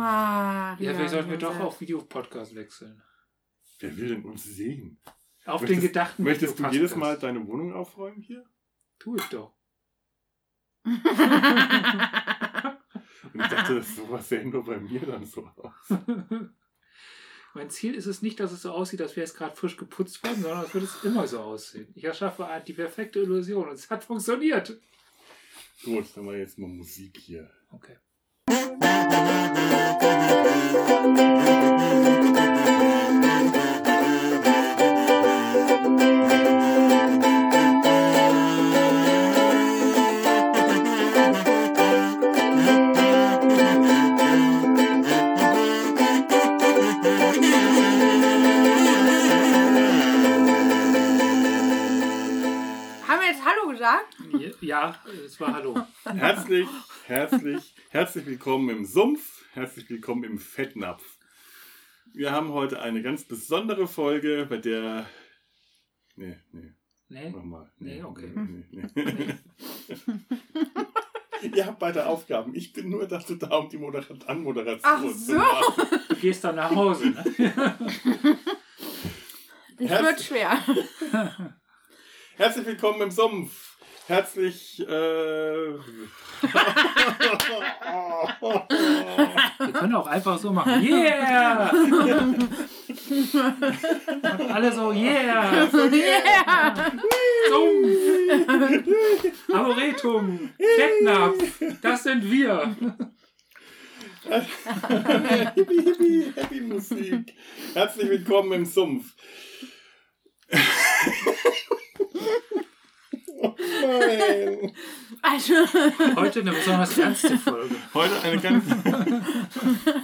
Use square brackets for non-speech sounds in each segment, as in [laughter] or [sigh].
Maria. Ja, vielleicht sollten wir doch auf Videopodcast wechseln. Wer will denn uns sehen? Auf Möchtest- den gedachten Möchtest du jedes Mal deine Wohnung aufräumen hier? Tu ich doch. [laughs] Und ich dachte, das sowas sähe nur bei mir dann so aus. [laughs] mein Ziel ist es nicht, dass es so aussieht, als wäre es gerade frisch geputzt worden, sondern es wird es immer so aussehen. Ich erschaffe die perfekte Illusion und es hat funktioniert. Gut, dann mal jetzt mal Musik hier. Okay. Ja, es war Hallo. Herzlich, herzlich, herzlich willkommen im Sumpf. Herzlich willkommen im Fettnapf. Wir haben heute eine ganz besondere Folge, bei der. Nee, nee, Nee? nochmal. Nee, okay. Nee, nee, nee. [laughs] [laughs] Ihr habt beide Aufgaben. Ich bin nur dazu da, um die Modera Anmoderation Ach zu so. machen. Du gehst dann nach Hause. Ne? [laughs] Es Herz- wird schwer. Herzlich willkommen im Sumpf. Herzlich. Äh... [laughs] Wir können auch einfach so machen. [laughs] Yeah! Und alle so, yeah! Yeah! Sumpf! Arboretum! Fettnapf! Das sind wir! hippie, hippie, happy Musik. Herzlich willkommen im Sumpf. Oh nein. Also, Heute eine besonders ernste Folge. Heute eine ganz.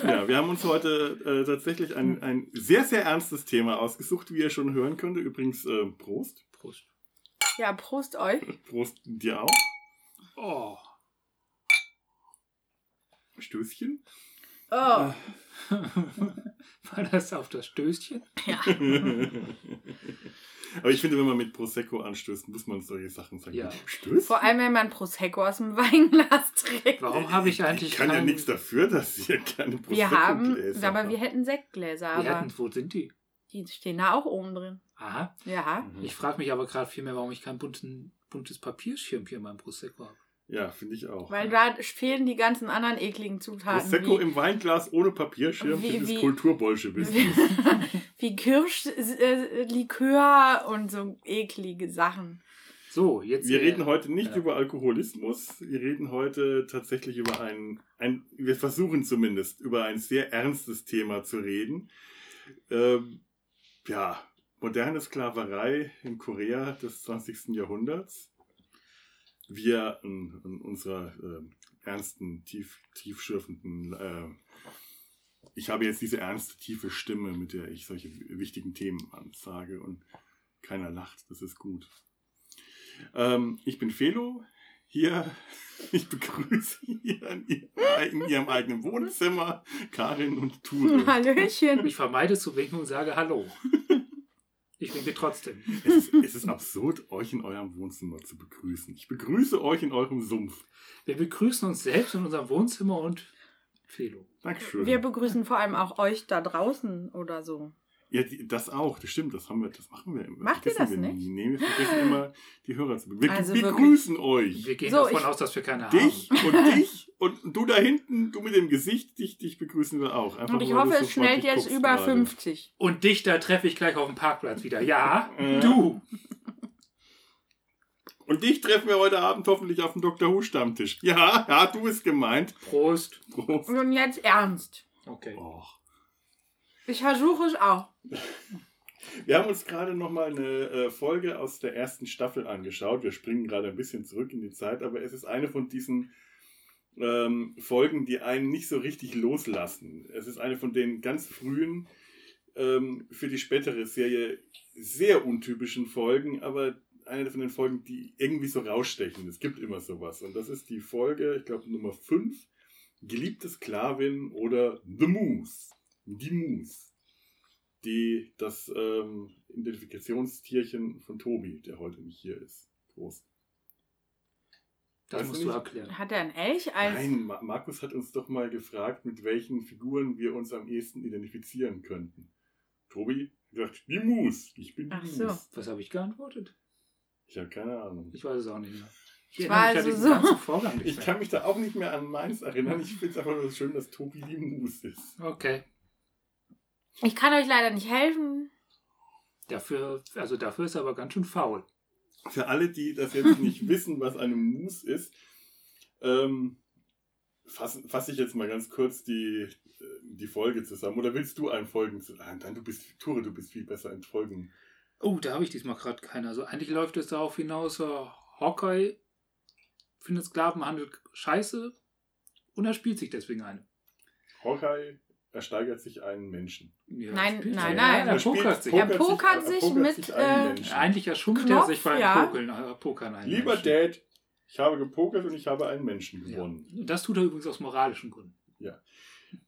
ja, wir haben uns heute äh, tatsächlich ein, ein sehr, sehr ernstes Thema ausgesucht, wie ihr schon hören könnt. Übrigens, äh, Prost. Prost. ja, Prost euch. Prost dir auch. Oh. Stößchen. Oh, [laughs] War das auf das Stößchen? [laughs] Aber ich finde, wenn man mit Prosecco anstößt, muss man solche Sachen sagen. Ja. Stößt? vor allem, wenn man Prosecco aus dem [laughs] Weinglas trinkt. Warum habe ich eigentlich Ich kann ja keinen- nichts dafür, dass ihr keine Prosecco Wir haben, aber wir habt. hätten Sektgläser, Wir aber hätten, wo sind die? die stehen da auch oben drin. Aha. Ja. Mhm. Ich frage mich aber gerade vielmehr, warum ich kein bunten, buntes Papierschirmchen in meinem Prosecco habe. Ja, finde ich auch. Weil da fehlen die ganzen anderen ekligen Zutaten. Prosecco im Weinglas ohne Papierschirm, Wie- das ist wie- Kulturbolschewismus. [laughs] wie, wie Kirschlikör und so eklige Sachen. So, jetzt. Wir äh, reden heute nicht ja. über Alkoholismus, wir reden heute tatsächlich über ein, ein, wir versuchen zumindest über ein sehr ernstes Thema zu reden. Ähm, ja, moderne Sklaverei in Korea des 20. Jahrhunderts. Wir in, in unserer ähm, ernsten, tief, tiefschürfenden, äh, ich habe jetzt diese ernste, tiefe Stimme, mit der ich solche wichtigen Themen ansage und keiner lacht, das ist gut. Ähm, ich bin Felo. Hier, [laughs] ich begrüße hier in ihrem, in ihrem eigenen Wohnzimmer Karin und Ture. [laughs] Hallöchen. Ich vermeide zu winken und sage Hallo. [laughs] Ich winke trotzdem. Es ist, es ist absurd, euch in eurem Wohnzimmer zu begrüßen. Ich begrüße euch in eurem Sumpf. Wir begrüßen uns selbst in unserem Wohnzimmer und Felo. Dankeschön. Wir begrüßen vor allem auch euch da draußen oder so. ja, die, das auch, das stimmt, das haben wir, das machen wir immer. Macht ihr das wir nicht? nie. Nee, wir vergessen immer, die Hörer zu begrüßen. Wir Also begrüßen euch. Wir gehen So, davon aus, dass wir keine Dich haben. und dich und du da hinten, du mit dem Gesicht, dich, dich begrüßen wir auch. Einfach Und ich hoffe, es schnellt jetzt über gerade. 50. Und dich, da treffe ich gleich auf dem Parkplatz wieder. Ja, [laughs] Äh. du. Und dich treffen wir heute Abend hoffentlich auf dem Dr. Who Stammtisch. Ja, ja, du bist gemeint. Prost. Prost. Und jetzt ernst. Okay. Och. Ich versuche es auch. Wir haben uns gerade nochmal eine äh, Folge aus der ersten Staffel angeschaut. Wir springen gerade ein bisschen zurück in die Zeit, aber es ist eine von diesen ähm, Folgen, die einen nicht so richtig loslassen. Es ist eine von den ganz frühen, ähm, für die spätere Serie sehr untypischen Folgen, aber eine von den Folgen, die irgendwie so rausstechen. Es gibt immer sowas. Und das ist die Folge, ich glaube Nummer 5, Geliebte Sklavin oder The Moose. Die Moose die das ähm, Identifikationstierchen von Tobi, der heute nicht hier ist. Prost. Das musst du erklären. Hat er einen Elch als. Nein, Ma Markus hat uns doch mal gefragt, mit welchen Figuren wir uns am ehesten identifizieren könnten. Tobi hat gesagt, die Mus. Ich bin die Ach so. Mus. Was habe ich geantwortet? Ich habe keine Ahnung. Ich weiß es auch nicht mehr. Ich Es erinnere war also so. Ich kann mich da auch nicht mehr an meins erinnern. Ich finde es einfach nur schön, dass Tobi die Mus ist. Okay. Ich kann euch leider nicht helfen. Dafür, also dafür ist er aber ganz schön faul. Für alle, die das jetzt [laughs] nicht wissen, was eine Mus ist, ähm, fasse fass ich jetzt mal ganz kurz die, äh, die Folge zusammen. Oder willst du einen Folgen. Ah, nein, du bist, Ture, du bist viel besser in Folgen. Oh, da habe ich diesmal gerade keine. Also eigentlich läuft es darauf hinaus, äh, Hawkeye findet Sklavenhandel scheiße und er spielt sich deswegen eine. Hawkeye ersteigert sich einen Menschen. Ja, Nein, nein, sich- nein. Er Er pokert sich. Er pokert sich pokert mit, einen äh, Menschen. Eigentlich erschummelt Knopf, er sich beim ja. Pokeln, äh, Pokern ein. Lieber Dad, ich habe gepokert und ich habe einen Menschen Ja. gewonnen. Das tut er übrigens aus moralischen Gründen.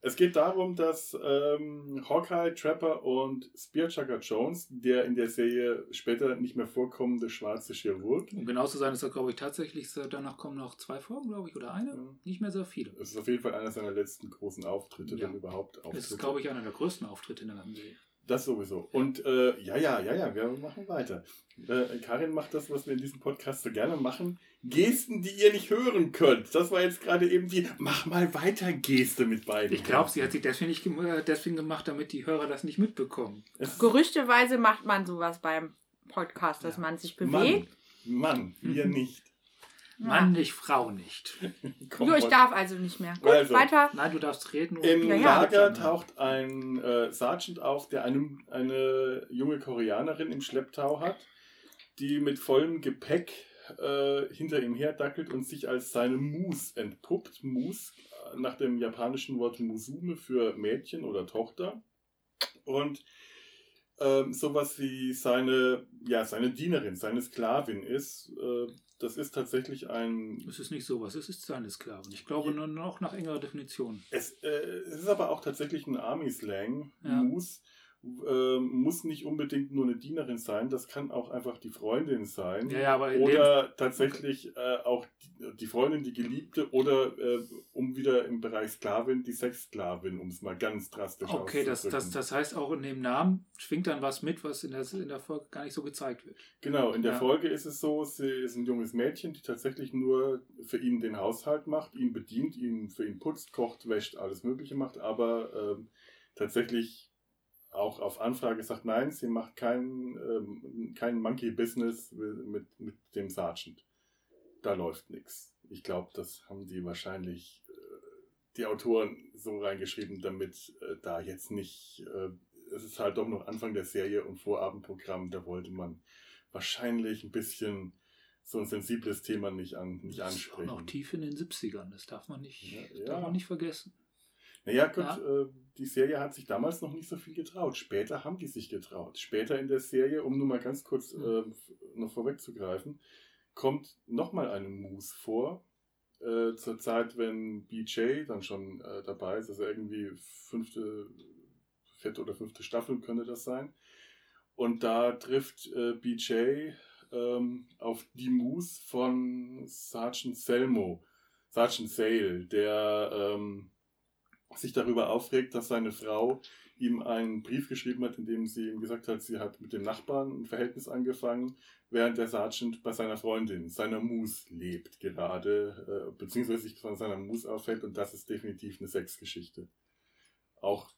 Es geht darum, dass ähm, Hawkeye, Trapper und Spearchucker Jones, der in der Serie später nicht mehr vorkommende schwarze Chirurg, Um genau zu sein, ist er, glaube ich, tatsächlich, danach kommen noch zwei Folgen, glaube ich, oder eine. Ja. Nicht mehr sehr viele. das ist auf jeden Fall einer seiner letzten großen Auftritte, Ja. wenn überhaupt Das Auftritte. ist, glaube ich, einer der größten Auftritte in der ganzen Serie. Das sowieso. Und äh, ja, ja, ja, ja, wir machen weiter. Äh, Karin macht das, was wir in diesem Podcast so gerne machen. Gesten, die ihr nicht hören könnt. Das war jetzt gerade eben die Mach mal weiter Geste mit beiden. Ich glaube, sie hat sie deswegen, nicht, gem- äh, deswegen gemacht, damit die Hörer das nicht mitbekommen. Es- Gerüchteweise macht man sowas beim Podcast, dass Ja. man sich Mann, bewegt. Mann, wir nicht. Mann nicht, Frau nicht. [laughs] Komm, Jo, ich darf also nicht mehr. Gut, Also. weiter. Nein, du darfst reden. und- Im Ja, ja. Lager taucht ein äh, Sergeant auf, der eine, eine junge Koreanerin im Schlepptau hat, die mit vollem Gepäck äh, hinter ihm herdackelt und sich als seine Mus entpuppt. Mus äh, nach dem japanischen Wort Musume für Mädchen oder Tochter. Und ähm, sowas wie seine, ja, seine Dienerin, seine Sklavin ist. Äh, das ist tatsächlich ein Es ist nicht sowas, es ist seine Sklaven. Ich glaube nur noch nach engerer Definition. Es, äh, es ist aber auch tatsächlich ein Army-Slang. Ja. Mus ähm, muss nicht unbedingt nur eine Dienerin sein, das kann auch einfach die Freundin sein. Ja, ja, Oder tatsächlich äh, auch die, die Freundin, die Geliebte, oder äh, um wieder im Bereich Sklavin, die Sexsklavin, um es mal ganz drastisch Okay, das, das, auszudrücken. das heißt auch in dem Namen schwingt dann was mit, was in der, in der Folge gar nicht so gezeigt wird. Genau, in der Ja. Folge ist es so, sie ist ein junges Mädchen, die tatsächlich nur für ihn den Haushalt macht, ihn bedient, ihn für ihn putzt, kocht, wäscht, alles Mögliche macht, aber ähm, tatsächlich auch auf Anfrage sagt, nein, sie macht kein, ähm, kein Monkey-Business mit, mit dem Sergeant. Da läuft nichts. Ich glaube, das haben die wahrscheinlich äh, die Autoren so reingeschrieben, damit äh, da jetzt nicht, äh, es ist halt doch noch Anfang der Serie und Vorabendprogramm, da wollte man wahrscheinlich ein bisschen so ein sensibles Thema nicht, an, nicht Das ist auch ansprechen. noch tief in den 70ern, das darf man nicht, ja. darf man nicht vergessen. Naja, gut, Ja. äh, die Serie hat sich damals noch nicht so viel getraut. Später haben die sich getraut. Später in der Serie, um nur mal ganz kurz äh, noch vorwegzugreifen, kommt nochmal eine Moose vor. Äh, zur Zeit, wenn BJ dann schon äh, dabei ist, also irgendwie fünfte, vierte oder fünfte Staffel könnte das sein. Und da trifft äh, BJ ähm, auf die Moose von Sergeant Selmo, Sergeant Sale, der ähm, sich darüber aufregt, dass seine Frau ihm einen Brief geschrieben hat, in dem sie ihm gesagt hat, sie hat mit dem Nachbarn ein Verhältnis angefangen, während der Sergeant bei seiner Freundin, seiner Mus, lebt gerade, äh, beziehungsweise sich von seiner Mus aufhält und das ist definitiv eine Sexgeschichte. Auch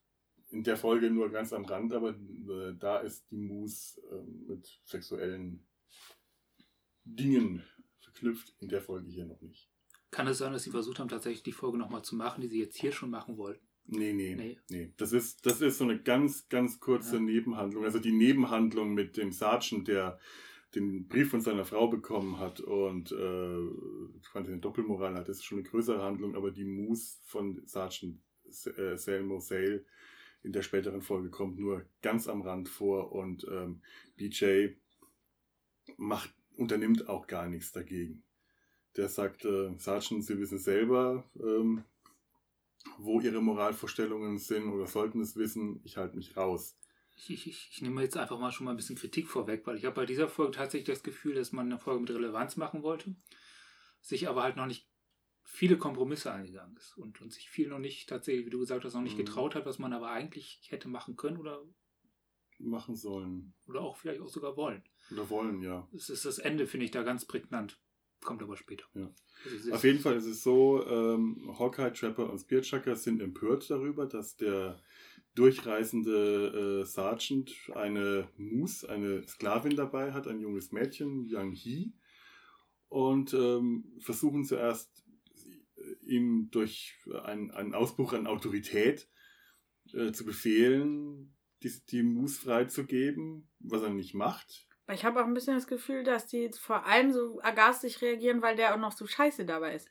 in der Folge nur ganz am Rand, aber äh, da ist die Mus äh, mit sexuellen Dingen verknüpft, in der Folge hier noch nicht. Kann es sein, dass sie versucht haben, tatsächlich die Folge nochmal zu machen, die sie jetzt hier schon machen wollten? Nee, nee, nee. Nee. Das, ist, das ist so eine ganz, ganz kurze Ja. Nebenhandlung. Also die Nebenhandlung mit dem Sergeant, der den Brief von seiner Frau bekommen hat und äh, quasi eine Doppelmoral hat, das ist schon eine größere Handlung, aber die Moose von Sergeant äh, Selmo Sale in der späteren Folge kommt nur ganz am Rand vor und ähm, BJ macht, unternimmt auch gar nichts dagegen. Der sagt, äh, Sergeant, Sie wissen selber, ähm, wo ihre Moralvorstellungen sind oder sollten es wissen, ich halte mich raus. Ich, ich, ich, ich nehme jetzt einfach mal schon mal ein bisschen Kritik vorweg, weil ich habe bei dieser Folge tatsächlich das Gefühl, dass man eine Folge mit Relevanz machen wollte. sich aber halt noch nicht viele Kompromisse eingegangen ist und, und sich viel noch nicht tatsächlich, wie du gesagt hast, noch nicht Mhm. getraut hat, was man aber eigentlich hätte machen können oder, Machen sollen. oder auch vielleicht auch sogar wollen. Oder wollen, ja. Es ist das Ende, finde ich, da ganz prägnant. Kommt aber später. Ja. Also Auf jeden Fall ist es so, ähm, Hawkeye, Trapper und Spearchucker sind empört darüber, dass der durchreisende äh, Sergeant eine Moose, eine Sklavin dabei hat, ein junges Mädchen, Yang Hee, und ähm, versuchen zuerst ihm durch einen, einen Ausbruch an Autorität äh, zu befehlen, die, die Moose freizugeben, was er nicht macht. Ich habe auch ein bisschen das Gefühl, dass die vor allem so agastisch reagieren, weil der auch noch so scheiße dabei ist.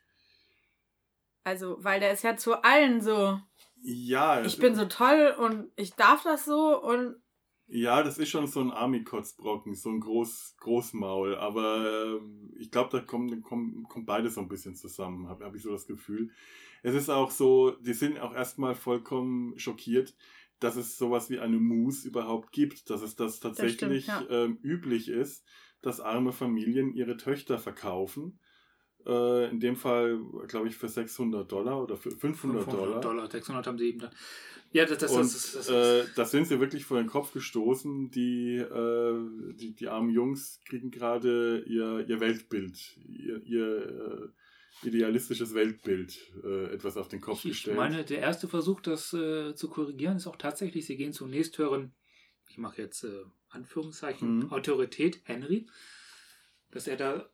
Also, weil der ist ja zu allen so, Ja, ich bin so toll und ich darf das so und Ja, das ist schon so ein Army-Kotzbrocken, so ein Groß, Großmaul, aber äh, ich glaube, da kommt, kommt, kommt beides so ein bisschen zusammen, habe hab ich so das Gefühl. Es ist auch so, die sind auch erstmal vollkommen schockiert, dass es sowas wie eine Moose überhaupt gibt, dass es das tatsächlich stimmt, ähm, üblich ist, dass arme Familien ihre Töchter verkaufen. Äh, in dem Fall, glaube ich, für 600 Dollar oder für 500, 500 Dollar. Dollar, 600 haben sie eben dann. Ja, das, das, Und das, das, das, äh, da sind sie wirklich vor den Kopf gestoßen. Die, äh, die, die armen Jungs kriegen gerade ihr, ihr Weltbild, ihr, ihr äh, idealistisches Weltbild äh, etwas auf den Kopf ich gestellt. meine, der erste Versuch, das äh, zu korrigieren, ist auch tatsächlich, sie gehen zur nächsthöheren, ich mache jetzt äh, Anführungszeichen, Mhm. Autorität, Henry, dass er da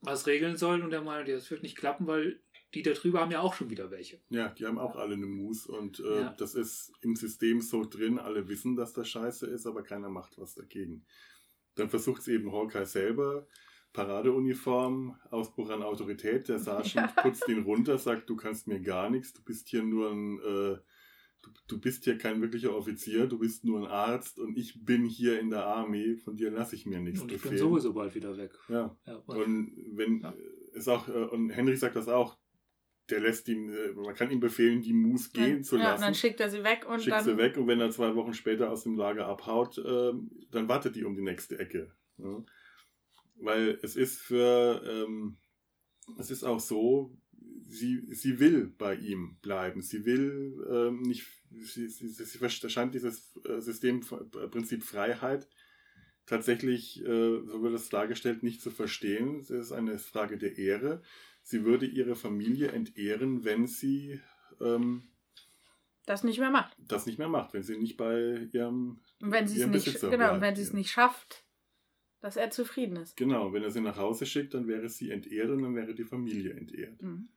was regeln soll und er meinte, das wird nicht klappen, weil die da drüber haben ja auch schon wieder welche. ja, die haben auch alle eine Moose und äh, Ja. das ist im System so drin. Alle wissen, dass das scheiße ist, aber keiner macht was dagegen. Dann versucht es eben Hawkeye selber. Paradeuniform, Ausbruch an Autorität. Der Sergeant [laughs] putzt ihn runter, sagt, du kannst mir gar nichts, du bist hier nur ein, äh, du, du bist hier kein wirklicher Offizier, du bist nur ein Arzt und ich bin hier in der Armee, von dir lasse ich mir nichts Und ich bin befehlen. sowieso bald wieder weg. Ja, Ja, und wenn Ja. äh, ist auch, äh, und Henry sagt das auch, der lässt ihn, äh, man kann ihm befehlen, die Moose gehen dann, zu ja, und lassen dann schickt er sie weg und schickt dann sie weg und wenn er zwei Wochen später aus dem Lager abhaut, ähm, dann wartet die um die nächste Ecke. Ja. Weil es ist für, ähm, es ist auch so, sie, sie will bei ihm bleiben. Sie will ähm, nicht, sie, sie, sie verstand dieses äh, Systemprinzip Freiheit tatsächlich, äh, so wird es dargestellt, nicht zu verstehen. Es ist eine Frage der Ehre. Sie würde ihre Familie entehren, wenn sie ähm, das nicht mehr macht. das nicht mehr macht, wenn sie nicht bei ihrem, Und wenn sie es Ihren nicht, Besitzer genau, bleibt, wenn sie es nicht schafft, dass er zufrieden ist. genau, wenn er sie nach Hause schickt, dann wäre sie entehrt und dann wäre die Familie entehrt. Mhm.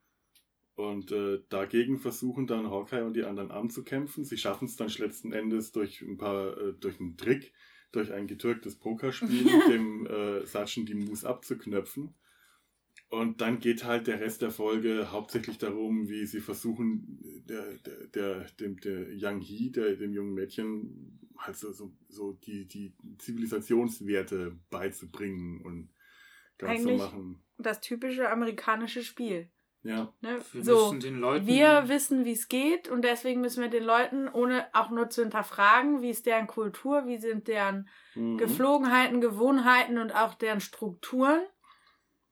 Und äh, dagegen versuchen dann Hawkeye und die anderen anzukämpfen. Sie schaffen es dann letzten Endes durch ein paar, äh, durch einen Trick, durch ein getürktes Pokerspiel, [laughs] dem äh, Sergeant die Moose abzuknöpfen. Und dann geht halt der Rest der Folge hauptsächlich darum, wie sie versuchen, der, der, der, dem, der Yang Hee, der, dem jungen Mädchen, halt so, so, so die, die Zivilisationswerte beizubringen und klar zu machen. Das typische amerikanische Spiel. Ja, Ne? Wir So, müssen den Leuten. wir wissen, wie es geht und deswegen müssen wir den Leuten, ohne auch nur zu hinterfragen, wie ist deren Kultur, wie sind deren Mhm. Geflogenheiten, Gewohnheiten und auch deren Strukturen,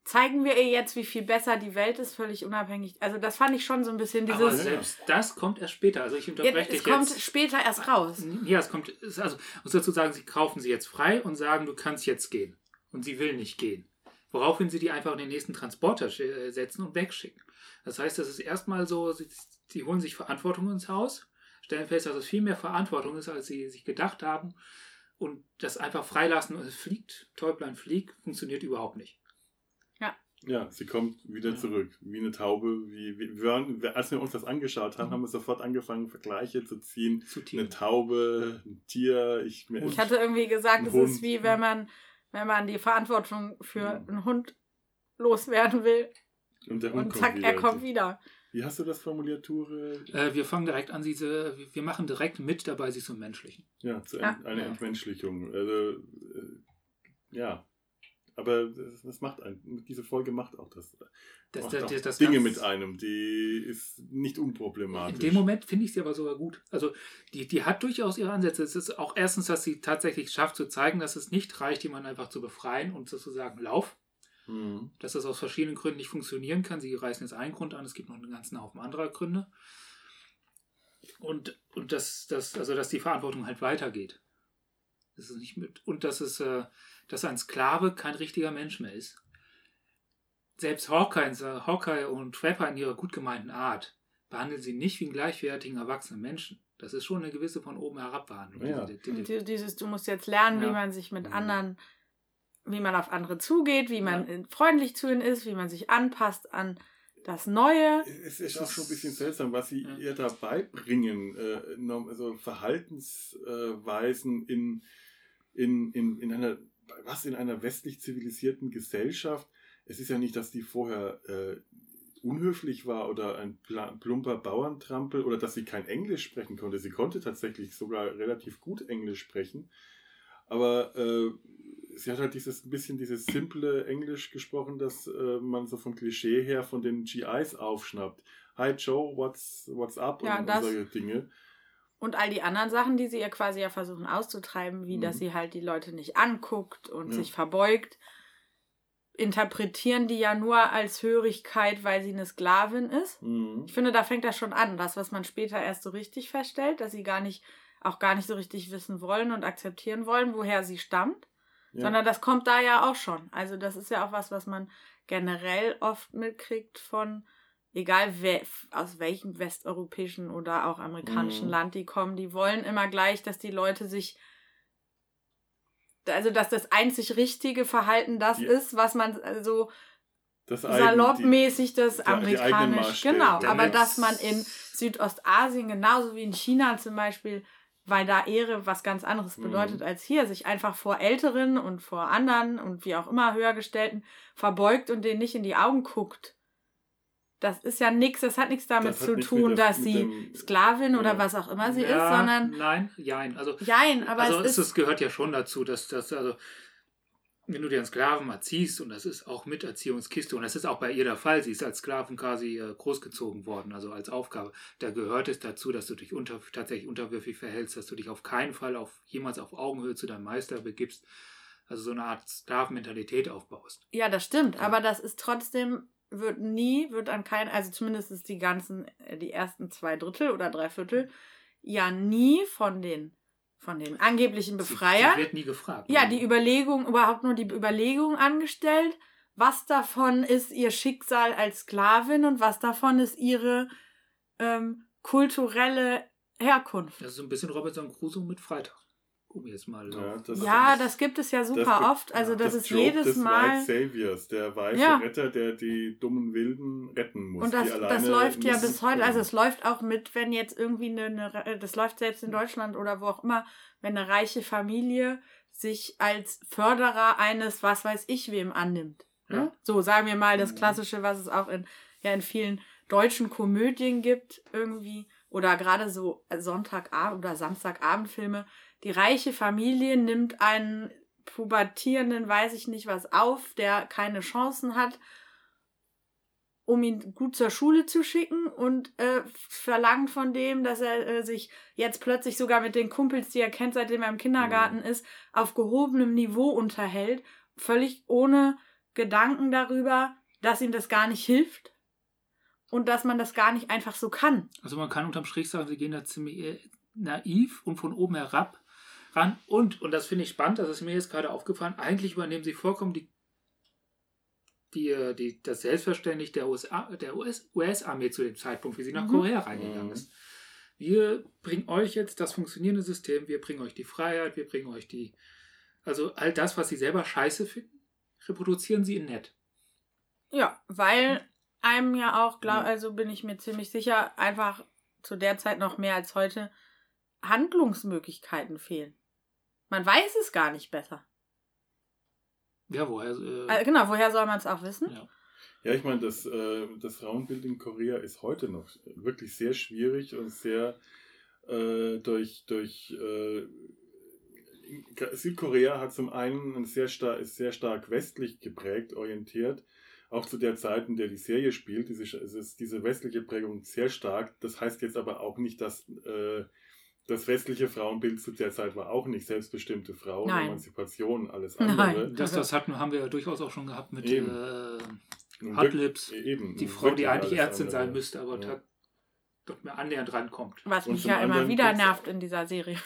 zeigen wir ihr jetzt, wie viel besser die Welt ist, völlig unabhängig. Also das fand ich schon so ein bisschen aber dieses... selbst das kommt erst später. Also ich Ja, unterbreche es dich kommt jetzt. später erst raus. Ja, es kommt, es- also muss dazu sagen, sie kaufen sie jetzt frei und sagen, du kannst jetzt gehen. Und sie will nicht gehen. Woraufhin sie die einfach in den nächsten Transporter äh, setzen und wegschicken. Das heißt, das ist erstmal so, sie, sie holen sich Verantwortung ins Haus, stellen fest, dass es viel mehr Verantwortung ist, als sie sich gedacht haben. Und das einfach freilassen und es fliegt, Täublein fliegt, funktioniert überhaupt nicht. Ja, sie kommt wieder Ja. zurück, wie eine Taube. Wie, wie, wir waren, wir- als wir uns das angeschaut haben, Mhm. haben wir sofort angefangen, Vergleiche zu ziehen. Zu Eine. Taube, ein Tier. Ich, Ich hatte irgendwie gesagt, es ist wie wenn man, wenn man die Verantwortung für Ja. einen Hund loswerden will und der Hund und kommt zack, wieder. er kommt wieder. Wie hast du das formuliert, Ture? Äh, wir fangen direkt an, diese, wir- wir machen direkt mit dabei, sie zu menschlichen. Ja, zu Ja. Ent, eine Ja. Entmenschlichung. Also, äh, ja. Aber das, macht ein, diese Folge macht auch das. Das, macht das, das, das Dinge mit einem, die ist nicht unproblematisch. In dem Moment finde ich sie aber sogar gut. Also die, die hat durchaus ihre Ansätze. Es ist auch erstens, dass sie tatsächlich schafft zu zeigen, dass es nicht reicht, jemanden einfach zu befreien und sozusagen Lauf, Mhm. dass das aus verschiedenen Gründen nicht funktionieren kann. Sie reißen jetzt einen Grund an, es gibt noch einen ganzen Haufen anderer Gründe. Und, und dass, dass, also dass die Verantwortung halt weitergeht. Das ist nicht mit, und dass es, äh, dass ein Sklave kein richtiger Mensch mehr ist. Selbst Hawkeye, Hawkeye und Trapper in ihrer gut gemeinten Art behandeln sie nicht wie einen gleichwertigen erwachsenen Menschen. Das ist schon eine gewisse von oben herab Behandlung. Ja. Diese- die- die- Die- Dieses, du musst jetzt lernen, Ja. wie man sich mit Mhm. anderen, wie man auf andere zugeht, wie man äh, freundlich zu ihnen ist, wie man sich anpasst an das Neue. Es ist auch schon ein bisschen seltsam, was sie Ja. ihr da beibringen. Äh, also Verhaltensweisen in, in, in, in einer, was in einer westlich zivilisierten Gesellschaft. Es ist ja nicht, dass die vorher äh, unhöflich war oder ein plumper Bauerntrampel oder dass sie kein Englisch sprechen konnte. Sie konnte tatsächlich sogar relativ gut Englisch sprechen. Aber äh, sie hat halt dieses ein bisschen dieses simple Englisch gesprochen, das äh, man so vom Klischee her von den GIs aufschnappt. Hi Joe, what's, what's up? Ja, und, das- solche Dinge. Und all die anderen Sachen, die sie ihr quasi ja versuchen auszutreiben, wie Mhm. dass sie halt die Leute nicht anguckt und Ja. sich verbeugt, interpretieren die ja nur als Hörigkeit, weil sie eine Sklavin ist. Mhm. Ich finde, da fängt das schon an, das, was man später erst so richtig feststellt, dass sie gar nicht, auch gar nicht so richtig wissen wollen und akzeptieren wollen, woher sie stammt, Ja. sondern das kommt da ja auch schon. Also das ist ja auch was, was man generell oft mitkriegt von, egal wer, aus welchem westeuropäischen oder auch amerikanischen Mhm. Land die kommen, die wollen immer gleich, dass die Leute sich also dass das einzig richtige Verhalten das Die- ist, was man also das saloppmäßig das die- amerikanisch, genau. Aber dass man in Südostasien, genauso wie in China zum Beispiel, weil da Ehre was ganz anderes Mhm. bedeutet als hier, sich einfach vor Älteren und vor anderen und wie auch immer höhergestellten verbeugt und denen nicht in die Augen guckt. Das ist ja nichts, das hat nichts damit Das zu tun, dass mit sie Sklavin oder Ja. was auch immer sie Ja, ist, sondern Nein, jein. Also, jein, aber also es es, ist es gehört ja schon dazu, dass, dass also, wenn du dir einen Sklaven erziehst, und das ist auch mit Erziehungskiste, und das ist auch bei ihr der Fall, sie ist als Sklaven quasi äh, großgezogen worden, also als Aufgabe, da gehört es dazu, dass du dich unter, tatsächlich unterwürfig verhältst, dass du dich auf keinen Fall auf, jemals auf Augenhöhe zu deinem Meister begibst, also so eine Art Sklavenmentalität aufbaust. Ja, das stimmt, Ja. aber das ist trotzdem, wird nie, wird an keinen, also zumindest ist die ganzen, äh, die ersten zwei Drittel oder drei Viertel, ja nie von den, von den angeblichen Sie, Befreiern, sie wird nie gefragt. ja, die Überlegung, überhaupt nur die Überlegung angestellt, was davon ist ihr Schicksal als Sklavin und was davon ist ihre ähm, kulturelle Herkunft. Das ist so ein bisschen Robinson Crusoe mit Freitag. Um jetzt mal. Ja, das- Ja, das gibt es ja super gibt- oft. Also ja, das, das ist Trope jedes des Mal. White Saviors, der weiße Ja. Retter, der die dummen Wilden retten muss. Und das, die das läuft ja bis heute, also es läuft auch mit, wenn jetzt irgendwie eine, eine, das läuft selbst in Deutschland oder wo auch immer, wenn eine reiche Familie sich als Förderer eines, was weiß ich wem annimmt. Ne? Ja. So, sagen wir mal das Mhm. Klassische, was es auch in, ja, in vielen deutschen Komödien gibt, irgendwie, oder gerade so Sonntagabend oder Samstagabendfilme. Die reiche Familie nimmt einen pubertierenden, weiß ich nicht was, auf, der keine Chancen hat um ihn gut zur Schule zu schicken und äh, verlangt von dem, dass er äh, sich jetzt plötzlich sogar mit den Kumpels, die er kennt, seitdem er im Kindergarten ist, auf gehobenem Niveau unterhält, völlig ohne Gedanken darüber, dass ihm das gar nicht hilft und dass man das gar nicht einfach so kann. Also man kann unterm Strich sagen, sie gehen da ziemlich äh, naiv und von oben herab ran. Und, und das finde ich spannend, das ist mir jetzt gerade aufgefallen, eigentlich übernehmen sie vollkommen die, die, äh, die, das Selbstverständnis der USA, der US, US-Armee zu dem Zeitpunkt, wie sie nach Mhm. Korea reingegangen Mhm. ist. Wir bringen euch jetzt das funktionierende System, wir bringen euch die Freiheit, wir bringen euch die, also all das, was sie selber scheiße finden, reproduzieren sie in nett. Ja, weil einem ja auch, glaub, Mhm. also bin ich mir ziemlich sicher, einfach zu der Zeit noch mehr als heute Handlungsmöglichkeiten fehlen. Man weiß es gar nicht besser. Ja, woher? Äh, Äh, genau, woher soll man es auch wissen? ja. Ja, ich meine, das, äh, das Frauenbild in Korea ist heute noch wirklich sehr schwierig und sehr äh, durch, durch äh, Südkorea hat zum einen ein sehr star ist sehr stark westlich geprägt, orientiert. Auch zu der Zeit, in der die Serie spielt, diese, es ist diese westliche Prägung sehr stark. Das heißt jetzt aber auch nicht, dass, äh, das westliche Frauenbild zu der Zeit war auch nicht selbstbestimmte Frauen, Nein. Emanzipation, alles andere. Das, das hatten, haben wir ja durchaus auch schon gehabt mit Eben. äh, Nun Hot wirk- Lips. Eben, Die Frau, die eigentlich Ärztin andere. sein müsste, aber Ja. doch mehr annähernd rankommt. Was Und mich ja immer wieder nervt in dieser Serie.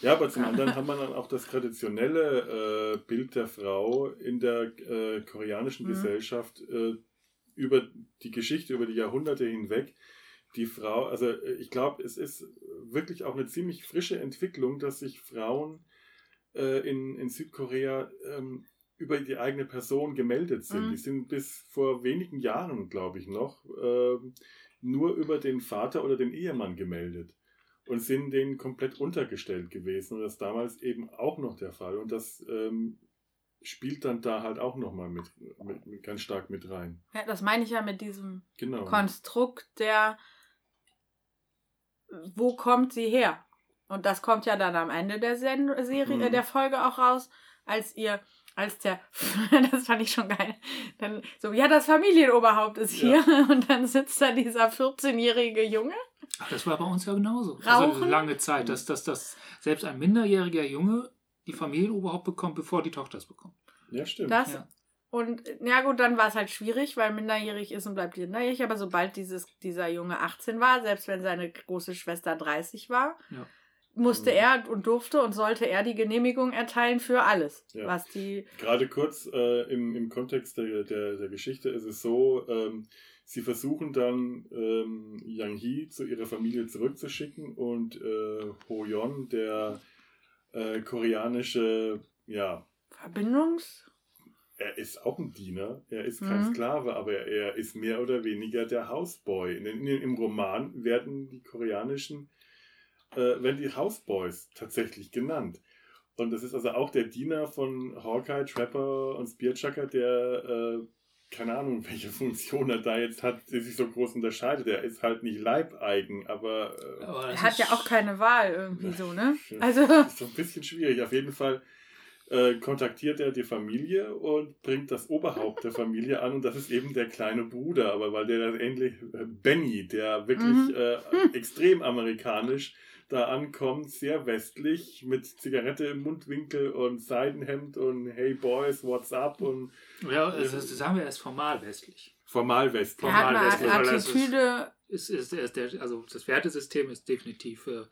Ja, aber zum anderen haben wir dann auch das traditionelle äh, Bild der Frau in der äh, koreanischen Mhm. Gesellschaft äh, über die Geschichte, über die Jahrhunderte hinweg. Die Frau, also äh, ich glaube, es ist wirklich auch eine ziemlich frische Entwicklung, dass sich Frauen äh, in, in Südkorea ähm, über die eigene Person gemeldet sind. Mhm. Die sind bis vor wenigen Jahren, glaube ich, noch ähm, nur über den Vater oder den Ehemann gemeldet und sind denen komplett untergestellt gewesen. Und das ist damals eben auch noch der Fall. Und das ähm, spielt dann da halt auch nochmal mit, mit, mit, ganz stark mit rein. Ja, das meine ich ja mit diesem Genau. Konstrukt der, wo kommt sie her? Und das kommt ja dann am Ende der Sen Serie, Mhm. äh, der Folge auch raus, als ihr, als der, [laughs] das fand ich schon geil, dann so, ja, das Familienoberhaupt ist hier [laughs] und dann sitzt da dieser 14-jährige Junge. Ach, das war bei uns ja genauso. Also Rauchen? lange Zeit, dass, dass, dass selbst ein minderjähriger Junge die Familienoberhaupt bekommt, bevor die Tochter es bekommt. Ja, stimmt. Das, Ja. Und ja gut, dann war es halt schwierig, weil minderjährig ist und bleibt minderjährig. Aber sobald dieses, dieser Junge 18 war, selbst wenn seine große Schwester 30 war, Ja. musste Mhm. er und durfte und sollte er die Genehmigung erteilen für alles. Ja. Was die. Gerade kurz äh, im, im Kontext der, der, der Geschichte ist es so, ähm, sie versuchen dann ähm, Yang Hee zu ihrer Familie zurückzuschicken und äh, Ho Yeon, der äh, koreanische, ja, Verbindungs. Er ist auch ein Diener, er ist kein Mhm. Sklave, aber er ist mehr oder weniger der Houseboy. In, in, Im Roman werden die koreanischen, äh, werden die Houseboys tatsächlich genannt. Und das ist also auch der Diener von Hawkeye, Trapper und Spearchucker, der, äh, keine Ahnung, [laughs] welche Funktion er da jetzt hat, die sich so groß unterscheidet. Er ist halt nicht leibeigen, aber äh, Aber Er hat ja auch keine Wahl irgendwie so, ne? [laughs] Also. ist so ein bisschen schwierig. Auf jeden Fall äh, kontaktiert er die Familie und bringt das Oberhaupt der Familie an und das ist eben der kleine Bruder, aber weil der das ähnlich äh, Benny, der wirklich Mhm. äh, extrem amerikanisch da ankommt, sehr westlich mit Zigarette im Mundwinkel und Seidenhemd und Hey Boys, what's up und Ja, das, das sagen wir erst formal westlich. formal westlich. Formal westlich, das ist- Attitüde. Ist, ist, ist der, also das Wertesystem ist definitiv, äh,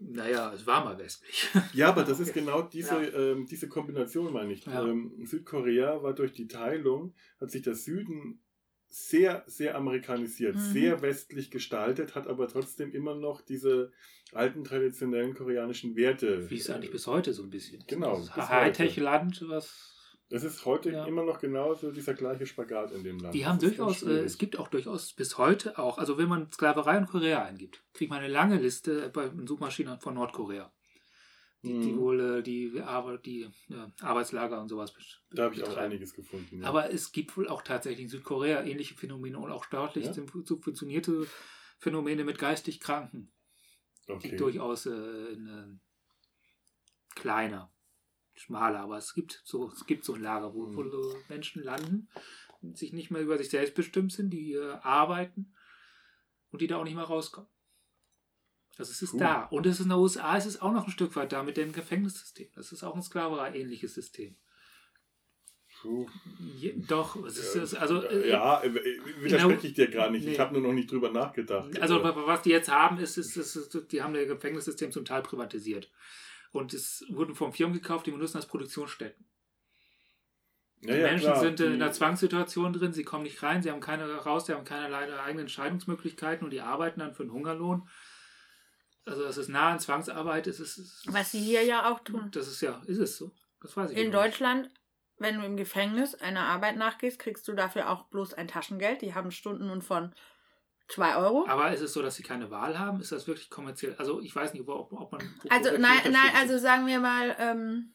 naja, es war mal westlich. Ja, aber das ist [laughs] genau diese, Ja. ähm, diese Kombination, meine ich. Ja. Ähm, Südkorea war durch die Teilung, hat sich der Süden sehr, sehr amerikanisiert, Mhm. sehr westlich gestaltet, hat aber trotzdem immer noch diese alten traditionellen koreanischen Werte. Wie es eigentlich bis heute so ein bisschen ist. Genau. Hightech-Land, was. Es ist heute Ja. immer noch genauso dieser gleiche Spagat in dem Land. Die haben durchaus, äh, es gibt auch durchaus bis heute auch, also wenn man Sklaverei in Korea eingibt, kriegt man eine lange Liste bei den Suchmaschinen von Nordkorea. Die, die Mhm. wohl äh, die, die Arbeitslager und sowas Da habe ich auch einiges gefunden. Ja. Aber es gibt wohl auch tatsächlich in Südkorea ähnliche Phänomene und auch staatlich Ja? subventionierte Phänomene mit geistig Kranken, die okay. durchaus äh, in, äh, kleiner, schmaler, aber es gibt so, es gibt so ein Lager, wo, Mhm. wo so Menschen landen sich nicht mehr über sich selbst bestimmt sind, die äh, arbeiten und die da auch nicht mehr rauskommen. Also es ist Cool. da. Und es ist in den USA, es ist auch noch ein Stück weit da mit dem Gefängnissystem. Das ist auch ein Sklaverei-ähnliches System. Puh. Doch, es ist, also, äh, ja, äh, widerspreche ich dir gerade nicht. Ich Nee. habe nur noch nicht drüber nachgedacht. Also Äh, wa- was die jetzt haben, ist, ist, ist, ist die haben das Gefängnissystem zum Teil privatisiert. Und es wurden von Firmen gekauft, die benutzen als Produktionsstätten. Die ja, Menschen klar, sind in die- einer Zwangssituation drin, sie kommen nicht rein, sie haben keine raus, sie haben keinerlei eigenen Entscheidungsmöglichkeiten und die arbeiten dann für einen Hungerlohn. Also das ist nah an Zwangsarbeit, es ist, es ist Was sie hier ja auch tun. Das ist ja, ist es so. Das weiß ich In aber nicht. Deutschland, wenn du im Gefängnis einer Arbeit nachgehst, kriegst du dafür auch bloß ein Taschengeld. Die haben Stunden von 2 Euro. Aber ist es so, dass sie keine Wahl haben? Ist das wirklich kommerziell? Also ich weiß nicht, ob, ob man. Also nein, nein, also sagen wir mal, ähm,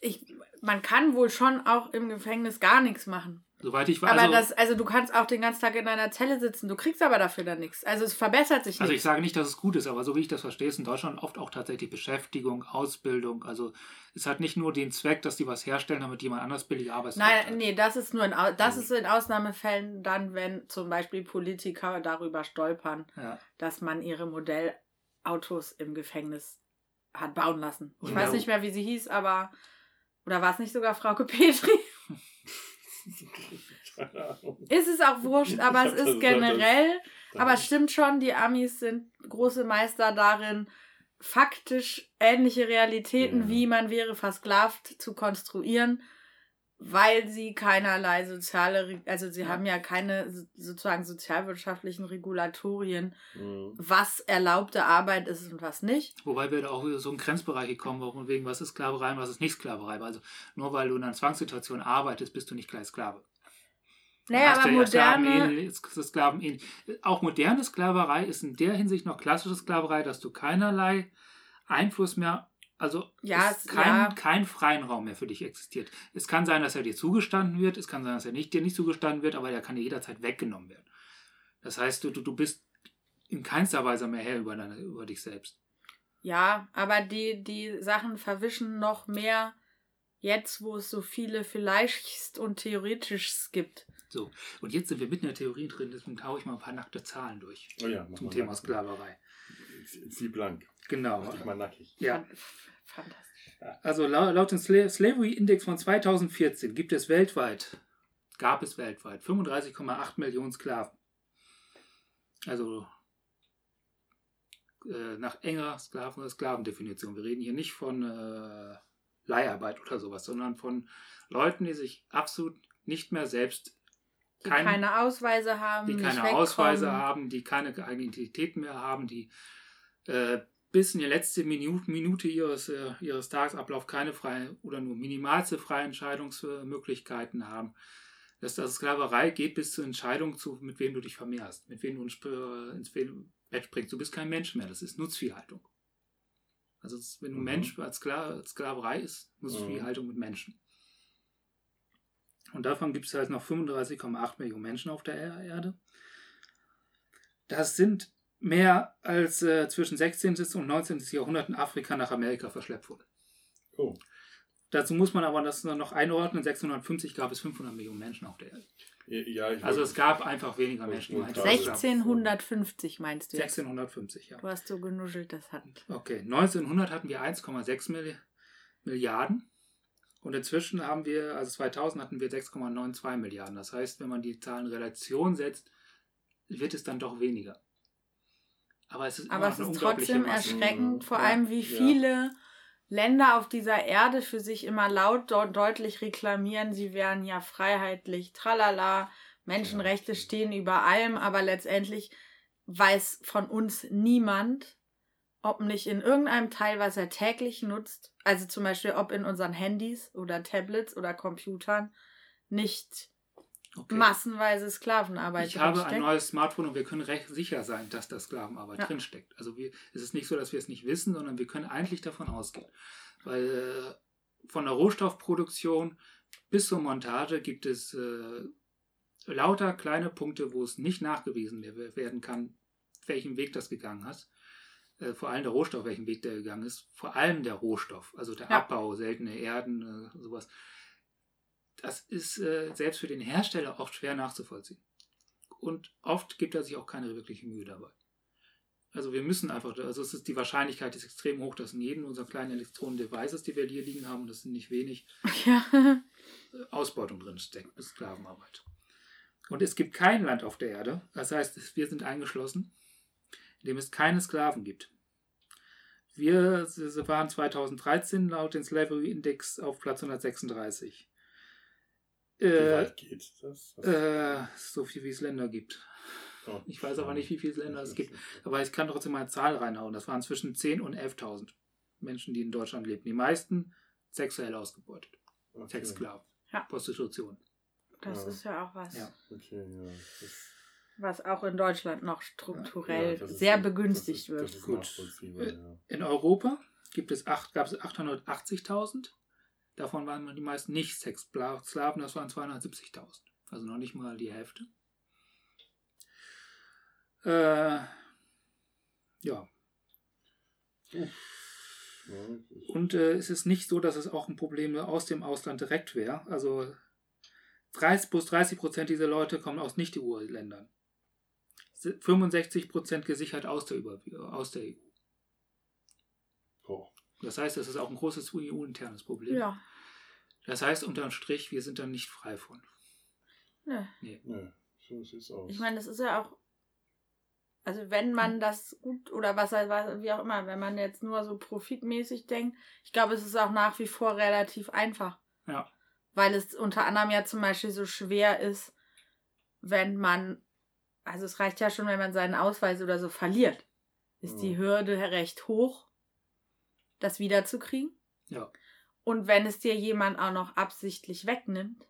ich, man kann wohl schon auch im Gefängnis gar nichts machen. Soweit ich weiß. Aber also, das, also du kannst auch den ganzen Tag in einer Zelle sitzen, du kriegst aber dafür dann nichts. Also es verbessert sich also ich nicht. sage nicht, dass es gut ist, aber so wie ich das verstehe, ist in Deutschland oft auch tatsächlich Beschäftigung, Ausbildung. Also es hat nicht nur den Zweck, dass die was herstellen, damit jemand anders billige Arbeitskräfte Nein, hat. nee, das ist nur in, das ist in Ausnahmefällen dann, wenn zum Beispiel Politiker darüber stolpern, Ja. dass man ihre Modellautos im Gefängnis hat bauen lassen. Ich Und weiß nicht mehr, wie sie hieß, aber oder war es nicht sogar Frauke Petri? [laughs] Keine Ahnung. Ist es auch wurscht, aber es ist generell, aber es stimmt schon, die Amis sind große Meister darin, faktisch ähnliche Realitäten, Ja. wie man wäre versklavt, zu konstruieren, weil sie keinerlei soziale, also sie Ja. haben ja keine so- sozusagen sozialwirtschaftlichen Regulatorien, Mhm. was erlaubte Arbeit ist und was nicht. Wobei wir da auch wieder so in Grenzbereiche kommen, wo von wegen, was ist Sklaverei und was ist nicht Sklaverei. Also nur weil du in einer Zwangssituation arbeitest, bist du nicht gleich Sklave. Naja, aber ja moderne, Sklaven ähnlich. Auch moderne Sklaverei ist in der Hinsicht noch klassische Sklaverei, dass du keinerlei Einfluss mehr, also Ja, es kein, ja. kein freien Raum mehr für dich existiert. Es kann sein, dass er dir zugestanden wird, es kann sein, dass er nicht, dir nicht zugestanden wird, aber der kann dir jederzeit weggenommen werden. Das heißt, du, du, bist in keinster Weise mehr Herr über, deine, über dich selbst. Ja, aber die, die Sachen verwischen noch mehr jetzt, wo es so viele vielleicht und theoretisch gibt. So, und jetzt sind wir mitten in der Theorie drin, deswegen haue ich mal ein paar nackte Zahlen durch Oh ja, zum Thema. Sklaverei. Zieh blank. Genau. Mach dich mal nackig. Ja. Fan- Fantastisch. Also lau- laut dem Sla Slavery Index von 2014 gibt es weltweit, gab es weltweit 35,8 Millionen Sklaven. Also äh, nach enger Sklaven Sklavendefinition. Wir reden hier nicht von äh, Leiharbeit oder sowas, sondern von Leuten, die sich absolut nicht mehr selbst Die Kein- keine Ausweise haben, die keine. Ausweise haben, die keine eigene Identität mehr haben, die äh, bis in die letzte Minute, Minute ihres, äh, ihres Tagesablaufs keine freie oder nur minimalste freie Entscheidungsmöglichkeiten haben. Dass das Sklaverei geht bis zur Entscheidung, zu, mit wem du dich vermehrst, mit wem du ins, äh, Bett bringst. Du bist kein Mensch mehr, das ist Nutzviehhaltung. Also wenn du Mhm. Mensch als Skla als Sklaverei ist, Nutzviehhaltung mit Menschen. Und davon gibt es halt noch 35,8 Millionen Menschen auf der Er- Erde. Das sind mehr als äh, zwischen 16. und 19. Jahrhundert in Afrika nach Amerika verschleppt wurde. Oh. Dazu muss man aber das noch einordnen. 650 gab es 500 Millionen Menschen auf der Erde. Ja, ich Also es gab einfach weniger Menschen. nur als gerade es gab. 1650 meinst du jetzt? 1650, ja. Du hast so genuschelt, das hat. Okay, 1900 hatten wir 1,6 Milli Milliarden und inzwischen haben wir, also 2000 hatten wir 6,92 Milliarden. Das heißt, wenn man die Zahlen in Relation setzt, wird es dann doch weniger. Aber es ist, Aber es ist trotzdem Masse. erschreckend, vor Ja. allem wie Ja. viele Länder auf dieser Erde für sich immer laut dort deutlich reklamieren, sie wären ja freiheitlich, tralala, Menschenrechte Ja. stehen über allem, aber letztendlich weiß von uns niemand, ob nicht in irgendeinem Teil, was er täglich nutzt, also zum Beispiel ob in unseren Handys oder Tablets oder Computern, nicht Okay. massenweise Sklavenarbeit Ich habe ein neues Smartphone und wir können recht sicher sein, dass da Sklavenarbeit Ja. drinsteckt. Also wir, es ist nicht so, dass wir es nicht wissen, sondern wir können eigentlich davon ausgehen. Weil äh, von der Rohstoffproduktion bis zur Montage gibt es äh, lauter kleine Punkte, wo es nicht nachgewiesen wer- werden kann, welchen Weg das gegangen hat. Äh, vor allem der Rohstoff, welchen Weg der gegangen ist. Vor allem der Rohstoff, also der Ja. Abbau, seltene Erden, äh, sowas. Das ist äh, selbst für den Hersteller oft schwer nachzuvollziehen. Und oft gibt er sich auch keine wirkliche Mühe dabei. Also wir müssen einfach, also es ist die Wahrscheinlichkeit ist extrem hoch, dass in jedem unserer kleinen Elektronen-Devices, die wir hier liegen haben, und das sind nicht wenig, Ja. äh, Ausbeutung drin steckt, Sklavenarbeit. Und es gibt kein Land auf der Erde, das heißt, wir sind eingeschlossen, in dem es keine Sklaven gibt. Wir waren 2013 laut dem Slavery Index auf Platz 136. Wie Äh, weit geht das? Äh, so viel wie es Länder gibt. Oh, Ich weiß aber nicht, wie viele Länder es gibt. Aber ich kann trotzdem mal eine Zahl reinhauen. Das waren zwischen 10.000 und 11.000 Menschen, die in Deutschland lebten. Die meisten sexuell ausgebeutet. Okay. Sexsklaven. Ja. Prostitution. Das Ja. ist ja auch was. Ja. Okay, was auch in Deutschland noch strukturell ja, das ist- sehr das begünstigt ist, wird. Das ist Gut. In Europa gibt es acht, gab es 880.000. Davon waren die meisten nicht Sexsklaven, das waren 270.000. Also noch nicht mal die Hälfte. Äh, ja. Und äh, es ist nicht so, dass es auch ein Problem aus dem Ausland direkt wäre. Also 30 plus 30 Prozent dieser Leute kommen aus Nicht-EU-Ländern. 65 Prozent gesichert aus der, Über aus der EU. Das heißt, es ist auch ein großes EU-internes Problem. Ja. Das heißt, unterm Strich, wir sind da nicht frei von. Nee. Nee. nee. So sieht es aus. Ich meine, das ist ja auch. Also wenn man das gut oder was wie auch immer, wenn man jetzt nur so profitmäßig denkt, ich glaube, es ist auch nach wie vor relativ einfach. Ja. Weil es unter anderem ja zum Beispiel so schwer ist, wenn man, also es reicht ja schon, wenn man seinen Ausweis oder so verliert, ist ja. die Hürde recht hoch, das wiederzukriegen. Ja. Und wenn es dir jemand auch noch absichtlich wegnimmt.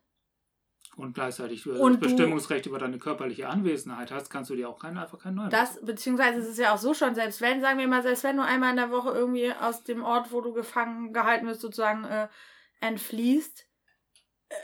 Und gleichzeitig du und das Bestimmungsrecht über deine körperliche Anwesenheit hast, kannst du dir auch keinen, einfach keinen neuen. Das, beziehungsweise es ist ja auch so schon, selbst wenn, sagen wir mal, selbst wenn du einmal in der Woche irgendwie aus dem Ort, wo du gefangen gehalten wirst, sozusagen äh, entfließt, äh,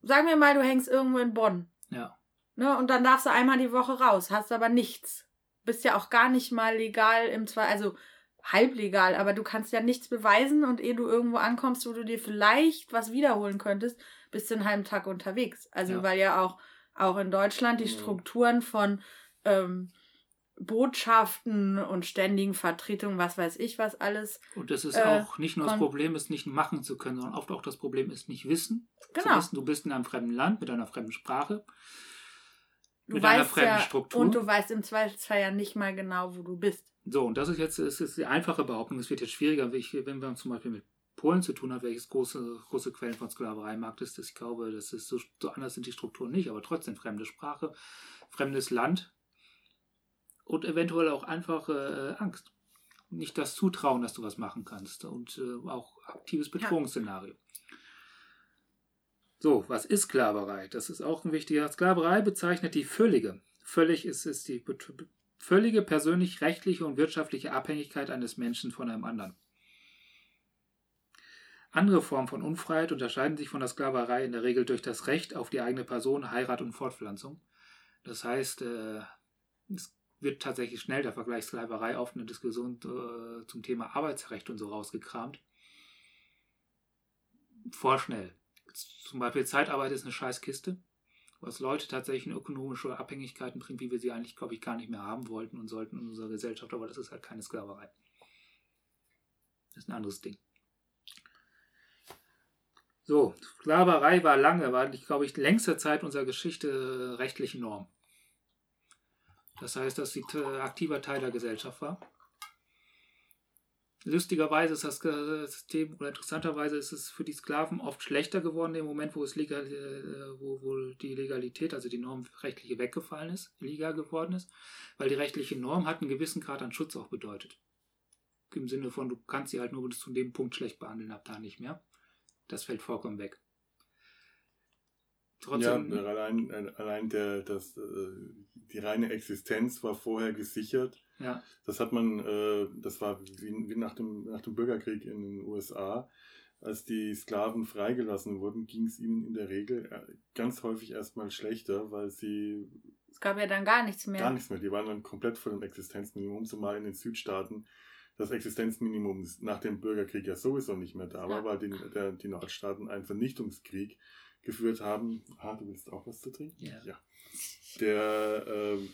sagen wir mal, du hängst irgendwo in Bonn. Ja. Ne, und dann darfst du einmal die Woche raus, hast aber nichts. Bist ja auch gar nicht mal legal im Zweifel, also halblegal, aber du kannst ja nichts beweisen und ehe du irgendwo ankommst, wo du dir vielleicht was wiederholen könntest, bist du einen halben Tag unterwegs. Also ja. weil ja auch, auch in Deutschland die Strukturen von ähm, Botschaften und ständigen Vertretungen, was weiß ich, was alles. Und das ist äh, auch nicht nur das Problem, ist nicht machen zu können, sondern oft auch das Problem ist nicht wissen. Genau. Wissen, du bist in einem fremden Land mit einer fremden Sprache. Du mit einer fremden ja, Struktur. Und du weißt im Zweifelsfall ja nicht mal genau, wo du bist. So, und das ist jetzt das ist die einfache Behauptung. Es wird jetzt schwieriger, wenn wir zum Beispiel mit Polen zu tun haben, welches große, große Quellen von Sklavereimarkt ist. Ich glaube, das ist so, so anders sind die Strukturen nicht, aber trotzdem fremde Sprache, fremdes Land und eventuell auch einfach äh, Angst. Nicht das Zutrauen, dass du was machen kannst und äh, auch aktives Bedrohungsszenario. Ja. So, was ist Sklaverei? Das ist auch ein wichtiger. Sklaverei bezeichnet die völlige, völlig ist, ist die völlige persönlich rechtliche und wirtschaftliche Abhängigkeit eines Menschen von einem anderen. Andere Formen von Unfreiheit unterscheiden sich von der Sklaverei in der Regel durch das Recht auf die eigene Person, Heirat und Fortpflanzung. Das heißt, äh, es wird tatsächlich schnell der Vergleich Sklaverei auf eine Diskussion äh, zum Thema Arbeitsrecht und so rausgekramt. Vorschnell. Zum Beispiel Zeitarbeit ist eine Scheißkiste was Leute tatsächlich in ökonomische Abhängigkeiten bringt, wie wir sie eigentlich, glaube ich, gar nicht mehr haben wollten und sollten in unserer Gesellschaft, aber das ist halt keine Sklaverei. Das ist ein anderes Ding. So, Sklaverei war lange, war, glaube ich, längste Zeit unserer Geschichte rechtliche Norm. Das heißt, dass sie aktiver Teil der Gesellschaft war. Lustigerweise ist das System, oder interessanterweise ist es für die Sklaven oft schlechter geworden im Moment, wo es legal, äh, wo, wo die Legalität, also die normrechtliche weggefallen ist, illegal geworden ist, weil die rechtliche Norm hat einen gewissen Grad an Schutz auch bedeutet. Im Sinne von, du kannst sie halt nur bis zu dem Punkt schlecht behandeln, ab da nicht mehr. Das fällt vollkommen weg. Trotzdem, ja, allein, allein der, das, äh, die reine Existenz war vorher gesichert ja. Das hat man, äh, das war wie, wie, nach, dem, nach dem Bürgerkrieg in den USA. Als die Sklaven freigelassen wurden, ging es ihnen in der Regel äh, ganz häufig erstmal schlechter, weil sie. Es gab ja dann gar nichts mehr. Gar nichts mehr. Die waren dann komplett vor dem Existenzminimum, zumal in den Südstaaten das Existenzminimum nach dem Bürgerkrieg ja sowieso nicht mehr da war, ja. weil die, der, die Nordstaaten einen Vernichtungskrieg geführt haben. Ah, du willst auch was zu trinken? Ja. ja. Der äh,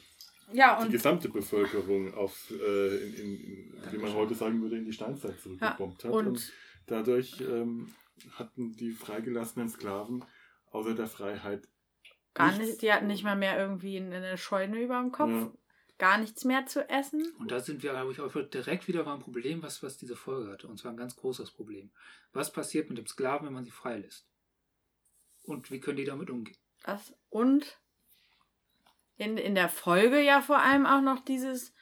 ja, die gesamte Bevölkerung auf, äh, in, in, wie man heute sagen würde, in die Steinzeit zurückgebombt ja, hat. Und, und dadurch ähm, hatten die freigelassenen Sklaven außer der Freiheit gar nicht, die hatten nicht mal mehr irgendwie eine Scheune über dem Kopf. Ja. Gar nichts mehr zu essen. Und da sind wir, glaube ich, auch direkt wieder beim Problem, was, was diese Folge hatte. Und zwar ein ganz großes Problem. Was passiert mit dem Sklaven, wenn man sie freilässt? Und wie können die damit umgehen? Das und in, in der Folge ja vor allem auch noch dieses,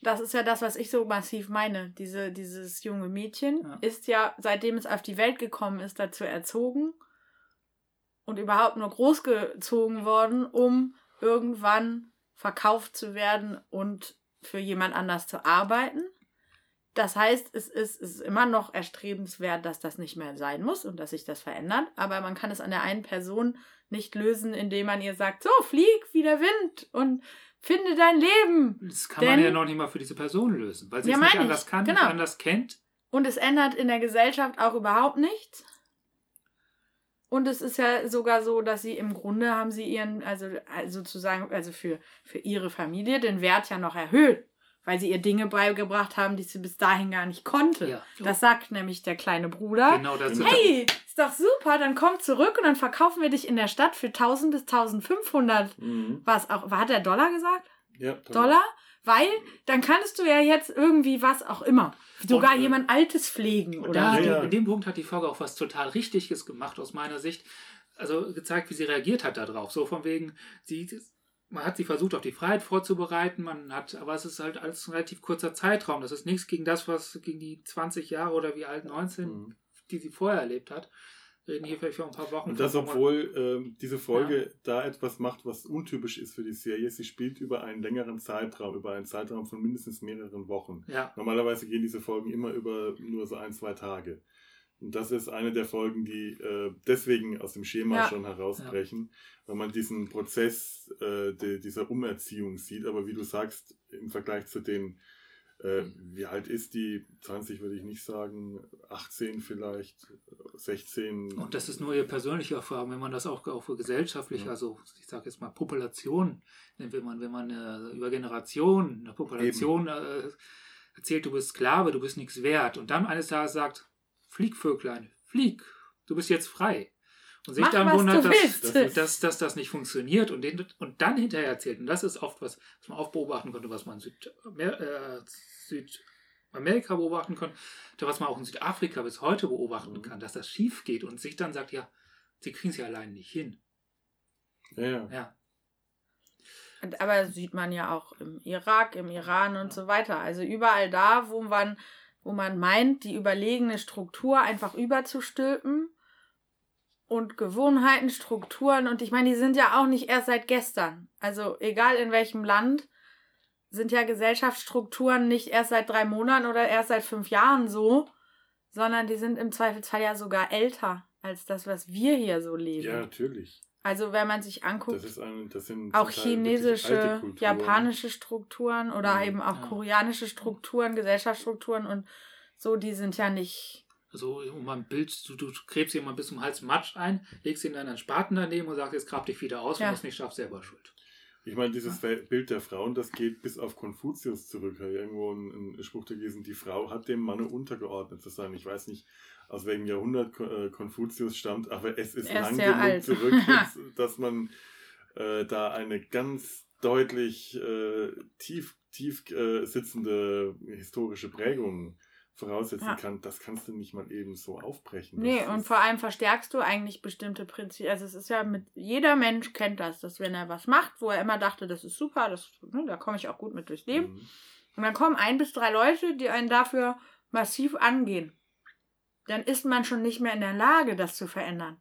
das ist ja das, was ich so massiv meine. Diese, dieses junge Mädchen ja. ist ja, seitdem es auf die Welt gekommen ist, dazu erzogen und überhaupt nur großgezogen worden, um irgendwann verkauft zu werden und für jemand anders zu arbeiten. Das heißt, es ist, es ist immer noch erstrebenswert, dass das nicht mehr sein muss und dass sich das verändert. Aber man kann es an der einen Person nicht lösen, indem man ihr sagt, so, flieg wie der Wind und finde dein Leben. Das kann man Denn- ja noch nicht mal für diese Person lösen, weil sie Ja, es nicht meine ich. anders kann, Genau. nicht anders kennt. Und es ändert in der Gesellschaft auch überhaupt nichts. Und es ist ja sogar so, dass sie im Grunde haben sie ihren, also, also sozusagen, also für, für ihre Familie den Wert ja noch erhöht, weil sie ihr Dinge beigebracht haben, die sie bis dahin gar nicht konnte. Ja. Das sagt nämlich der kleine Bruder. Genau das. Hey, ist doch super, dann komm zurück und dann verkaufen wir dich in der Stadt für 1000 bis 1500. Mhm. Was auch, hat der Dollar gesagt? Ja, toll. Dollar? Weil dann kannst du ja jetzt irgendwie was auch immer. Sogar Und, äh, jemand Altes pflegen oder da, ja. in dem Punkt hat die Folge auch was total Richtiges gemacht aus meiner Sicht. Also gezeigt, wie sie reagiert hat darauf. So von wegen, sie, man hat sie versucht, auf die Freiheit vorzubereiten, man hat, aber es ist halt alles ein relativ kurzer Zeitraum. Das ist nichts gegen das, was gegen die 20 Jahre oder wie alt 19, Mhm. die sie vorher erlebt hat. Wir reden hier vielleicht vor ein paar Wochen. Und das, obwohl ähm, diese Folge da etwas macht, was untypisch ist für die Serie. Sie spielt über einen längeren Zeitraum, über einen Zeitraum von mindestens mehreren Wochen. Ja, Normalerweise gehen diese Folgen immer über nur so ein, zwei Tage. Und das ist eine der Folgen, die äh, deswegen aus dem Schema Ja. schon herausbrechen, weil man diesen Prozess äh, de, dieser Umerziehung sieht. Aber wie du sagst, im Vergleich zu den, äh, wie alt ist die? 20 würde ich nicht sagen, 18 vielleicht, 16. und das ist nur ihre persönliche Erfahrung, wenn man das auch, auch für gesellschaftlich, Ja. also ich sage jetzt mal Population, wenn man, wenn man äh, über Generationen, eine Population äh, erzählt, du bist Sklave, du bist nichts wert und dann eines Tages sagt, flieg Vöglein, flieg, du bist jetzt frei. Und sich Mach, dann was wundert, dass, dass, dass, dass das nicht funktioniert und, den, und dann hinterher erzählt. Und das ist oft was, was man auch beobachten konnte, was man in Südamer äh, Südamerika beobachten konnte, was man auch in Südafrika bis heute beobachten Mhm. kann, dass das schief geht und sich dann sagt, ja, sie kriegen es ja allein nicht hin. Ja, ja. Ja, Und, aber das sieht man ja auch im Irak, im Iran und so weiter. Also überall da, wo man, wo man meint, die überlegene Struktur einfach überzustülpen und Gewohnheiten, Strukturen und ich meine, die sind ja auch nicht erst seit gestern. Also egal in welchem Land sind ja Gesellschaftsstrukturen nicht erst seit drei Monaten oder erst seit fünf Jahren so, sondern die sind im Zweifelsfall ja sogar älter als das, was wir hier so leben. ja, natürlich. Also wenn man sich anguckt, Das, ist ein, das sind auch chinesische, japanische Strukturen oder Mhm. eben auch Ja. koreanische Strukturen, Gesellschaftsstrukturen und so, die sind ja nicht. also um ein Bild, du, du gräbst jemand bis zum Hals Matsch ein, legst ihn dann einen Spaten daneben und sagst, jetzt grab dich wieder aus, Ja. wenn du es nicht schaffst, selber schuld. Ich meine, dieses Bild der Frauen, das geht bis auf Konfuzius zurück. Hat irgendwo ein, ein Spruch da gelesen, die Frau hat dem Manne untergeordnet zu sein. Ich weiß nicht, aus welchem Jahrhundert äh, Konfuzius stammt, aber es ist lang genug alt. zurück, [laughs] dass, man äh, da eine ganz deutlich äh, tief, tief äh, sitzende historische Prägung voraussetzen Ja. kann. Das kannst du nicht mal eben so aufbrechen. Nee, und vor allem verstärkst du eigentlich bestimmte Prinzipien. Also es ist ja mit, jeder Mensch kennt das, dass wenn er was macht, wo er immer dachte, das ist super, das, ne, da komme ich auch gut mit durchs Leben. Mhm. Und dann kommen ein bis drei Leute, die einen dafür massiv angehen. Dann ist man schon nicht mehr in der Lage, das zu verändern.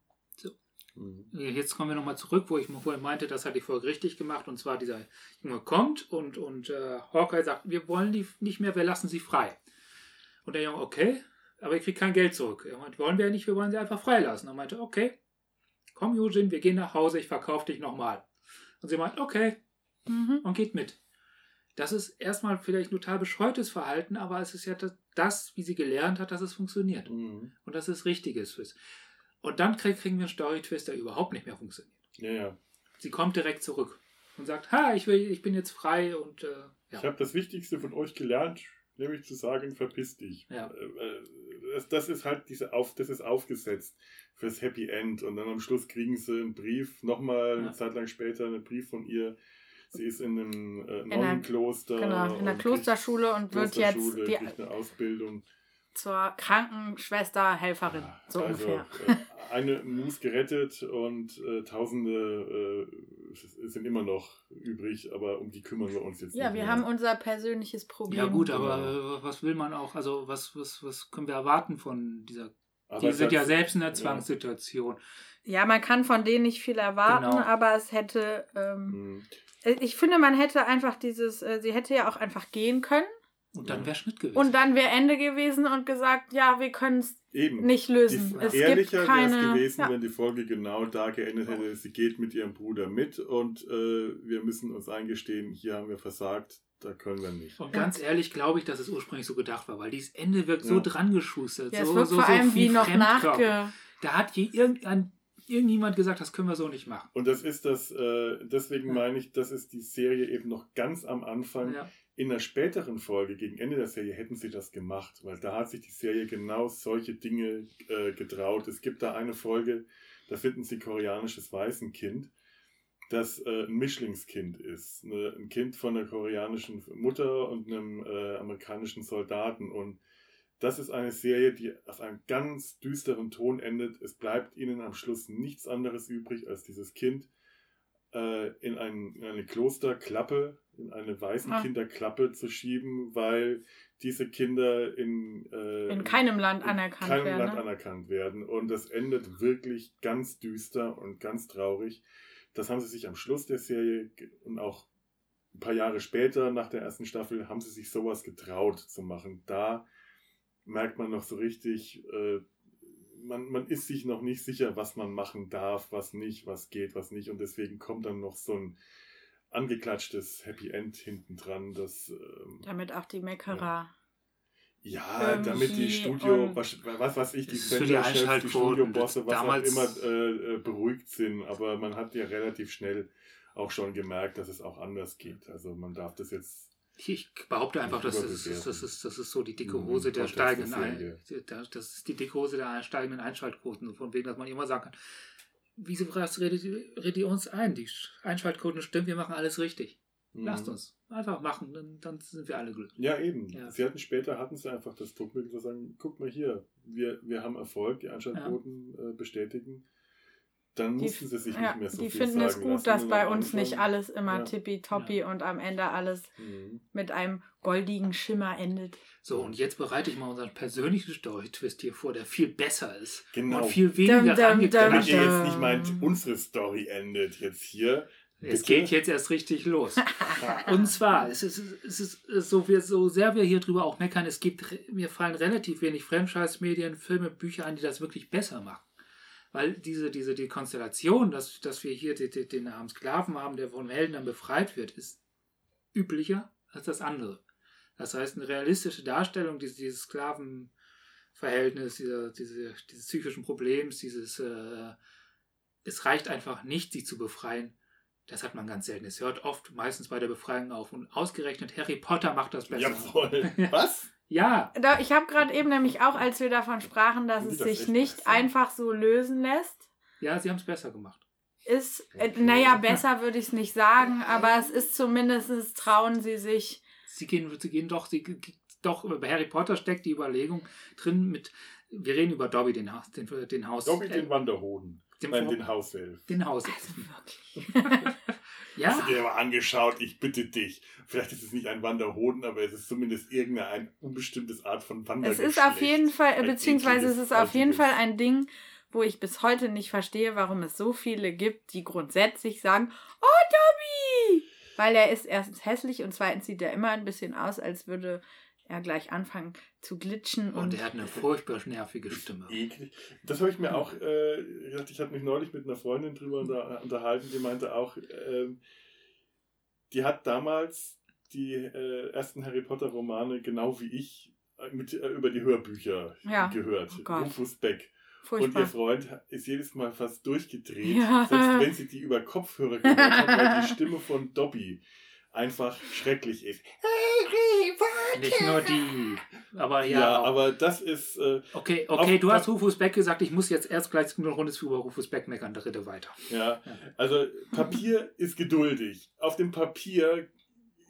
Mhm. Jetzt kommen wir nochmal zurück, wo ich vorhin meinte, das hat die Folge richtig gemacht. Und zwar dieser Junge kommt und, und äh, Hawkeye sagt, wir wollen die nicht mehr, wir lassen sie frei. Und der Junge, okay, aber ihr kriegt kein Geld zurück. Er meint, wollen wir ja nicht, wir wollen sie einfach freilassen. Er meinte, okay, komm Eugene, wir gehen nach Hause, ich verkaufe dich nochmal. Und sie meint, okay, Mhm. und geht mit. Das ist erstmal vielleicht total bescheuertes Verhalten, aber es ist ja das, wie sie gelernt hat, dass es funktioniert. Mhm. Und dass es richtig ist fürs. Und dann krieg- kriegen wir einen Story-Twist, der überhaupt nicht mehr funktioniert. Ja, ja. Sie kommt direkt zurück und sagt, ha, ich, will, ich bin jetzt frei und äh, Ich ja. habe das Wichtigste von euch gelernt, nämlich zu sagen, verpiss dich. Ja. Äh, äh, Das, das ist halt diese auf, das ist aufgesetzt fürs Happy End. Und dann am Schluss kriegen sie einen Brief, nochmal eine. Zeit lang später einen Brief von ihr. Sie ist in einem äh, Nonnenkloster. Genau, in der Klosterschule und wird jetzt die, eine Ausbildung. zur Krankenschwester, Helferin. So also, ungefähr. äh, eine Moose gerettet und äh, Tausende äh, sind immer noch übrig, aber um die kümmern wir uns jetzt Ja, nicht wir mehr. haben unser persönliches Problem. ja gut, Genau. aber äh, was will man auch, also was, was, was können wir erwarten von dieser, Aber die sind ja selbst in der ja. Zwangssituation. Ja, man kann von denen nicht viel erwarten, Genau. aber es hätte. Ähm, Mhm. Ich finde, man hätte einfach dieses. Äh, sie hätte ja auch einfach gehen können. Und dann wäre Schnitt gewesen. Und dann wäre Ende gewesen und gesagt, ja, wir können es Eben. nicht lösen. Die, es ehrlicher wäre es gewesen, ja. wenn die Folge genau da geendet hätte. Sie geht mit ihrem Bruder mit und äh, wir müssen uns eingestehen, hier haben wir versagt, da können wir nicht. Und ganz ehrlich glaube ich, dass es ursprünglich so gedacht war, weil dieses Ende wirkt so Ja. dran geschustert. ja, es so, wird so, vor so allem wie noch nachge. Da hat je irgendein, irgendjemand gesagt, das können wir so nicht machen. Und das ist das, äh, deswegen Ja. meine ich, das ist die Serie eben noch ganz am Anfang. Ja. In der späteren Folge, gegen Ende der Serie, hätten sie das gemacht, weil da hat sich die Serie genau solche Dinge äh, getraut. Es gibt da eine Folge, da finden sie koreanisches Waisenkind, das äh, ein Mischlingskind ist. Ne, ein Kind von einer koreanischen Mutter und einem äh, amerikanischen Soldaten. Und das ist eine Serie, die auf einem ganz düsteren Ton endet. Es bleibt ihnen am Schluss nichts anderes übrig, als dieses Kind äh, in, ein, in eine Klosterklappe, in eine Ah. Waisenkinderklappe zu schieben, weil diese Kinder in, äh, In keinem Land anerkannt keinem werden. Land ne? anerkannt werden. Und das endet wirklich ganz düster und ganz traurig. Das haben sie sich am Schluss der Serie und auch ein paar Jahre später, nach der ersten Staffel, haben sie sich sowas getraut zu machen. Da merkt man noch so richtig, äh, man, man ist sich noch nicht sicher, was man machen darf, was nicht, was geht, was nicht. Und deswegen kommt dann noch so ein angeklatschtes Happy End hinten dran, das ähm, Damit auch die Meckerer. ja, damit die Studio, was, was weiß ich, die die Senderchefs, die Einschaltquoten, Studiobosse, was damals- auch immer äh, äh, beruhigt sind. Aber man hat ja relativ schnell auch schon gemerkt, dass es auch anders geht. Also man darf das jetzt Ich behaupte einfach, das ist, das, ist, das ist so die dicke Mhm, Hose der steigenden Ein, das ist die dicke Hose der steigenden Einschaltquoten. Von wegen, dass man immer sagen kann, wieso redet, ihr- redet ihr uns ein? Die Einschaltquoten stimmen, wir machen alles richtig. Lasst Mhm. uns einfach machen, dann, dann sind wir alle glücklich. Ja, eben. Ja. Sie hatten später, hatten sie einfach das Druckmittel zu sagen, guck mal hier, wir, wir haben Erfolg, die Einschaltquoten äh, bestätigen. Dann Die, mussten sie sich ja, nicht mehr so die viel finden es gut, dass bei uns nicht Anfang- alles immer Ja. tippitoppi und am Ende alles Mhm. mit einem goldigen Schimmer endet. So, und jetzt bereite ich mal unseren persönlichen Story-Twist hier vor, der viel besser ist. Genau. Und viel weniger dum, Damit angekündigt. ihr jetzt nicht meint, unsere Story endet jetzt hier. Es Bitte? geht jetzt erst richtig los. [laughs] Und zwar, es ist, es ist so, wir, so sehr wir hier drüber auch meckern, es gibt, mir fallen relativ wenig Franchise-Medien, Filme, Bücher ein, die das wirklich besser machen. Weil diese, diese die Konstellation, dass, dass wir hier den, den, armen Sklaven haben, der von Helden dann befreit wird, ist üblicher als das andere. Das heißt, eine realistische Darstellung dieses, dieses Sklavenverhältnis, dieser, diese, dieses psychischen Problems, dieses, äh, es reicht einfach nicht, sie zu befreien. Das hat man ganz selten. Es hört oft meistens bei der Befreiung auf. Und ausgerechnet Harry Potter macht das besser. Jawohl. [laughs] Was? Ja, Da, ich habe gerade eben nämlich auch, als wir davon sprachen, dass es das sich nicht besser? einfach so lösen lässt, ja, sie haben es besser gemacht. ist, äh, Okay. naja, besser würde ich es nicht sagen, aber es ist zumindest, trauen sie sich. Sie gehen, sie gehen doch, sie doch, bei Harry Potter steckt die Überlegung drin mit, wir reden über Dobby, den Haus, den, den Haus, Dobby äh, den Wanderhoden. den, Nein, den Hauself. den Haus. Also wirklich. [laughs] Ja, Hast du dir mal angeschaut? Ich bitte dich. Vielleicht ist es nicht ein Wanderhoden, aber es ist zumindest irgendeine unbestimmtes Art von Es Wandergeschlecht. ist auf jeden Fall, beziehungsweise es ist auf jeden. Fall ein Ding, wo ich bis heute nicht verstehe, warum es so viele gibt, die grundsätzlich sagen, oh Dobby! Weil er ist erstens hässlich und zweitens sieht er immer ein bisschen aus, als würde er gleich anfangen zu glitschen. Und, und er hat eine furchtbar nervige Stimme. eklig. Das habe ich mir auch äh, gedacht. Ich hatte mich neulich mit einer Freundin drüber unter, unterhalten, die meinte auch, ähm, die hat damals die äh, ersten Harry Potter Romane genau wie ich äh, mit, äh, über die Hörbücher Ja. gehört. Oh. Rufus Beck. Und furchtbar. ihr Freund ist jedes Mal fast durchgedreht, Ja. selbst wenn sie die über Kopfhörer gehört hat, weil die [laughs] Stimme von Dobby einfach schrecklich ist. Nicht nur die, aber Ja, ja. auch. aber das ist. Äh, okay, okay, auf- du hast Rufus Beck gesagt, ich muss jetzt erst gleich eine Runde über Rufus Beck meckern, da rede weiter. Ja, also Papier ist geduldig. Auf dem Papier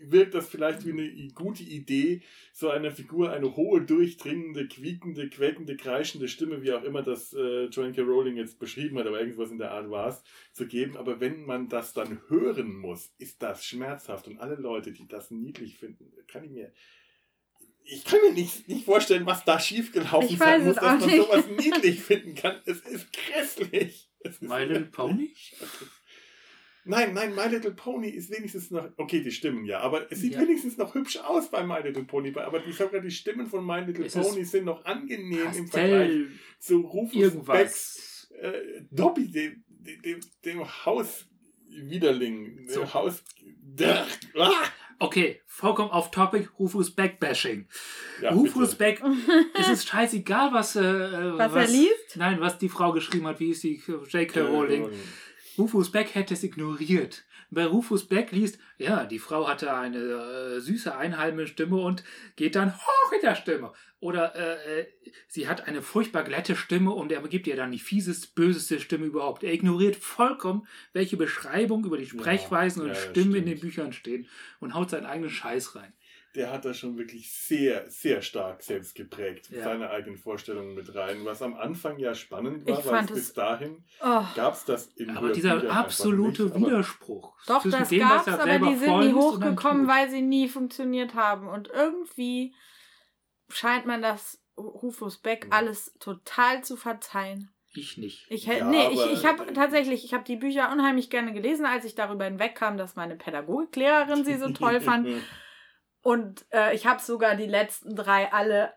wirkt das vielleicht wie eine gute Idee, so einer Figur eine hohe, durchdringende, quiekende, quäkende, kreischende Stimme, wie auch immer das äh, Joan K. Rowling jetzt beschrieben hat, aber irgendwas in der Art war es, zu geben. Aber wenn man das dann hören muss, ist das schmerzhaft. Und alle Leute, die das niedlich finden, kann ich mir... Ich kann mir nicht, nicht vorstellen, was da schiefgelaufen sein muss, dass man nicht. sowas niedlich finden kann. Es ist grässlich. Es ist My Little Pony? Nein, nein, My Little Pony ist wenigstens noch. Okay, die Stimmen ja, aber es sieht Ja. wenigstens noch hübsch aus bei My Little Pony. Aber die, sogar die Stimmen von My Little Es Pony sind noch angenehm im Vergleich Pastell, zu Rufus Becks irgendwas. äh, Dobby, dem, dem, dem Hauswiderling. So. Dem Haus. Ah! Okay, vollkommen off topic, Rufus Beck Bashing. Ja, Rufus bitte. Beck, [laughs] es ist scheißegal, was, äh, Was er liest? Nein, was die Frau geschrieben hat, wie ist die J.K. Rowling. Rufus Beck hätte es ignoriert. Bei Rufus Beck liest, ja, die Frau hatte eine äh, süße einhalme Stimme und geht dann hoch in der Stimme. Oder äh, äh, sie hat eine furchtbar glatte Stimme und er gibt ihr dann die fieseste, böseste Stimme überhaupt. Er ignoriert vollkommen, welche Beschreibung über die Sprechweisen ja, und ja, Stimmen in den. Büchern stehen und haut seinen eigenen Scheiß rein. Der hat da schon wirklich sehr, sehr stark selbst geprägt. Ja. Seine eigenen Vorstellungen mit rein. Was am Anfang ja spannend war, Ich weil fand es es- bis dahin Oh. gab es das in Aber dieser absolute nicht, Widerspruch. Doch, das gab's, er aber die sind nie hochgekommen, weil sie nie funktioniert haben. Und irgendwie scheint man das Rufus Beck Hm. alles total zu verzeihen. Ich nicht. Ich hätte, Ja, nee, ich, ich habe tatsächlich, ich habe die Bücher unheimlich gerne gelesen, als ich darüber hinwegkam, dass meine Pädagogiklehrerin sie so toll fand. [laughs] Und äh, ich habe sogar die letzten drei alle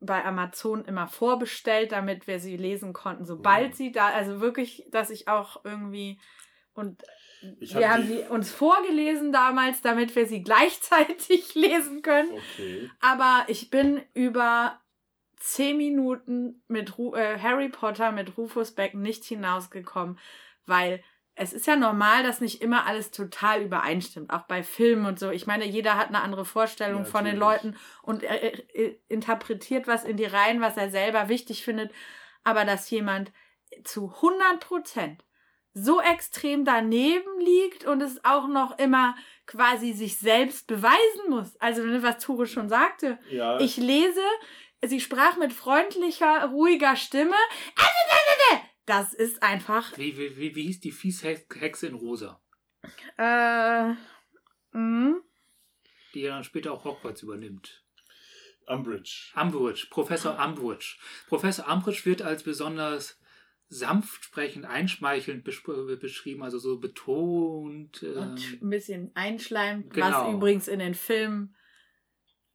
bei Amazon immer vorbestellt, damit wir sie lesen konnten, sobald Mhm. sie da, also wirklich, dass ich auch irgendwie und Ich wir hab haben sie uns vorgelesen damals, damit wir sie [laughs] gleichzeitig lesen können. Okay. Aber ich bin über zehn Minuten mit Ru äh, Harry Potter mit Rufus Beck nicht hinausgekommen, weil es ist ja normal, dass nicht immer alles total übereinstimmt, auch bei Filmen und so. Ich meine, jeder hat eine andere Vorstellung Ja, von den. Leuten und er, er, er interpretiert was in die Reihen, was er selber wichtig findet. Aber dass jemand zu 100 Prozent so extrem daneben liegt und es auch noch immer quasi sich selbst beweisen muss. Also, ne, was Ture schon sagte. Ja, Ich lese, sie sprach mit freundlicher, ruhiger Stimme. Das ist einfach. Wie, wie, wie, wie hieß die Fieshexe in Rosa? Äh, mh. Die ja dann später auch Hogwarts übernimmt. Umbridge. Umbridge, Professor Umbridge. Professor Umbridge wird als besonders sanft sprechend, einschmeichelnd besch- beschrieben, also so betont. und ähm, ein bisschen einschleimt, genau. was übrigens in den Filmen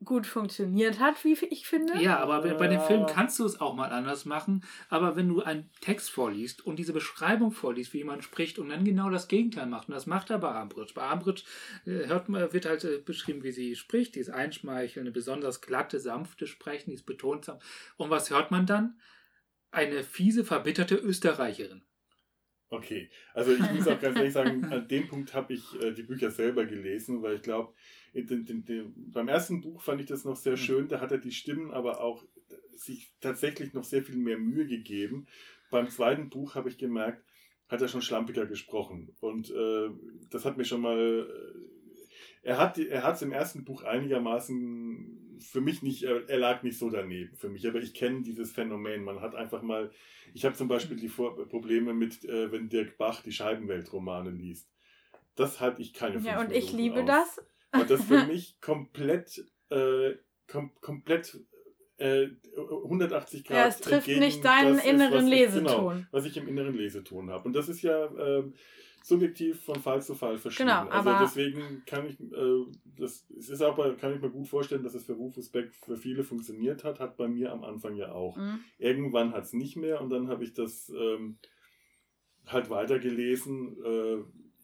gut funktioniert hat, wie ich finde. Ja, aber bei- bei den Ja. Filmen kannst du es auch mal anders machen. Aber wenn du einen Text vorliest und diese Beschreibung vorliest, wie jemand spricht und dann genau das Gegenteil macht, und das macht er bei Ambridge. Bei Ambridge äh, hört man, wird halt äh, beschrieben, wie sie spricht, dieses Einschmeicheln, eine besonders glatte, sanfte Sprechen, dieses betont sanft. Und was hört man dann? Eine fiese, verbitterte Österreicherin. Okay, also ich muss auch ganz ehrlich sagen, an dem Punkt habe ich äh, die Bücher selber gelesen, weil ich glaube, beim ersten Buch fand ich das noch sehr Mhm. schön, da hat er die Stimmen aber auch sich tatsächlich noch sehr viel mehr Mühe gegeben. Beim zweiten Buch habe ich gemerkt, hat er schon schlampiger gesprochen und äh, das hat mir schon mal... Äh, er hat er hat es im ersten Buch einigermaßen für mich nicht, er, lag nicht so daneben für mich, aber ich kenne dieses Phänomen. Man hat einfach mal ich habe zum Beispiel die Vor Probleme mit, äh, wenn Dirk Bach die Scheibenweltromane liest. Das halte ich keine Ja, und ich liebe aus. das. Weil das für [laughs] mich komplett, äh, kom komplett äh, 180 Grad. Ja, es trifft nicht deinen das ist, inneren was ich- Leseton. Genau, was ich im inneren Leseton habe. Und das ist ja ähm, subjektiv von Fall zu Fall verschieden. Genau, also deswegen kann ich, äh, das, es ist aber, kann ich mir gut vorstellen, dass es für Rufus Beck für viele funktioniert hat, hat bei mir am Anfang ja auch. Mhm. Irgendwann hat es nicht mehr und dann habe ich das ähm, halt weitergelesen. Äh,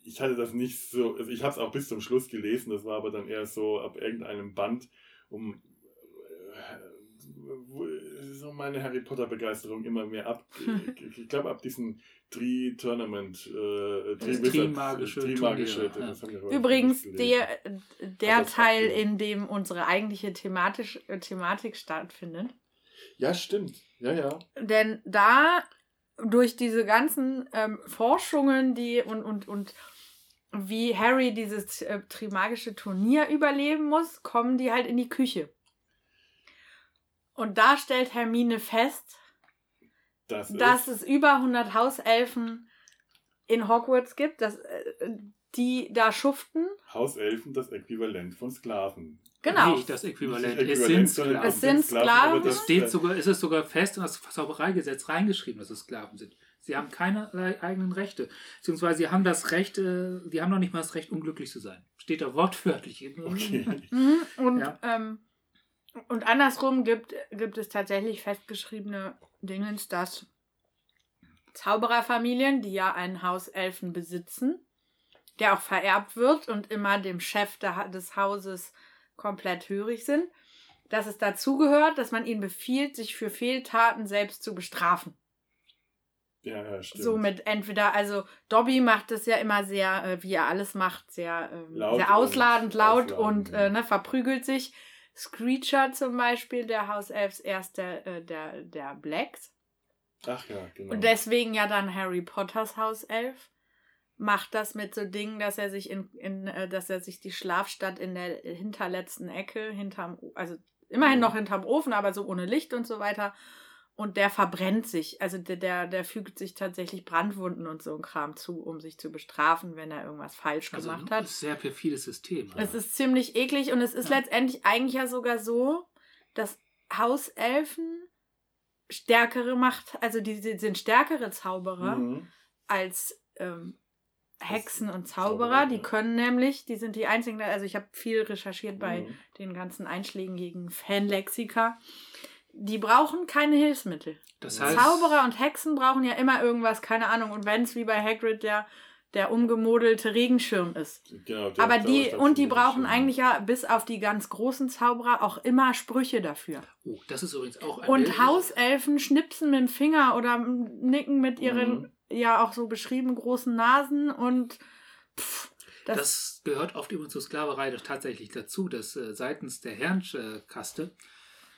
ich hatte das nicht so, also ich habe es auch bis zum Schluss gelesen, das war aber dann eher so ab irgendeinem Band, um äh, so meine Harry Potter Begeisterung immer mehr ab. [laughs] ich ich glaube ab diesem Tri Tournament, äh, Tri Trimagische Trimagische. Turnier, ja. Übrigens, der, der Teil, in dem unsere eigentliche thematisch, äh, Thematik stattfindet. Ja, stimmt. Ja, ja. Denn da durch diese ganzen ähm, Forschungen, die und, und, und wie Harry dieses äh, trimagische Turnier überleben muss, kommen die halt in die Küche. Und da stellt Hermine fest, Das dass es über 100 Hauselfen in Hogwarts gibt, dass, äh, die da schuften. Hauselfen das Äquivalent von Sklaven. Genau. Nicht das Äquivalent. Nicht Es Äquivalent, sind sondern Sklaven. Es sind Sklaven. aber Es steht sogar, ist es sogar fest in das Zaubereigesetz reingeschrieben, dass es Sklaven sind. Sie haben keinerlei eigenen Rechte. Beziehungsweise sie haben das Recht, äh, die haben noch nicht mal das Recht, unglücklich zu sein. Steht da wortwörtlich. [laughs] Okay. Mhm. Und, Ja. ähm, und andersrum gibt, gibt es tatsächlich festgeschriebene Dingens, dass Zaubererfamilien, die ja einen Hauselfen besitzen, der auch vererbt wird und immer dem Chef des Hauses komplett hörig sind, dass es dazugehört, dass man ihnen befiehlt, sich für Fehltaten selbst zu bestrafen. Ja, ja, stimmt. Somit entweder, also Dobby macht es ja immer sehr, äh, wie er alles macht, sehr, ähm, Laut sehr ausladend, laut und ja. äh, ne, verprügelt sich. Screecher zum Beispiel, der Hauselfs, erst der, äh, der, der Blacks. Ach ja, genau. Und deswegen ja dann Harry Potters Hauself macht das mit so Dingen, dass er sich in, in äh, dass er sich die Schlafstadt in der hinterletzten Ecke, hinterm, also immerhin noch hinterm Ofen, aber so ohne Licht und so weiter. Und der verbrennt sich, also der, der, der fügt sich tatsächlich Brandwunden und so ein Kram zu, um sich zu bestrafen, wenn er irgendwas falsch Also gemacht ein hat. sehr perfides System. Es ist ziemlich eklig und es ist Ja. letztendlich eigentlich ja sogar so, dass Hauselfen stärkere Macht, also die, die sind stärkere Zauberer Mhm. als ähm, Hexen und Zauberer. Zauberer, die können nämlich, die sind die einzigen, also ich habe viel recherchiert bei Mhm. den ganzen einschlägigen Fanlexika. Die brauchen keine Hilfsmittel. Das heißt, Zauberer und Hexen brauchen ja immer irgendwas, keine Ahnung. Und wenn es wie bei Hagrid der, der umgemodelte Regenschirm ist. Genau, der Aber die, und die brauchen eigentlich ja bis auf die ganz großen Zauberer auch immer Sprüche dafür. oh, das ist übrigens auch ein Und Hauselfen schnipsen mit dem Finger oder nicken mit ihren, Mhm. ja auch so beschrieben, großen Nasen und pff, das, Das, gehört oft übrigens zur Sklaverei doch tatsächlich dazu, dass äh, seitens der Herrenkaste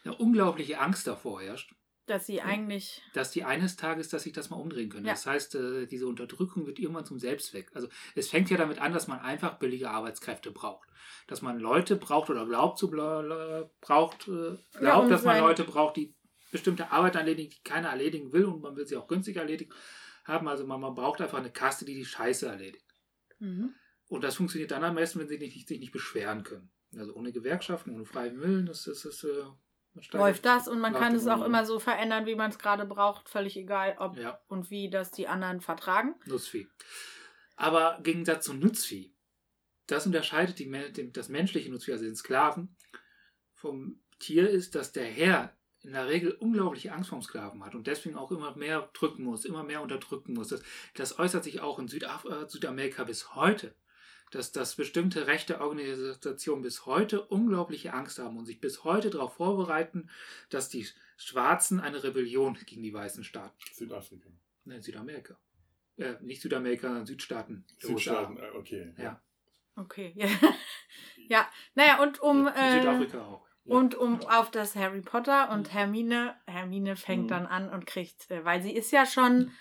eine unglaubliche Angst davor herrscht, dass sie eigentlich. dass die eines Tages, dass sich das mal umdrehen können. Ja. Das heißt, äh, diese Unterdrückung wird irgendwann zum Selbstzweck. Also es fängt ja damit an, dass man einfach billige Arbeitskräfte braucht. Dass man Leute braucht oder glaubt zu braucht, äh, Ja, glaubt, um dass man Leute braucht, die bestimmte Arbeit erledigen, die keiner erledigen will und man will sie auch günstig erledigen haben. Also man, man braucht einfach eine Kaste, die die Scheiße erledigt. Mhm. Und das funktioniert dann am besten, wenn sie nicht, sich nicht beschweren können. Also ohne Gewerkschaften, ohne freien Willen, das ist, das, äh, man steigert- Läuft das und man kann es auch immer. so verändern, wie man es gerade braucht. Völlig egal, ob Ja, und wie das die anderen vertragen. Nutzvieh. Aber im Gegensatz zum Nutzvieh, das unterscheidet die, dem- das menschliche Nutzvieh, also den Sklaven, vom Tier ist, dass der Herr in der Regel unglaubliche Angst vom Sklaven hat und deswegen auch immer mehr drücken muss, immer mehr unterdrücken muss. Das, das äußert sich auch in Südaf äh, Südamerika bis heute, dass, dass bestimmte rechte Organisationen bis heute unglaubliche Angst haben und sich bis heute darauf vorbereiten, dass die Schwarzen eine Rebellion gegen die weißen starten. Südafrika. Nein, Südamerika. Äh, nicht Südamerika, sondern Südstaaten. Südstaaten, äh, okay. Ja. Okay. Ja. [laughs] ja. Naja, und um. USA. Äh, Südafrika auch. Ja. Und um auf das Harry Potter und Hermine, Hermine fängt Mhm. dann an und kriegt, äh, weil sie ist ja schon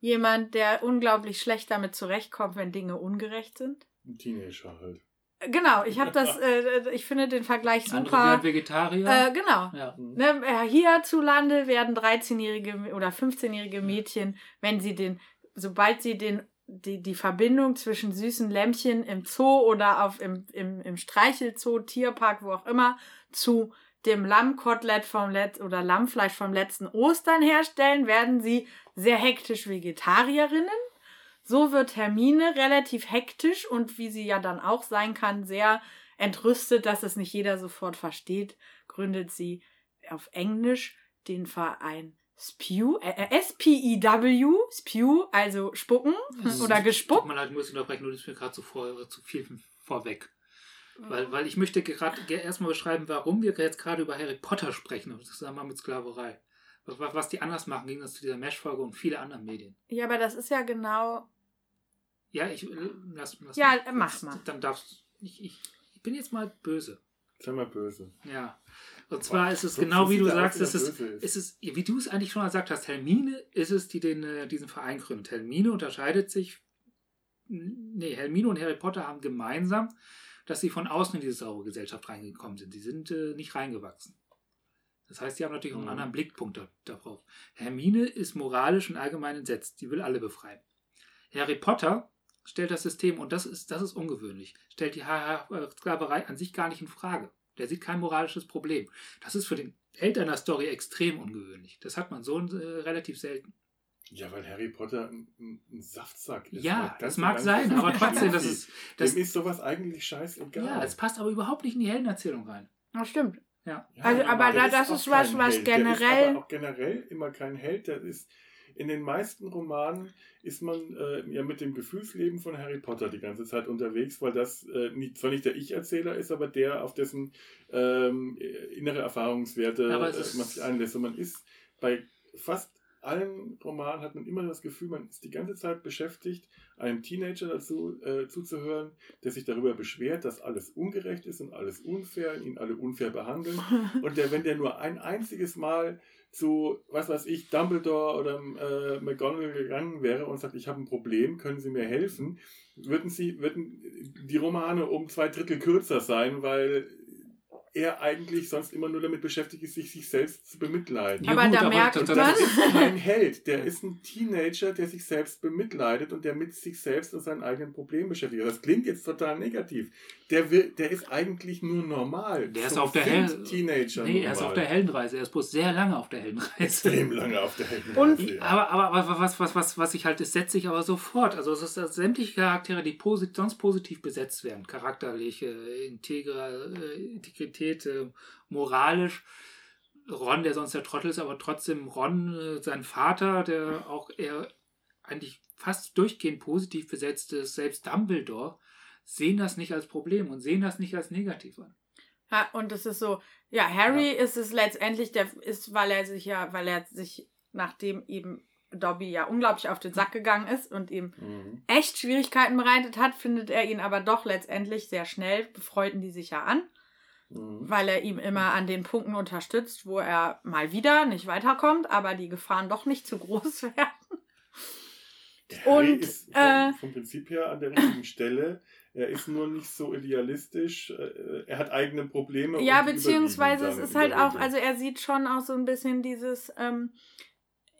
jemand, der unglaublich schlecht damit zurechtkommt, wenn Dinge ungerecht sind. Ein Teenager halt. Äh, Genau, ich habe das, [laughs] äh, ich finde den Vergleich Andere super. werden Vegetarier. Äh, genau. ja. Ne, äh, hierzulande werden 13-jährige oder 15-jährige Mädchen, wenn sie den, sobald sie den, die, die Verbindung zwischen süßen Lämmchen im Zoo oder auf, im, im, im Streichelzoo, Tierpark, wo auch immer, zu dem Lammkotelett vom Let oder Lammfleisch vom letzten Ostern herstellen, werden sie sehr hektisch Vegetarierinnen. So wird Hermine relativ hektisch und wie sie ja dann auch sein kann, sehr entrüstet, dass es nicht jeder sofort versteht, gründet sie auf Englisch den Verein SPEW, äh, äh, S-P-I-W, SPEW, also spucken Es oder gespuckt. leid, ich muss unterbrechen, du bist mir gerade zu, vor, zu viel vorweg. Weil, weil ich möchte gerade ge- erstmal beschreiben, warum wir jetzt gerade über Harry Potter sprechen, im Zusammenhang mit Sklaverei. Was, die anders machen, gegen das zu dieser Mesh-Folge und viele anderen Medien. Ja, aber das ist ja genau. Ja, ich äh, lass, lass Ja, mich- mach jetzt- mal. Dann darfst ich, ich, ich bin jetzt mal böse. Sei mal böse. Ja. Und zwar ist es genau wie du sagst, wenn es ist, ist. es ist, wie du es eigentlich schon mal gesagt hast, Hermine ist es, die den, äh, diesen Verein gründet. Hermine unterscheidet sich, nee, Hermine und Harry Potter haben gemeinsam, dass sie von außen in diese saure Gesellschaft reingekommen sind. Sie sind äh, nicht reingewachsen. Das heißt, sie haben natürlich auch einen Mhm. anderen Blickpunkt da, darauf. Hermine ist moralisch und allgemein entsetzt. Sie will alle befreien. Harry Potter stellt das System, und das ist, das ist ungewöhnlich, stellt die Ha- Sklaverei an sich gar nicht in Frage. Der sieht kein moralisches Problem. Das ist für den Held einer Story extrem ungewöhnlich. Das hat man so äh, relativ selten. Ja, weil Harry Potter ein, ein Saftsack ist. Ja, das mag sein, aber trotzdem, das [laughs] ist. Das Dem ist sowas eigentlich scheißegal. ja, es passt aber überhaupt nicht in die Heldenerzählung rein. Das stimmt. Ja. Ja, Also, aber da- das auch ist was, was Held. Der generell- ist aber auch generell immer kein Held. Der ist in den meisten Romanen ist man äh, ja mit dem Gefühlsleben von Harry Potter die ganze Zeit unterwegs, weil das äh, nicht, zwar nicht der Ich-Erzähler ist, aber der, auf dessen ähm, innere Erfahrungswerte Aber äh, ist- man sich einlässt. Und man ist bei fast allen Romanen hat man immer das Gefühl, man ist die ganze Zeit beschäftigt, einem Teenager dazu äh, zuzuhören, der sich darüber beschwert, dass alles ungerecht ist und alles unfair, ihn alle unfair behandeln. [laughs] Und der, wenn der nur ein einziges Mal zu, was weiß ich, Dumbledore oder äh, McGonagall gegangen wäre und sagt, ich habe ein Problem, können Sie mir helfen, würden sie, würden die Romane um zwei Drittel kürzer sein, weil er eigentlich sonst immer nur damit beschäftigt ist, sich, sich selbst zu bemitleiden. Ja, aber gut, da aber merkt man, Das ist kein Held, der ist ein Teenager, der sich selbst bemitleidet und der mit sich selbst und seinen eigenen Problemen beschäftigt. Das klingt jetzt total negativ. Der, will, der ist eigentlich nur normal. Der ist So auf der Hel- Teenager. Nee, er ist auf der Heldenreise. Er ist bloß sehr lange auf der Heldenreise. Extrem lange auf der Heldenreise. Und- ja. Aber, aber, aber was, was, was, was ich halt, das setzt sich aber sofort. Also es ist dass sämtliche Charaktere, die posit sonst positiv besetzt werden, charakterlich, äh, integra, äh, Integrität, äh, moralisch. Ron, der sonst der Trottel ist, aber trotzdem Ron, äh, sein Vater, der auch eher eigentlich fast durchgehend positiv besetzt ist, selbst Dumbledore, sehen das nicht als Problem und sehen das nicht als negativ an. Ja, und es ist so, ja, Harry ist es letztendlich, der ist, weil er sich ja, weil er sich, nachdem eben Dobby ja unglaublich auf den Sack gegangen ist und ihm Mhm. echt Schwierigkeiten bereitet hat, findet er ihn aber doch letztendlich sehr schnell, befreunden die sich ja an, Mhm. weil er ihm immer an den Punkten unterstützt, wo er mal wieder nicht weiterkommt, aber die Gefahren doch nicht zu groß [laughs] werden. Der Und, ist vom, äh, vom Prinzip her an der richtigen Stelle. Er ist nur nicht so idealistisch. äh, Er hat eigene Probleme. Ja, beziehungsweise es ist halt auch, also er sieht schon auch so ein bisschen dieses, ähm,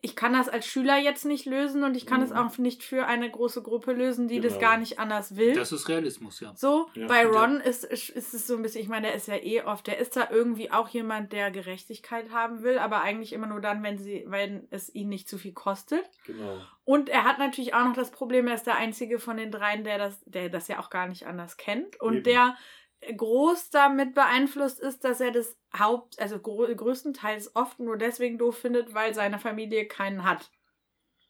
ich kann das als Schüler jetzt nicht lösen und ich kann es Mhm. auch nicht für eine große Gruppe lösen, die das Genau. gar nicht anders will. Das ist Realismus, ja. so, Ja. bei Ron ist, ist ist es so ein bisschen, ich meine, der ist ja eh oft, der ist da irgendwie auch jemand, der Gerechtigkeit haben will, aber eigentlich immer nur dann, wenn sie, wenn es ihn nicht zu viel kostet. Genau. Und er hat natürlich auch noch das Problem, er ist der einzige von den dreien, der das, der das ja auch gar nicht anders kennt und Eben. der groß damit beeinflusst ist, dass er das Haupt, also größtenteils oft nur deswegen doof findet, weil seine Familie keinen hat.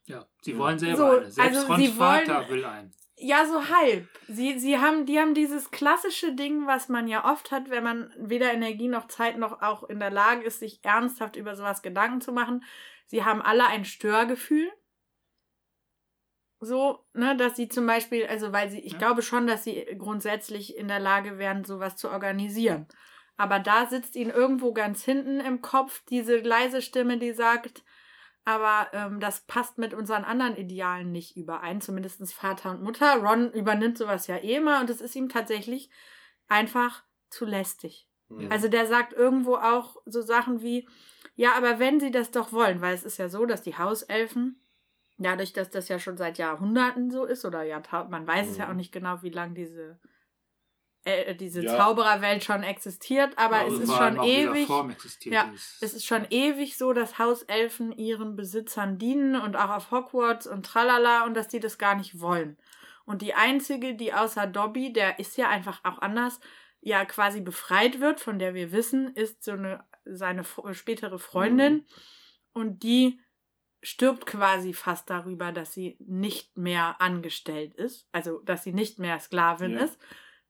Ja, sie wollen selber So, eine. Selbst also Rons sie wollen- Vater will einen. Ja, so halb. Sie, sie haben, die haben dieses klassische Ding, was man ja oft hat, wenn man weder Energie noch Zeit noch auch in der Lage ist, sich ernsthaft über sowas Gedanken zu machen. Sie haben alle ein Störgefühl. So, ne, dass sie zum Beispiel, also weil sie, ich Ja. glaube schon, dass sie grundsätzlich in der Lage wären, sowas zu organisieren. Aber da sitzt ihnen irgendwo ganz hinten im Kopf diese leise Stimme, die sagt, aber ähm, das passt mit unseren anderen Idealen nicht überein, zumindest Vater und Mutter. Ron übernimmt sowas ja eh immer und es ist ihm tatsächlich einfach zu lästig. Mhm. Also der sagt irgendwo auch so Sachen wie, ja, aber wenn sie das doch wollen, weil es ist ja so, dass die Hauselfen, dadurch, dass das ja schon seit Jahrhunderten so ist oder Jahrtausend, man weiß es ja Mhm. auch nicht genau, wie lange diese, äh, diese Ja. Zaubererwelt schon existiert, aber Also es ist schon ewig. Ja, es. Es ist schon ewig so, dass Hauselfen ihren Besitzern dienen und auch auf Hogwarts und tralala und dass die das gar nicht wollen. Und die einzige, die außer Dobby, der ist ja einfach auch anders, ja quasi befreit wird, von der wir wissen, ist so eine seine spätere Freundin Mhm. und die stirbt quasi fast darüber, dass sie nicht mehr angestellt ist, also dass sie nicht mehr Sklavin Ja. ist.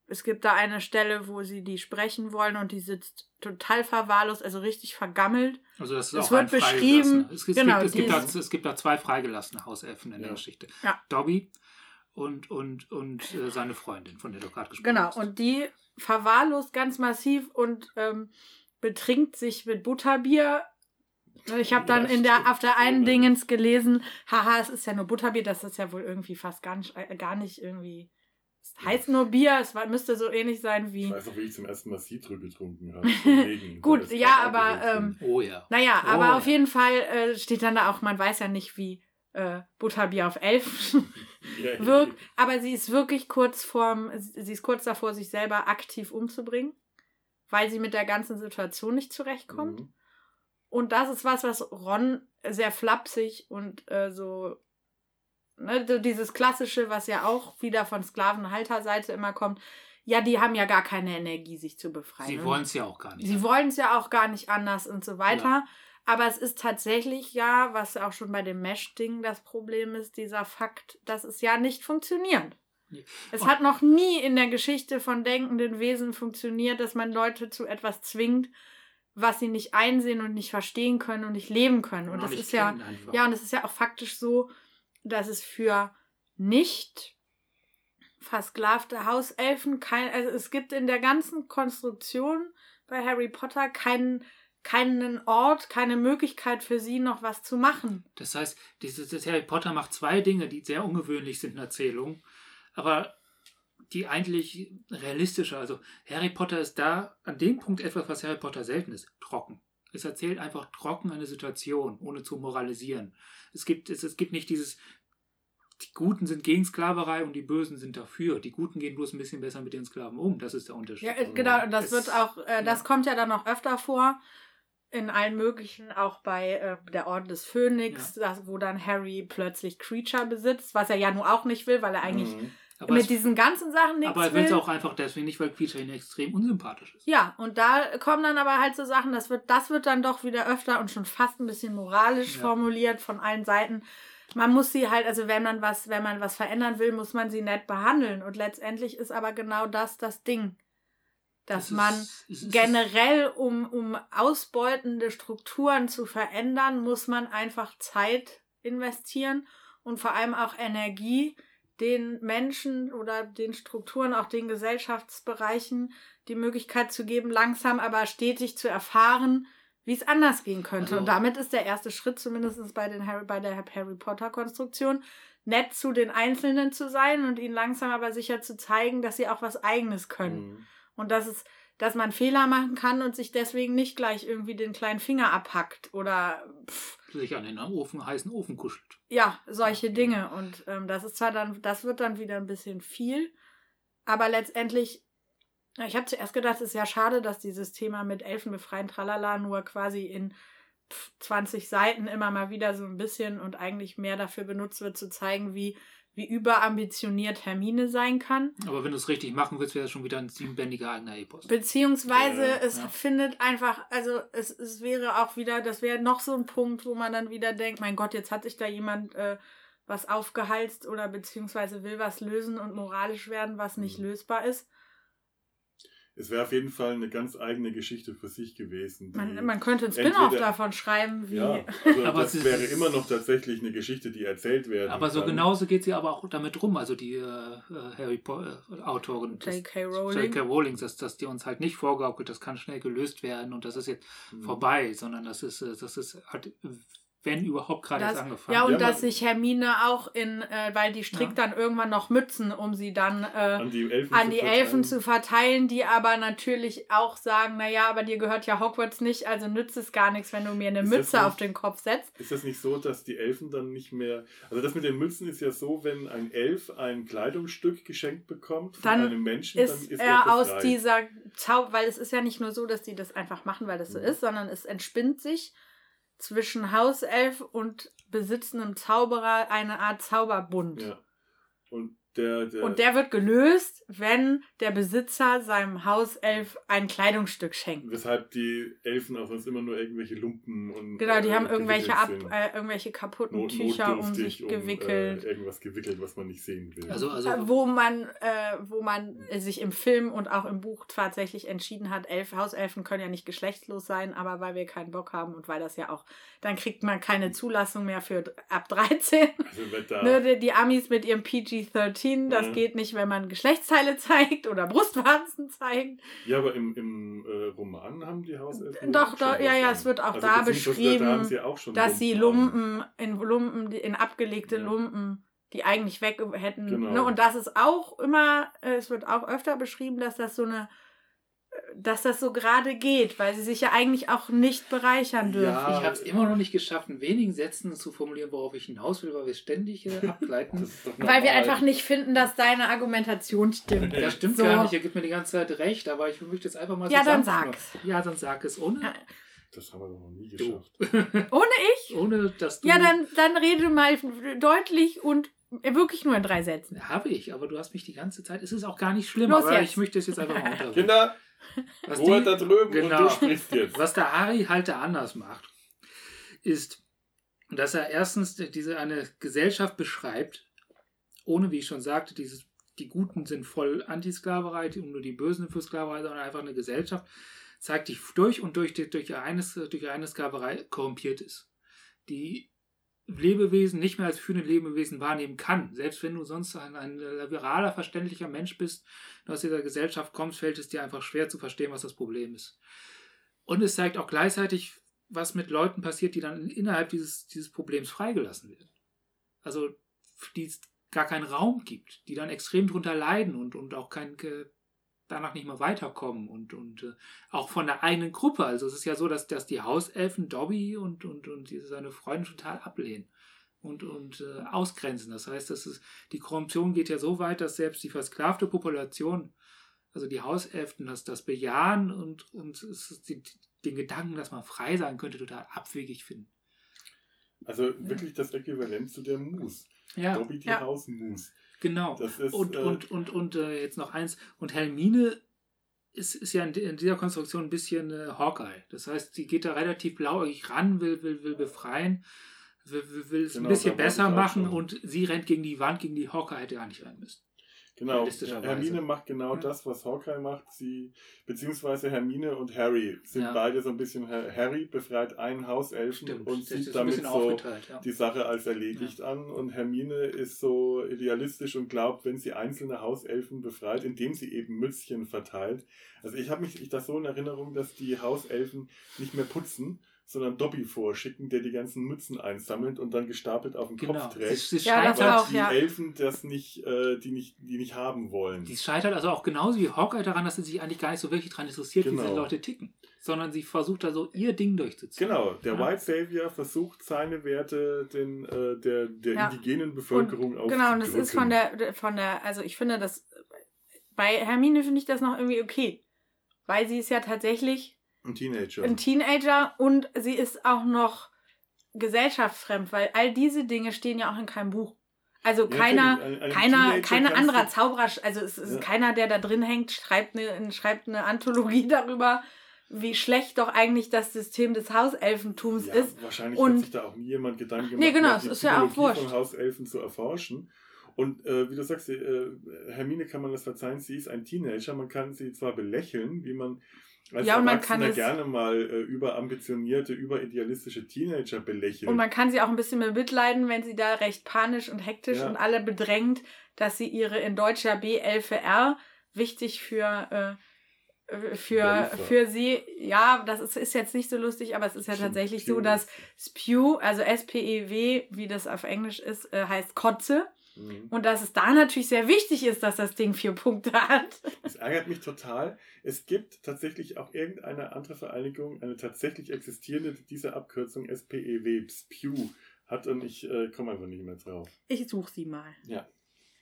Es gibt da eine Stelle, wo sie die sprechen wollen und die sitzt total verwahrlost, also richtig vergammelt. Also das ist es auch wird ein beschrieben. Es, es, genau, gibt, es, gibt da, es gibt da zwei freigelassene Hauselfen in der Ja. Geschichte. Ja. Dobby und, und, und äh, seine Freundin, von der du gerade gesprochen Genau, hast. und die verwahrlost ganz massiv und ähm, betrinkt sich mit Butterbier. Ich habe dann in der, auf der einen. Dingens gelesen, haha, es ist ja nur Butterbier, das ist ja wohl irgendwie fast gar nicht, äh, gar nicht irgendwie. Es heißt nur Bier, es war, müsste so ähnlich sein Ich wie. weiß auch, wie ich zum ersten Mal Citrus getrunken habe. [laughs] wegen, Gut, ja, aber, ähm. Oh ja. Naja, Oh, aber ja. auf jeden Fall äh, steht dann da auch, man weiß ja nicht, wie äh, Butterbier auf elf [laughs] wirkt, aber sie ist wirklich kurz vorm, sie ist kurz davor, sich selber aktiv umzubringen, weil sie mit der ganzen Situation nicht zurechtkommt. Mhm. Und das ist was, was Ron sehr flapsig und äh, so, ne, so dieses klassische, was ja auch wieder von Sklavenhalterseite immer kommt. Ja, die haben ja gar keine Energie, sich zu befreien. Sie wollen es ja auch gar nicht. Sie wollen es ja auch gar nicht anders und so weiter. Ja. Aber es ist tatsächlich ja, was auch schon bei dem Mesh-Ding das Problem ist, dieser Fakt, dass es ja nicht funktioniert. Es und hat noch nie in der Geschichte von denkenden Wesen funktioniert, dass man Leute zu etwas zwingt, was sie nicht einsehen und nicht verstehen können und nicht leben können. Und, und das ist ja, einfach. ja, und es ist ja auch faktisch so, dass es für nicht versklavte Hauselfen kein, also es gibt in der ganzen Konstruktion bei Harry Potter keinen keinen Ort, keine Möglichkeit für sie noch was zu machen. Das heißt, dieses Harry Potter macht zwei Dinge, die sehr ungewöhnlich sind in Erzählungen, aber die eigentlich realistischer. Also Harry Potter ist da an dem Punkt etwas, was Harry Potter selten ist, trocken. Es erzählt einfach trocken eine Situation, ohne zu moralisieren. Es gibt, es, es gibt nicht dieses, die Guten sind gegen Sklaverei und die Bösen sind dafür. Die Guten gehen bloß ein bisschen besser mit den Sklaven um. Das ist der Unterschied. Ja, genau, das es, wird auch, äh, das ja. kommt ja dann noch öfter vor. In allen möglichen, auch bei äh, der Orden des Phönix, ja. das, wo dann Harry plötzlich Creature besitzt, was er ja nun auch nicht will, weil er eigentlich mhm. Aber mit diesen ganzen Sachen nichts Aber er will es auch einfach deswegen nicht, weil ihn extrem unsympathisch ist. Ja, und da kommen dann aber halt so Sachen, das wird, das wird dann doch wieder öfter und schon fast ein bisschen moralisch ja. formuliert von allen Seiten. Man muss sie halt, also wenn man was, wenn man was verändern will, muss man sie nett behandeln. Und letztendlich ist aber genau das das Ding. Dass das man ist, generell, um, um ausbeutende Strukturen zu verändern, muss man einfach Zeit investieren und vor allem auch Energie den Menschen oder den Strukturen, auch den Gesellschaftsbereichen die Möglichkeit zu geben, langsam aber stetig zu erfahren, wie es anders gehen könnte. Also, und damit ist der erste Schritt, zumindest bei, den Harry, bei der Harry Potter-Konstruktion, nett zu den Einzelnen zu sein und ihnen langsam aber sicher zu zeigen, dass sie auch was Eigenes können. Mhm. Und dass es, dass man Fehler machen kann und sich deswegen nicht gleich irgendwie den kleinen Finger abhackt oder pff, sich an den Ofen, heißen Ofen kuschelt. Ja, solche Dinge. Und ähm, das ist zwar dann, das wird dann wieder ein bisschen viel, aber letztendlich, ich habe zuerst gedacht, es ist ja schade, dass dieses Thema mit Elfen befreien, tralala, nur quasi in 20 Seiten immer mal wieder so ein bisschen und eigentlich mehr dafür benutzt wird, zu zeigen, wie wie überambitioniert Hermine sein kann. Aber wenn du es richtig machen willst, wäre es schon wieder ein siebenbändiger eigener Epos. Beziehungsweise ja, es ja. findet einfach, also es, es wäre auch wieder, das wäre noch so ein Punkt, wo man dann wieder denkt, mein Gott, jetzt hat sich da jemand äh, was aufgehalst oder beziehungsweise will was lösen und moralisch werden, was nicht mhm. lösbar ist es wäre auf jeden Fall eine ganz eigene Geschichte für sich gewesen. Man, man, könnte ein Spin-off davon schreiben, wie. Ja, also aber das wäre immer noch tatsächlich eine Geschichte, die erzählt werden Aber so genauso geht sie aber auch damit rum. Also die äh, Harry Potter-Autorin, J.K. Rowling, J.K. Rowling dass, dass die uns halt nicht vorgaukelt, das kann schnell gelöst werden und das ist jetzt mhm. vorbei, sondern das ist, äh, das ist halt wenn überhaupt gerade erst angefangen. Ja, und ja, dass sich Hermine auch in, äh, weil die strickt ja. dann irgendwann noch Mützen, um sie dann äh, an die, Elfen, an die zu Elfen, zu verteilen, die aber natürlich auch sagen, naja, aber dir gehört ja Hogwarts nicht, also nützt es gar nichts, wenn du mir eine ist Mütze nicht, auf den Kopf setzt. Ist das nicht so, dass die Elfen dann nicht mehr, also das mit den Mützen ist ja so, wenn ein Elf ein Kleidungsstück geschenkt bekommt von dann einem Menschen, ist dann ist er, er aus dieser Zauber, weil es ist ja nicht nur so, dass die das einfach machen, weil das so mhm. ist, sondern es entspinnt sich zwischen Hauself und besitzendem Zauberer eine Art Zauberbund. Ja. Und der, der und der wird gelöst, wenn der Besitzer seinem Hauself ein Kleidungsstück schenkt. Weshalb die Elfen auch sonst immer nur irgendwelche Lumpen und. Genau, die äh, haben irgendwelche, ab, äh, irgendwelche kaputten Not, Tücher um sich gewickelt. Um, äh, irgendwas gewickelt, was man nicht sehen will. Also, also äh, wo man, äh, wo man sich im Film und auch im Buch tatsächlich entschieden hat, Elf, Hauselfen können ja nicht geschlechtslos sein, aber weil wir keinen Bock haben und weil das ja auch, dann kriegt man keine Zulassung mehr für ab 13. Also ne, die, die Amis mit ihrem PG-13, das mhm. geht nicht, wenn man Geschlechtsteile [laughs] zeigt oder Brustwarzen zeigt. Ja, aber im, im äh, Roman haben die Hauselfen. Doch, doch ja, ja, es wird auch also da beschrieben, da sie dass sie Lumpen in Lumpen, in abgelegte ja. Lumpen, die eigentlich weg hätten. Genau. Ne? Und das ist auch immer, äh, es wird auch öfter beschrieben, dass das so eine dass das so gerade geht, weil sie sich ja eigentlich auch nicht bereichern dürfen. Ja, ich habe es immer noch nicht geschafft, in wenigen Sätzen zu formulieren, worauf ich hinaus will, weil wir ständig äh, [laughs] abgleiten. weil wir einfach nicht finden, dass deine Argumentation stimmt. Das stimmt so. gar nicht, ihr gibt mir die ganze Zeit recht, aber ich möchte jetzt einfach mal Ja, dann sag's. Ja, dann sag es ohne. Das haben wir noch nie geschafft. [laughs] Ohne ich? Ohne dass du. Ja, dann, dann rede mal deutlich und wirklich nur in drei Sätzen. Habe ich, aber du hast mich die ganze Zeit. Es ist auch gar nicht schlimm, Los aber jetzt. ich möchte es jetzt einfach mal [laughs] unterbringen. Kinder, Was Ruhe die- da drüben Genau. und du sprichst jetzt. Was der Ari halt da anders macht, ist, dass er erstens diese eine Gesellschaft beschreibt, ohne, wie ich schon sagte, dieses, die Guten sind voll Antisklaverei und nur die Bösen für Sklaverei, sondern einfach eine Gesellschaft, zeigt die durch und durch, die- durch, eine, durch eine Sklaverei korrumpiert ist. Die Lebewesen nicht mehr als führende Lebewesen wahrnehmen kann. Selbst wenn du sonst ein, ein liberaler, verständlicher Mensch bist und aus dieser Gesellschaft kommst, fällt es dir einfach schwer zu verstehen, was das Problem ist. Und es zeigt auch gleichzeitig, was mit Leuten passiert, die dann innerhalb dieses, dieses Problems freigelassen werden. Also, die es gar keinen Raum gibt, die dann extrem drunter leiden und, und auch kein, ke- danach nicht mehr weiterkommen und, und äh, auch von der eigenen Gruppe. Also es ist ja so, dass, dass die Hauselfen Dobby und, und, und seine Freunde total ablehnen und, und äh, ausgrenzen. Das heißt, dass es, die Korruption geht ja so weit, dass selbst die versklavte Population, also die Hauselfen, das, das bejahen und, und es ist die, den Gedanken, dass man frei sein könnte, total abwegig finden. Also wirklich das Äquivalent zu der Mus. Ja, Dobby die Ja. Hausmus. Genau. Das ist, Und, äh, und, und, und äh, jetzt noch eins. Und Hermine ist, ist ja in, in dieser Konstruktion ein bisschen äh, Hawkeye. Das heißt, sie geht da relativ blauäugig ran, will, will, will befreien, will, will, will es Genau, ein bisschen besser machen und sie rennt gegen die Wand, gegen die Hawkeye hätte gar nicht rein müssen. Genau. Hermine macht genau Ja. das, was Hawkeye macht. Sie, beziehungsweise Hermine und Harry sind Ja. beide so ein bisschen. Harry befreit einen Hauselfen Stimmt. und sieht damit so. Ja. die Sache als erledigt an. Und Hermine ist so idealistisch und glaubt, wenn sie einzelne Hauselfen befreit, indem sie eben Mützchen verteilt. Also ich habe mich ich das so in Erinnerung, dass die Hauselfen nicht mehr putzen, sondern Dobby vorschicken, der die ganzen Mützen einsammelt und dann gestapelt auf den Genau. Kopf Sie, trägt. sie, Ja, das scheitert, auch, die ja. Elfen das nicht, äh, die nicht, die nicht haben wollen. die scheitert also auch genauso wie Hawkeye daran, dass sie sich eigentlich gar nicht so wirklich daran interessiert, wie Genau. diese Leute ticken. Sondern sie versucht da so ihr Ding durchzuziehen. Genau, der Ja. White Savior versucht seine Werte den, äh, der, der Ja. indigenen Bevölkerung Und, genau, und das ist von aufzudrücken. der, von der, also ich finde das, bei Hermine finde ich das noch irgendwie okay. Weil sie ist ja tatsächlich Ein Teenager. ein Teenager und sie ist auch noch gesellschaftsfremd, weil all diese Dinge stehen ja auch in keinem Buch. Also Ja, keiner, ein- einem keiner, keiner anderer Zauberer, also es ist Ja. keiner, der da drin hängt, schreibt eine, schreibt eine Anthologie [laughs] darüber, wie schlecht doch eigentlich das System des Hauselfentums ja, ist. wahrscheinlich Und- hat sich da auch nie jemand Gedanken gemacht, Nee, genau, die ist ja auch wurscht. von Hauselfen zu erforschen. Und äh, wie du sagst, äh, Hermine kann man das verzeihen, sie ist ein Teenager, man kann sie zwar belächeln, wie man als Ja, und man kann es- gerne mal äh, überambitionierte, überidealistische Teenager belächeln. Und man kann sie auch ein bisschen mitleiden, wenn sie da recht panisch und hektisch Ja. und alle bedrängt, dass sie ihre in deutscher B11R wichtig für, äh, für, Belfer. für sie, ja, das ist, ist jetzt nicht so lustig, aber es ist ja Stimmt, tatsächlich Pew. so, dass SPEW, also S-P-E-W, wie das auf Englisch ist, äh, heißt Kotze. Mhm. Und dass es da natürlich sehr wichtig ist, dass das Ding vier Punkte hat. Das ärgert mich total. Es gibt tatsächlich auch irgendeine andere Vereinigung, eine tatsächlich existierende, die diese Abkürzung SPEW, SPEW hat und ich äh, komme einfach nicht mehr drauf. Ich suche sie mal.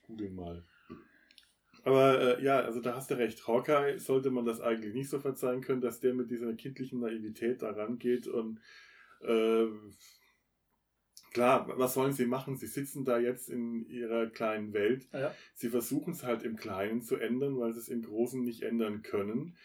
Google mal. Aber äh, ja, also da hast du recht. Hawkeye sollte man das eigentlich nicht so verzeihen können, dass der mit dieser kindlichen Naivität da rangeht und äh, klar, was sollen sie machen? Sie sitzen da jetzt in ihrer kleinen Welt. Ja. Sie versuchen es halt im Kleinen zu ändern, weil sie es im Großen nicht ändern können.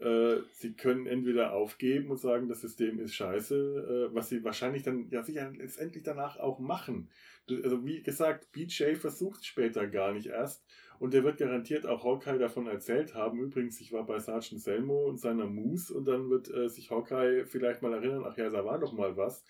Äh, sie können entweder aufgeben und sagen, das System ist scheiße, äh, was sie wahrscheinlich dann ja sicher letztendlich danach auch machen. Also wie gesagt, BJ versucht es später gar nicht erst und der wird garantiert auch Hawkeye davon erzählt haben. Übrigens, ich war bei Sergeant Selmo und seiner Moose und dann wird äh, sich Hawkeye vielleicht mal erinnern, ach ja, da war doch mal was.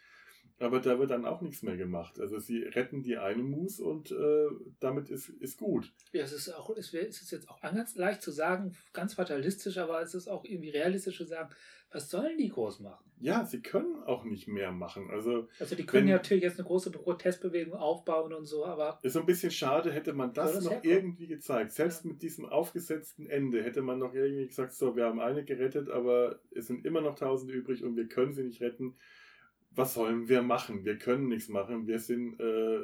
Aber da wird dann auch nichts mehr gemacht. Also sie retten die eine Moose und äh, damit ist, ist gut. Ja, es ist auch, es ist jetzt auch ganz leicht zu sagen, ganz fatalistisch, aber es ist auch irgendwie realistisch zu sagen, was sollen die groß machen? Ja, sie können auch nicht mehr machen. Also Also die können Wenn- ja natürlich jetzt eine große Protestbewegung aufbauen und so, aber ist so ein bisschen schade, hätte man das, das noch herkommen? irgendwie gezeigt. Selbst Ja. mit diesem aufgesetzten Ende hätte man noch irgendwie gesagt, so, wir haben eine gerettet, aber es sind immer noch tausend übrig und wir können sie nicht retten. Was sollen wir machen? Wir können nichts machen. Wir sind, äh,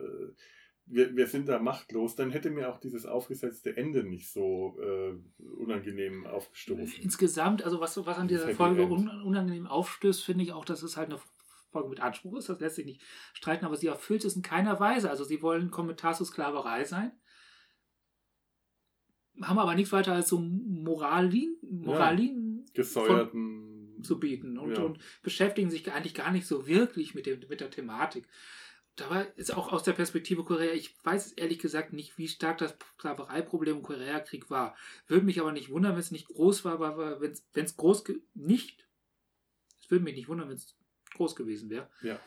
wir, wir sind da machtlos, dann hätte mir auch dieses aufgesetzte Ende nicht so äh, unangenehm aufgestoßen. Insgesamt, also was, was an dieser Happy Folge End. un, unangenehm aufstößt, finde ich auch, dass es halt eine Folge mit Anspruch ist. Das lässt sich nicht streiten, aber sie erfüllt es in keiner Weise. Also sie wollen Kommentar zur Sklaverei sein, haben aber nichts weiter als so Moralin, Moralin Gesäuerten. Zu bieten und, Ja. und beschäftigen sich eigentlich gar nicht so wirklich mit, dem, mit der Thematik. Dabei ist auch aus der Perspektive Korea, ich weiß ehrlich gesagt nicht, wie stark das Sklavereiproblem im Koreakrieg war. Würde mich aber nicht wundern, wenn es nicht groß war, aber wenn es groß nicht, es würde mich nicht wundern, wenn es groß gewesen wäre. Ja.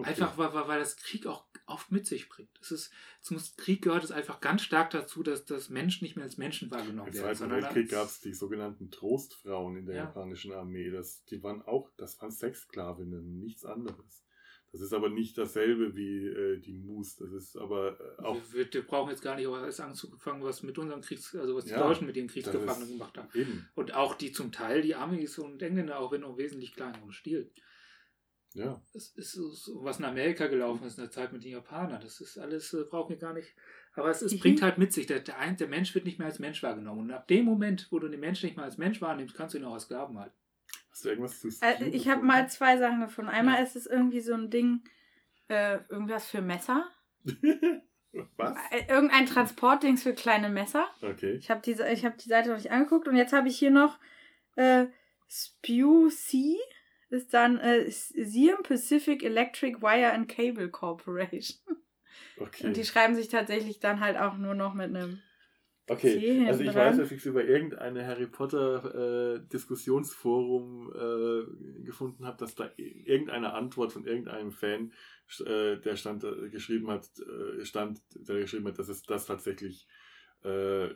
Okay. Einfach weil, weil, weil das Krieg auch oft mit sich bringt. Es ist, zum Krieg gehört es einfach ganz stark dazu, dass das Menschen nicht mehr als Menschen wahrgenommen Im werden. Zweiten sondern Weltkrieg gab es die sogenannten Trostfrauen in der Ja. japanischen Armee. Das, die waren auch, das waren Sexsklavinnen, nichts anderes. Das ist aber nicht dasselbe wie äh, die Mus. Das ist aber äh, auch Wir, wir, brauchen jetzt gar nicht erst anzufangen, was mit unseren Kriegs, also was die Ja, Deutschen mit den Kriegsgefangenen gemacht haben. eben. Und auch die zum Teil, die Amis und Engländer, auch wenn auch wesentlich kleineren Stil. Ja. Das ist so, so, was in Amerika gelaufen ist in der Zeit mit den Japanern. Das ist alles, äh, brauchen wir gar nicht. Aber es ist, Mhm. bringt halt mit sich, der, der, ein, der Mensch wird nicht mehr als Mensch wahrgenommen. Und ab dem Moment, wo du den Menschen nicht mehr als Mensch wahrnimmst, kannst du ihn auch als Sklaven halten. Hast du irgendwas zu Äh, Spew ich habe mal zwei Sachen gefunden. Einmal Ja. ist es irgendwie so ein Ding, äh, irgendwas für Messer. [laughs] Was? Äh, irgendein Transportdings für kleine Messer. Okay. Ich habe diese, ich habe die Seite noch nicht angeguckt und jetzt habe ich hier noch äh, Spew C ist dann äh, Siam Pacific Electric Wire and Cable Corporation. [laughs] Okay. Und die schreiben sich tatsächlich dann halt auch nur noch mit einem. Okay, also ich dran. weiß, dass ich es über irgendeine Harry Potter äh, Diskussionsforum äh, gefunden habe, dass da irgendeine Antwort von irgendeinem Fan, äh, der stand äh, geschrieben hat, äh, stand, der geschrieben hat, dass es das tatsächlich äh,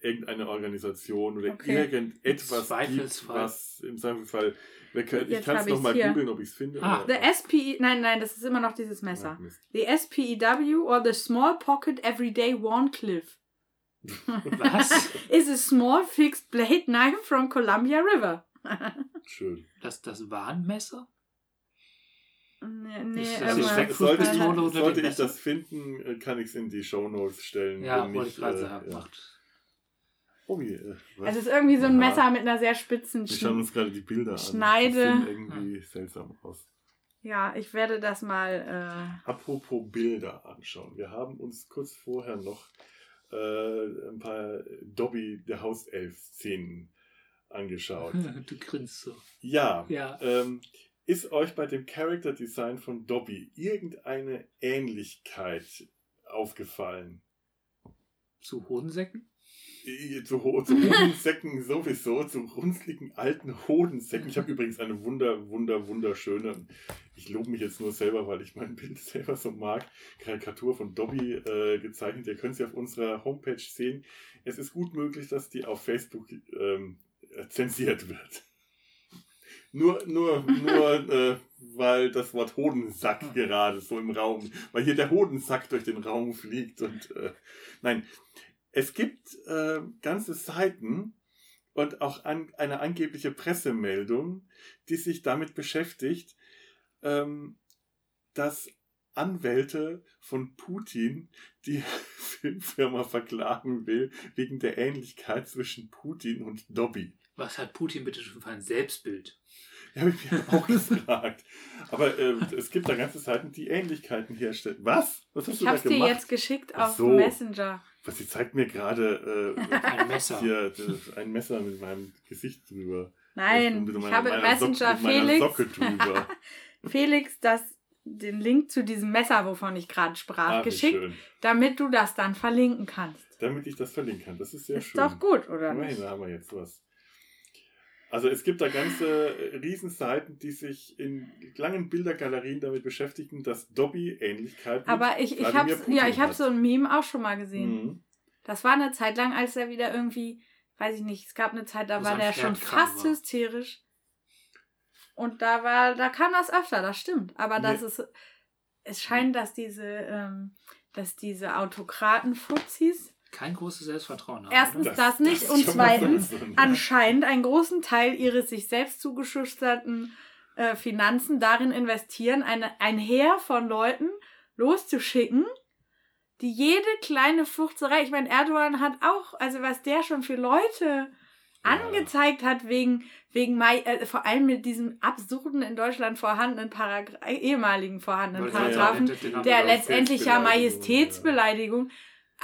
irgendeine Organisation oder Okay. irgendetwas gibt, was im Zweifelsfall. Wir können, ich kann es nochmal googeln, ob ich es finde. Ah, The SPE, nein, nein, das ist immer noch dieses Messer. Ah, Mist. The SPEW or the Small Pocket Everyday Warncliffe Was? [laughs] is a small fixed blade knife from Columbia River. Schön. das, das war ein Messer? nee, nee, Das ist- ist sollte ich, sollte ich das finden, kann ich es in die Shownotes stellen. Ja, Wenn wollte nicht, ich gerade äh, sagen. ja. Macht. Oh, je, äh? Also es ist irgendwie so ein Aha. Messer mit einer sehr spitzen Wir schauen uns gerade die Bilder an. Schneide. Die sehen irgendwie seltsam aus. Ja, ich werde das mal. Apropos Bilder anschauen. Wir haben uns kurz vorher noch äh, ein paar Dobby der Hauself-Szenen angeschaut. [laughs] Du grinst so. ja, Ja. ähm, ist euch bei dem Character Design von Dobby irgendeine Ähnlichkeit aufgefallen? Zu Hodensäcken? Äh, Zu, zu Hodensäcken sowieso, zu runzligen alten Hodensäcken. Ich habe übrigens eine wunder, wunder, wunderschöne, ich lobe mich jetzt nur selber, weil ich mein Bild [laughs] selber so mag, Karikatur von Dobby äh, gezeichnet. Ihr könnt sie auf unserer Homepage sehen. Es ist gut möglich, dass die auf Facebook ähm, äh, zensiert wird. Nur, nur, nur, äh, weil das Wort Hodensack gerade so im Raum, weil hier der Hodensack durch den Raum fliegt und äh, nein, es gibt äh, ganze Seiten und auch an, eine angebliche Pressemeldung, die sich damit beschäftigt, ähm, dass Anwälte von Putin die [laughs] Filmfirma verklagen will wegen der Ähnlichkeit zwischen Putin und Dobby. Was hat Putin bitte schon für ein Selbstbild? [laughs] Ja, habe ich mir auch gefragt. Aber äh, es gibt da ganze Seiten, die Ähnlichkeiten herstellen. Was? Was hast Ich du da hab's dir gemacht? jetzt geschickt auf so. Messenger. Was, sie zeigt mir gerade äh, [laughs] Ein Messer. hier ein Messer mit meinem Gesicht drüber. Nein, ich meiner- habe im Sock- Messenger meiner Felix. [laughs] Felix das, den Link zu diesem Messer, wovon ich gerade sprach, Ah, geschickt, schön. damit du das dann verlinken kannst. Damit ich das verlinken kann. Das ist sehr ist schön. doch gut, oder Immerhin nicht? da haben wir jetzt was. Also es gibt da ganze äh, Riesenseiten, die sich in langen Bildergalerien damit beschäftigen, dass Dobby Ähnlichkeit Aber ich, ich Wladimir habe ja, ich habe so ein Meme auch schon mal gesehen. Mhm. Das war eine Zeit lang, als er wieder irgendwie, weiß ich nicht, es gab eine Zeit, da war der schon fast war. hysterisch. Und da war, da kam das öfter, das stimmt. Aber das Nee. ist, es scheint, dass diese, ähm, dass diese Autokraten-Fuzis Kein großes Selbstvertrauen haben. erstens oder? das, nicht ist und zweitens anscheinend einen großen Teil ihres sich selbst zugeschüchterten äh, Finanzen darin investieren, eine, ein Heer von Leuten loszuschicken, die jede kleine Fuchserei, ich meine, Erdogan hat auch, also was der schon für Leute angezeigt hat wegen wegen Mai, äh, vor allem mit diesem absurden in Deutschland vorhandenen Paragra äh, ehemaligen vorhandenen Paragraphen, der letztendlich ja Majestätsbeleidigung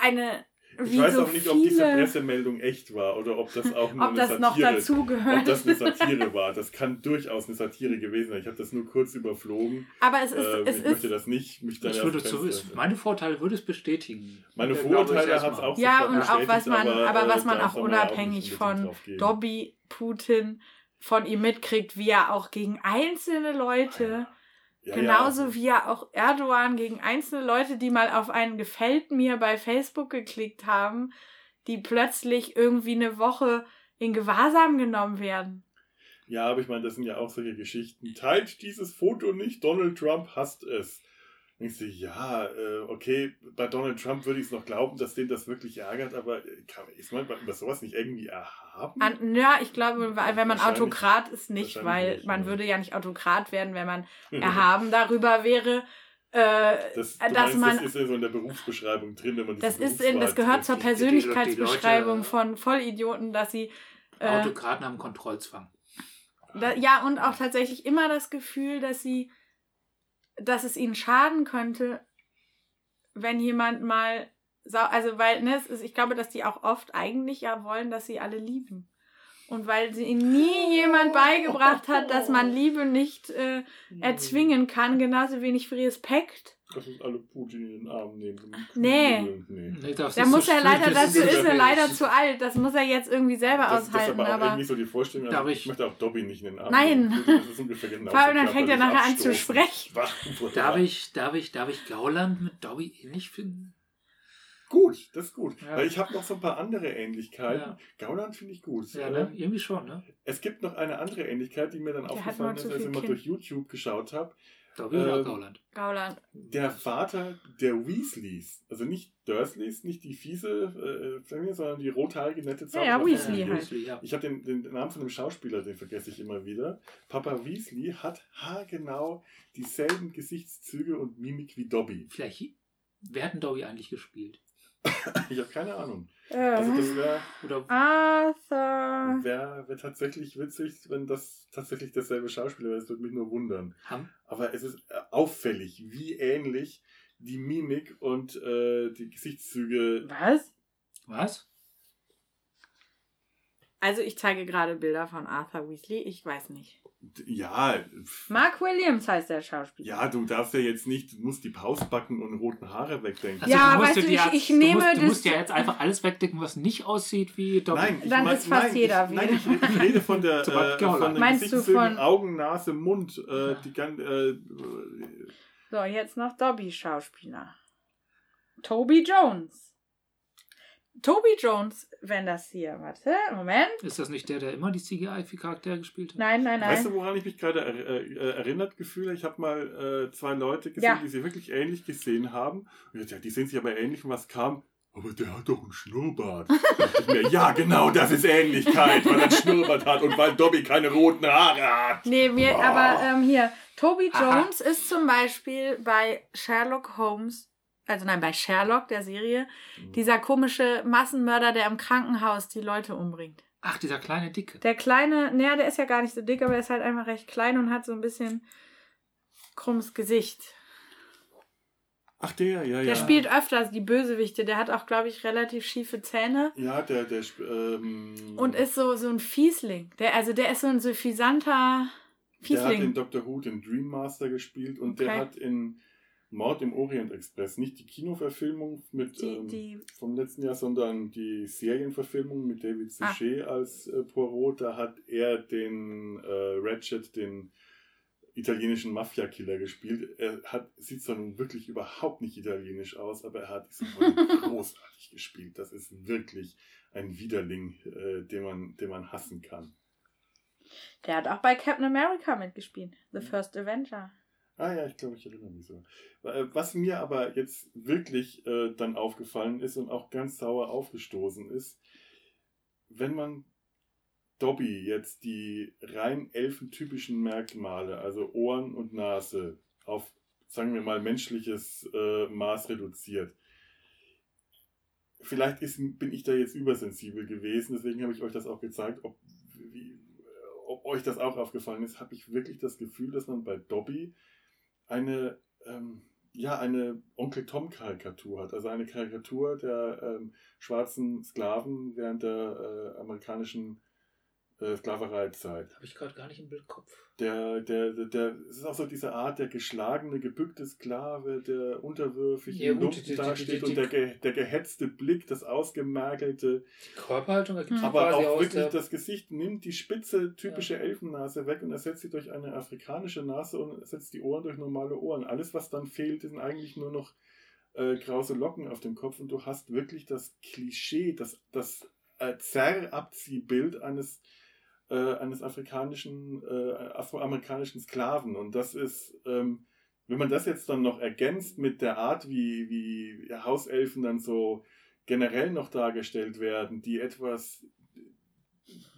eine Ich wie weiß so auch nicht, ob diese Pressemeldung echt war oder ob das auch nur ob eine das noch Satire dazu Ob das eine Satire war, das kann durchaus eine Satire gewesen sein. Ich habe das nur kurz überflogen. Aber es ist, Ähm, es ich ist möchte das nicht. Mich da Ich würde ist, meine Vorteile würde es bestätigen. Meine Ja, Vorurteile hat es auch Ja, und auch was man, bestätigt, aber, was äh, man auch soll man ja unabhängig nicht von. Dobby Putin von ihm mitkriegt, wie er auch gegen einzelne Leute, Ja, genauso ja. wie er auch Erdogan gegen einzelne Leute, die mal auf einen Gefällt mir bei Facebook geklickt haben, die plötzlich irgendwie eine Woche in Gewahrsam genommen werden. Ja, aber ich meine, das sind ja auch solche Geschichten. Teilt dieses Foto nicht, Donald Trump hasst es. Denkst du, ja, äh, okay, bei Donald Trump würde ich es noch glauben, dass den das wirklich ärgert, aber äh, kann, ist man über sowas nicht irgendwie erhaben? An, ja, ich glaube, weil- wenn man Autokrat ist, nicht, weil nicht, man ja. würde ja nicht Autokrat werden, wenn man [laughs] erhaben darüber wäre. Äh, Das, dass du meinst, man das ist ja so in der Berufsbeschreibung drin, wenn man Das ist in, das gehört zur Persönlichkeitsbeschreibung von Vollidioten, dass sie äh, Autokraten haben Kontrollzwang. da, ja und auch tatsächlich immer das Gefühl, dass sie, dass es ihnen schaden könnte, wenn jemand mal, also weil ne, es ist, ich glaube, dass die auch oft eigentlich ja wollen, dass sie alle lieben. Und weil sie ihnen nie jemand beigebracht hat, dass man Liebe nicht äh, erzwingen kann, genauso wenig wie Respekt. Lass uns alle Putin in den Arm nehmen. Nee. nee. Nee, das Da ist muss so er leider, dazu das ist er leider zu alt. Das muss er jetzt irgendwie selber Das, das ist aushalten. aber auch aber irgendwie so die Vorstellung, also Darf ich, ich- möchte auch Dobby nicht in den Arm Nein. nehmen. Das ist ungefähr genau [laughs] Vor allem, dann fängt er nachher an zu sprechen. Darf ich, darf ich, darf ich Gauland mit Dobby ähnlich finden? Gut, das ist gut. Ja. Weil ich habe noch so ein paar andere Ähnlichkeiten. Ja. Gauland finde ich gut. Ja, Äh, ne? Irgendwie schon, ne? Es gibt noch eine andere Ähnlichkeit, die mir dann Der aufgefallen ist, als ich mal durch YouTube geschaut habe. Dobby oder Ähm, Gauland? Gauland. Der Vater der Weasleys, also nicht Dursleys, nicht die fiese, äh, Familie, sondern die rothaarige, nette Ja, ja, Weasley Zaubererfamilie. halt. Weasley, ja. Ich habe den, den Namen von dem Schauspieler, den vergesse ich immer wieder. Papa Weasley hat haargenau dieselben Gesichtszüge und Mimik wie Dobby. Vielleicht, wer hat denn Dobby eigentlich gespielt? [laughs] Ich habe keine Ahnung. Äh, Also das wäre Oder Arthur. wär, wär tatsächlich witzig, wenn das tatsächlich derselbe Schauspieler wäre. Das würde mich nur wundern. haben, Aber es ist äh, auffällig, wie ähnlich die Mimik und äh, die Gesichtszüge. Was? was? Also ich zeige gerade Bilder von Arthur Weasley. Ich weiß nicht. Ja, Mark Williams heißt der Schauspieler. ja, du darfst ja jetzt nicht, du musst die Pausbacken und roten Haare wegdenken. Also Ja, du musst weißt du, dir ich- jetzt- ich du nehme musst, du das- musst ja jetzt einfach alles wegdecken, was nicht aussieht wie Dobby. Nein, ich Dann mein- ist fast nein, jeder ich, Nein, wieder. ich, ich rede von der [laughs] äh, von den Meinst du Gesichtszügen, von- Augen, Nase, Mund, äh, die gan- äh, So, jetzt noch Dobby Schauspieler. Toby Jones. Toby Jones, wenn das hier, warte, Moment. Ist das nicht der, der immer die CGI-Charaktere gespielt hat? Nein, nein, nein. Weißt du, woran ich mich gerade er, äh, erinnert gefühle? Ich habe mal äh, zwei Leute gesehen, Ja. die sie wirklich ähnlich gesehen haben. Und ich dachte, ja, die sehen sich aber ähnlich und was kam? Aber der hat doch einen Schnurrbart. [laughs] Da dachte ich mir, ja, genau, das ist Ähnlichkeit, weil er einen Schnurrbart hat und weil Dobby keine roten Haare hat. Nee, mir, Boah. aber ähm, hier, Toby Aha. Jones ist zum Beispiel bei Sherlock Holmes, also nein, bei Sherlock, der Serie, dieser komische Massenmörder, der im Krankenhaus die Leute umbringt. Ach, dieser kleine Dicke. Der kleine, naja, der ist ja gar nicht so dick, aber er ist halt einfach recht klein und hat so ein bisschen krummes Gesicht. Ach, der, ja, ja. Der spielt öfters die Bösewichte. Der hat auch, glaube ich, relativ schiefe Zähne. Ja, der, der, ähm, Und ist so, so ein Fiesling. Der, also der ist so ein suffisanter Der hat in Fiesling. Doctor Who den Dream Master gespielt und Okay. der hat in Mord im Orient Express nicht die Kinoverfilmung mit Die, ähm, die, vom letzten Jahr, sondern die Serienverfilmung mit David Ah. Suchet als äh, Poirot. Da hat er den äh, Ratchet, den italienischen Mafia-Killer gespielt. Er hat, sieht zwar nun wirklich überhaupt nicht italienisch aus, aber er hat diese Rolle [laughs] großartig gespielt. Das ist wirklich ein Widerling, äh, den, man, den man hassen kann. der hat auch bei Captain America mitgespielt. The First Avenger. Ah ja, ich glaube, ich erinnere mich so. Äh, Was mir aber jetzt wirklich äh, dann aufgefallen ist und auch ganz sauer aufgestoßen ist, wenn man Dobby jetzt die rein elfentypischen Merkmale, also Ohren und Nase, auf, sagen wir mal, menschliches äh, Maß reduziert, vielleicht ist, bin ich da jetzt übersensibel gewesen, deswegen habe ich euch das auch gezeigt, ob, wie, ob euch das auch aufgefallen ist, habe ich wirklich das Gefühl, dass man bei Dobby eine, ähm, ja, eine Onkel Tom-Karikatur hat. Also eine Karikatur der ähm, schwarzen Sklaven während der äh, amerikanischen äh, Sklavereizeit. Habe ich gerade gar nicht im Bildkopf. Der, der, der, der, es ist auch so diese Art der geschlagene, gebückte Sklave, der unterwürfig Ja, im Lumpen dasteht und der, ge, der gehetzte Blick, das ausgemergelte, Die Körperhaltung ergibt aber auch wirklich das Gesicht nimmt die spitze, typische Elfennase weg und ersetzt sie durch eine afrikanische Nase und ersetzt die Ohren durch normale Ohren. Alles, was dann fehlt, sind eigentlich nur noch äh, krause Locken auf dem Kopf und du hast wirklich das Klischee, das, das äh, Zerrabziehbild eines äh, eines afrikanischen, äh, afroamerikanischen Sklaven. Und das ist, ähm, wenn man das jetzt dann noch ergänzt mit der Art, wie, wie Hauselfen dann so generell noch dargestellt werden, die etwas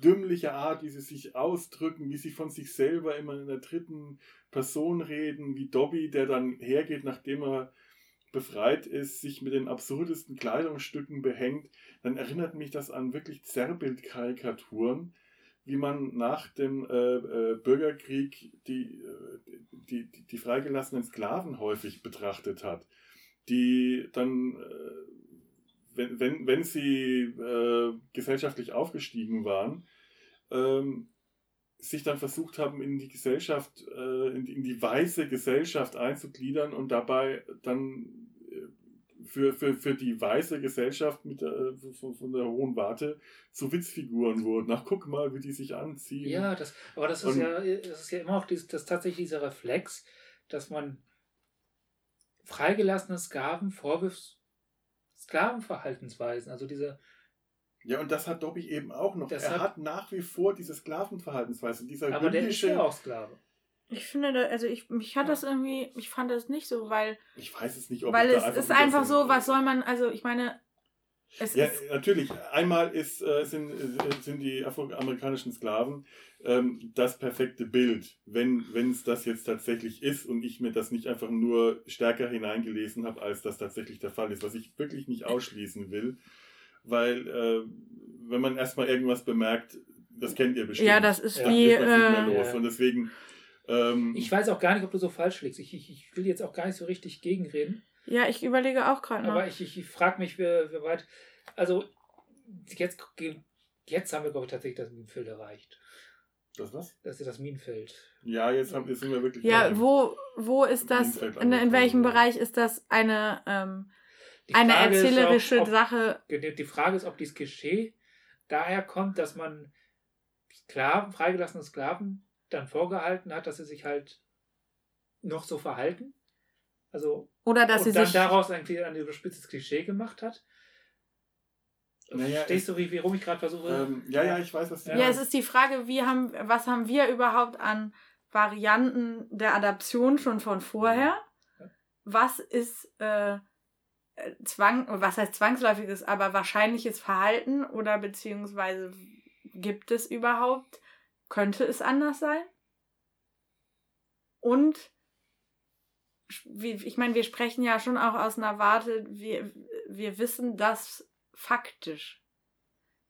dümmliche Art, wie sie sich ausdrücken, wie sie von sich selber immer in der dritten Person reden, wie Dobby, der dann hergeht, nachdem er befreit ist, sich mit den absurdesten Kleidungsstücken behängt, dann erinnert mich das an wirklich Zerrbildkarikaturen, wie man nach dem äh, äh, Bürgerkrieg die, äh, die, die, die freigelassenen Sklaven häufig betrachtet hat, die dann, äh, wenn, wenn, wenn sie äh, gesellschaftlich aufgestiegen waren, ähm, sich dann versucht haben, in die Gesellschaft, äh, in, die, in die weiße Gesellschaft einzugliedern und dabei dann für, für, für die weiße Gesellschaft mit äh, von, von der hohen Warte zu Witzfiguren wurden. Ach, guck mal, wie die sich anziehen. ja, das, aber das ist Und- ja, das ist ja immer auch dieses, das tatsächlich dieser Reflex, dass man freigelassene Sklaven vorwirft, Sklavenverhaltensweisen, also diese, Ja, und das hat Dobby eben auch noch. Das er hat- hat, nach wie vor diese Sklavenverhaltensweise, dieser aber der ist ja auch Sklave. Ich finde, also ich, mich hat Ja. das irgendwie, ich fand das nicht so, weil, Ich weiß es nicht, ob weil es ist einfach so, was soll man, also ich meine, es Ja, ist, natürlich. Einmal ist, äh, sind, äh, sind die afroamerikanischen Sklaven ähm, das perfekte Bild, wenn es das jetzt tatsächlich ist und ich mir das nicht einfach nur stärker hineingelesen habe, als das tatsächlich der Fall ist, was ich wirklich nicht ausschließen will, weil äh, wenn man erstmal irgendwas bemerkt, das kennt ihr bestimmt. ja, das ist wie, äh. Und deswegen ähm, Ich weiß auch gar nicht, ob du so falsch liegst. Ich, ich, ich will jetzt auch gar nicht so richtig gegenreden. ja, ich überlege auch gerade Aber noch. ich, ich, ich frage mich, wie, wie weit. Also, jetzt, jetzt haben wir, glaube ich, tatsächlich das Minenfeld erreicht. das was? Das ist das Minenfeld. Ja, jetzt haben, jetzt sind wir wirklich. Ja, wo, wo ist das, in, in welchem. Bereich ist das eine, ähm, eine Frage ist, erzählerische ob- ob- Sache? Die Frage ist, ob dieses Klischee daher kommt, dass man Sklaven, freigelassene Sklaven dann vorgehalten hat, dass sie sich halt noch so verhalten. Also, Oder dass sie und dann sich. daraus irgendwie ein überspitztes Klischee gemacht hat. Naja, Verstehst du, wie, warum ich gerade versuche? Ähm, ja, ja, ich weiß, was du Ja. Ja, es ist die Frage, wie haben, was haben wir überhaupt an Varianten der Adaption schon von vorher? Was ist äh, äh, Zwang, was heißt zwangsläufiges, aber wahrscheinliches Verhalten oder beziehungsweise gibt es überhaupt? Könnte es anders sein? Und ich meine, wir sprechen ja schon auch aus einer Warte, wir, wir wissen das faktisch,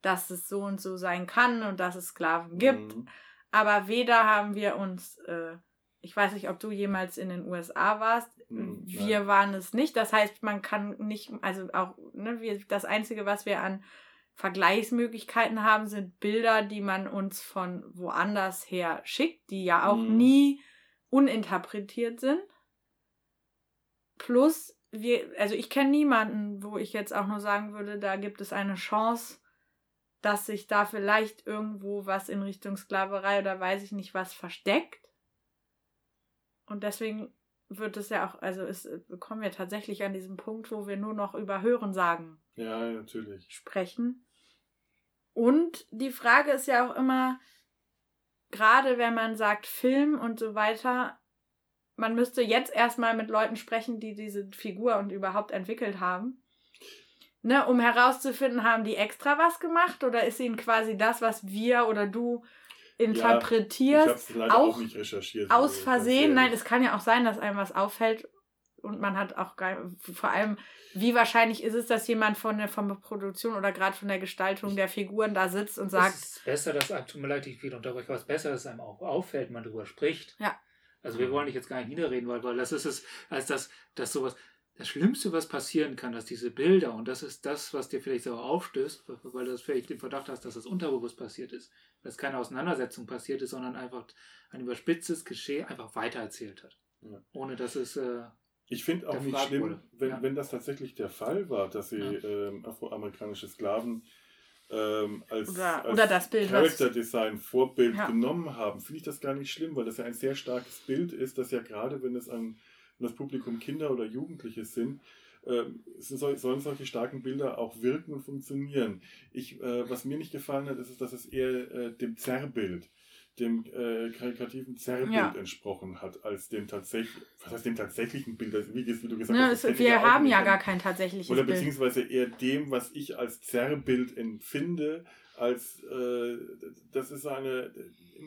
dass es so und so sein kann und dass es Sklaven gibt. Mhm. Aber weder haben wir uns, äh, ich weiß nicht, ob du jemals in den USA warst, Hm, wir waren es nicht. Das heißt, man kann nicht, also auch, ne, wir, das Einzige, was wir an Vergleichsmöglichkeiten haben, sind Bilder, die man uns von woanders her schickt, die ja auch Mhm. nie uninterpretiert sind. Plus, wir, also ich kenne niemanden, wo ich jetzt auch nur sagen würde, da gibt es eine Chance, dass sich da vielleicht irgendwo was in Richtung Sklaverei oder weiß ich nicht was versteckt. Und deswegen wird es ja auch, also es kommen wir tatsächlich an diesem Punkt, wo wir nur noch über Hören sagen Ja, natürlich. sprechen. Und die Frage ist ja auch immer, gerade wenn man sagt Film und so weiter, man müsste jetzt erstmal mit Leuten sprechen, die diese Figur und überhaupt entwickelt haben. Ne, um herauszufinden, haben die extra was gemacht oder ist ihnen quasi das, was wir oder du interpretierst, leider auch auch aus also, Versehen? Nein, es kann ja auch sein, dass einem was auffällt und man hat auch gar, vor allem, wie wahrscheinlich ist es, dass jemand von der, von der Produktion oder gerade von der Gestaltung der Figuren da sitzt und sagt. Es ist besser, dass, tut mir leid, ich unterbreche, aber es ist besser, dass es einem auch auffällt, man darüber spricht. Ja. Also wir wollen dich jetzt gar nicht niederreden, weil, weil das ist es, als dass, dass sowas, das Schlimmste, was passieren kann, dass diese Bilder, und das ist das, was dir vielleicht so aufstößt, weil du vielleicht den Verdacht hast, dass das unterbewusst passiert ist, dass keine Auseinandersetzung passiert ist, sondern einfach ein überspitztes Geschehen einfach weitererzählt hat. Ja. Ohne dass es. Äh, ich finde auch nicht schlimm, wenn, ja. wenn das tatsächlich der Fall war, dass sie ja. ähm, afroamerikanische Sklaven ähm, als, oder, als oder das Bild, Character Design Vorbild genommen haben, finde ich das gar nicht schlimm, weil das ja ein sehr starkes Bild ist, das ja gerade, wenn es an das Publikum Kinder oder Jugendliche sind, äh, sollen solche starken Bilder auch wirken und funktionieren. Ich, äh, was mir nicht gefallen hat, ist, dass es eher äh, dem Zerrbild dem äh, karikativen Zerrbild ja. entsprochen hat, als dem tatsächlich, was heißt dem tatsächlichen Bild, also wie, wie, du gesagt ja, hast. Wir haben ja gar kein tatsächliches Bild. Oder beziehungsweise eher dem, was ich als Zerrbild empfinde, als äh, das ist eine,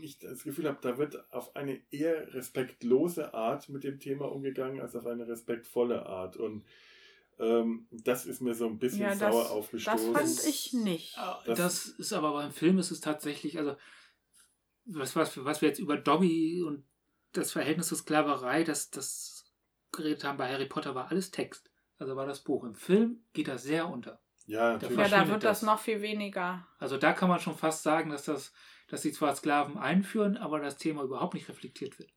ich das Gefühl habe, da wird auf eine eher respektlose Art mit dem Thema umgegangen, als auf eine respektvolle Art. Und ähm, das ist mir so ein bisschen ja, das, sauer aufgestoßen. Das fand ich nicht. Das, das ist aber beim Film ist es tatsächlich, also was, was, was wir jetzt über Dobby und das Verhältnis zur Sklaverei, das, das geredet haben bei Harry Potter, war alles Text. Also war das Buch. Im Film geht das sehr unter. Ja, natürlich. ja da wird das. das noch viel weniger. Also da kann man schon fast sagen, dass das, dass sie zwar Sklaven einführen, aber das Thema überhaupt nicht reflektiert wird.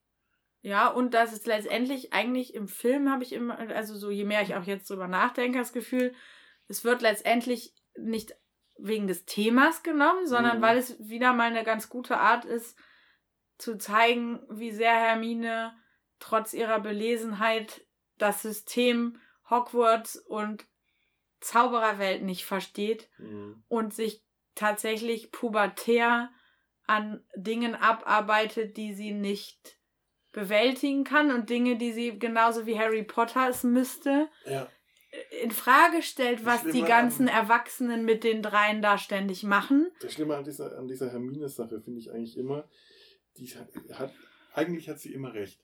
Ja, und das ist letztendlich eigentlich im Film habe ich immer, also so je mehr ich auch jetzt drüber nachdenke, das Gefühl, es wird letztendlich nicht wegen des Themas genommen, sondern mhm. weil es wieder mal eine ganz gute Art ist, zu zeigen, wie sehr Hermine trotz ihrer Belesenheit das System Hogwarts und Zaubererwelt nicht versteht mhm. und sich tatsächlich pubertär an Dingen abarbeitet, die sie nicht bewältigen kann und Dinge, die sie genauso wie Harry Potter es müsste, ja in Frage stellt, was die ganzen an, Erwachsenen mit den dreien da ständig machen. Das Schlimme an dieser, an dieser Hermine-Sache finde ich eigentlich immer, die hat, eigentlich hat sie immer recht.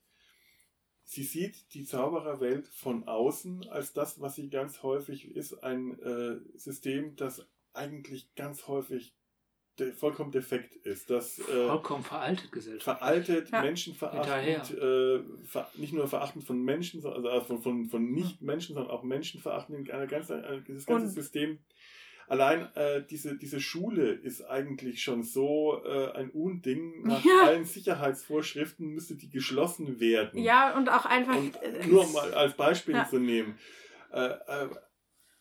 Sie sieht die Zaubererwelt von außen als das, was sie ganz häufig ist, ein äh, System, das eigentlich ganz häufig vollkommen defekt ist. Das, äh, vollkommen veraltet Gesellschaft. Veraltet, ja. menschenverachtend, äh, ver nicht nur verachtend von Menschen, also äh, von, von, von Nicht-Menschen, sondern auch menschenverachtend. Eine ganze, eine, dieses ganze Und System. Allein äh, diese, diese Schule ist eigentlich schon so äh, ein Unding. Nach ja. allen Sicherheitsvorschriften müsste die geschlossen werden. Ja, und auch einfach. Und äh, nur mal als Beispiel ja. zu nehmen. Äh, äh,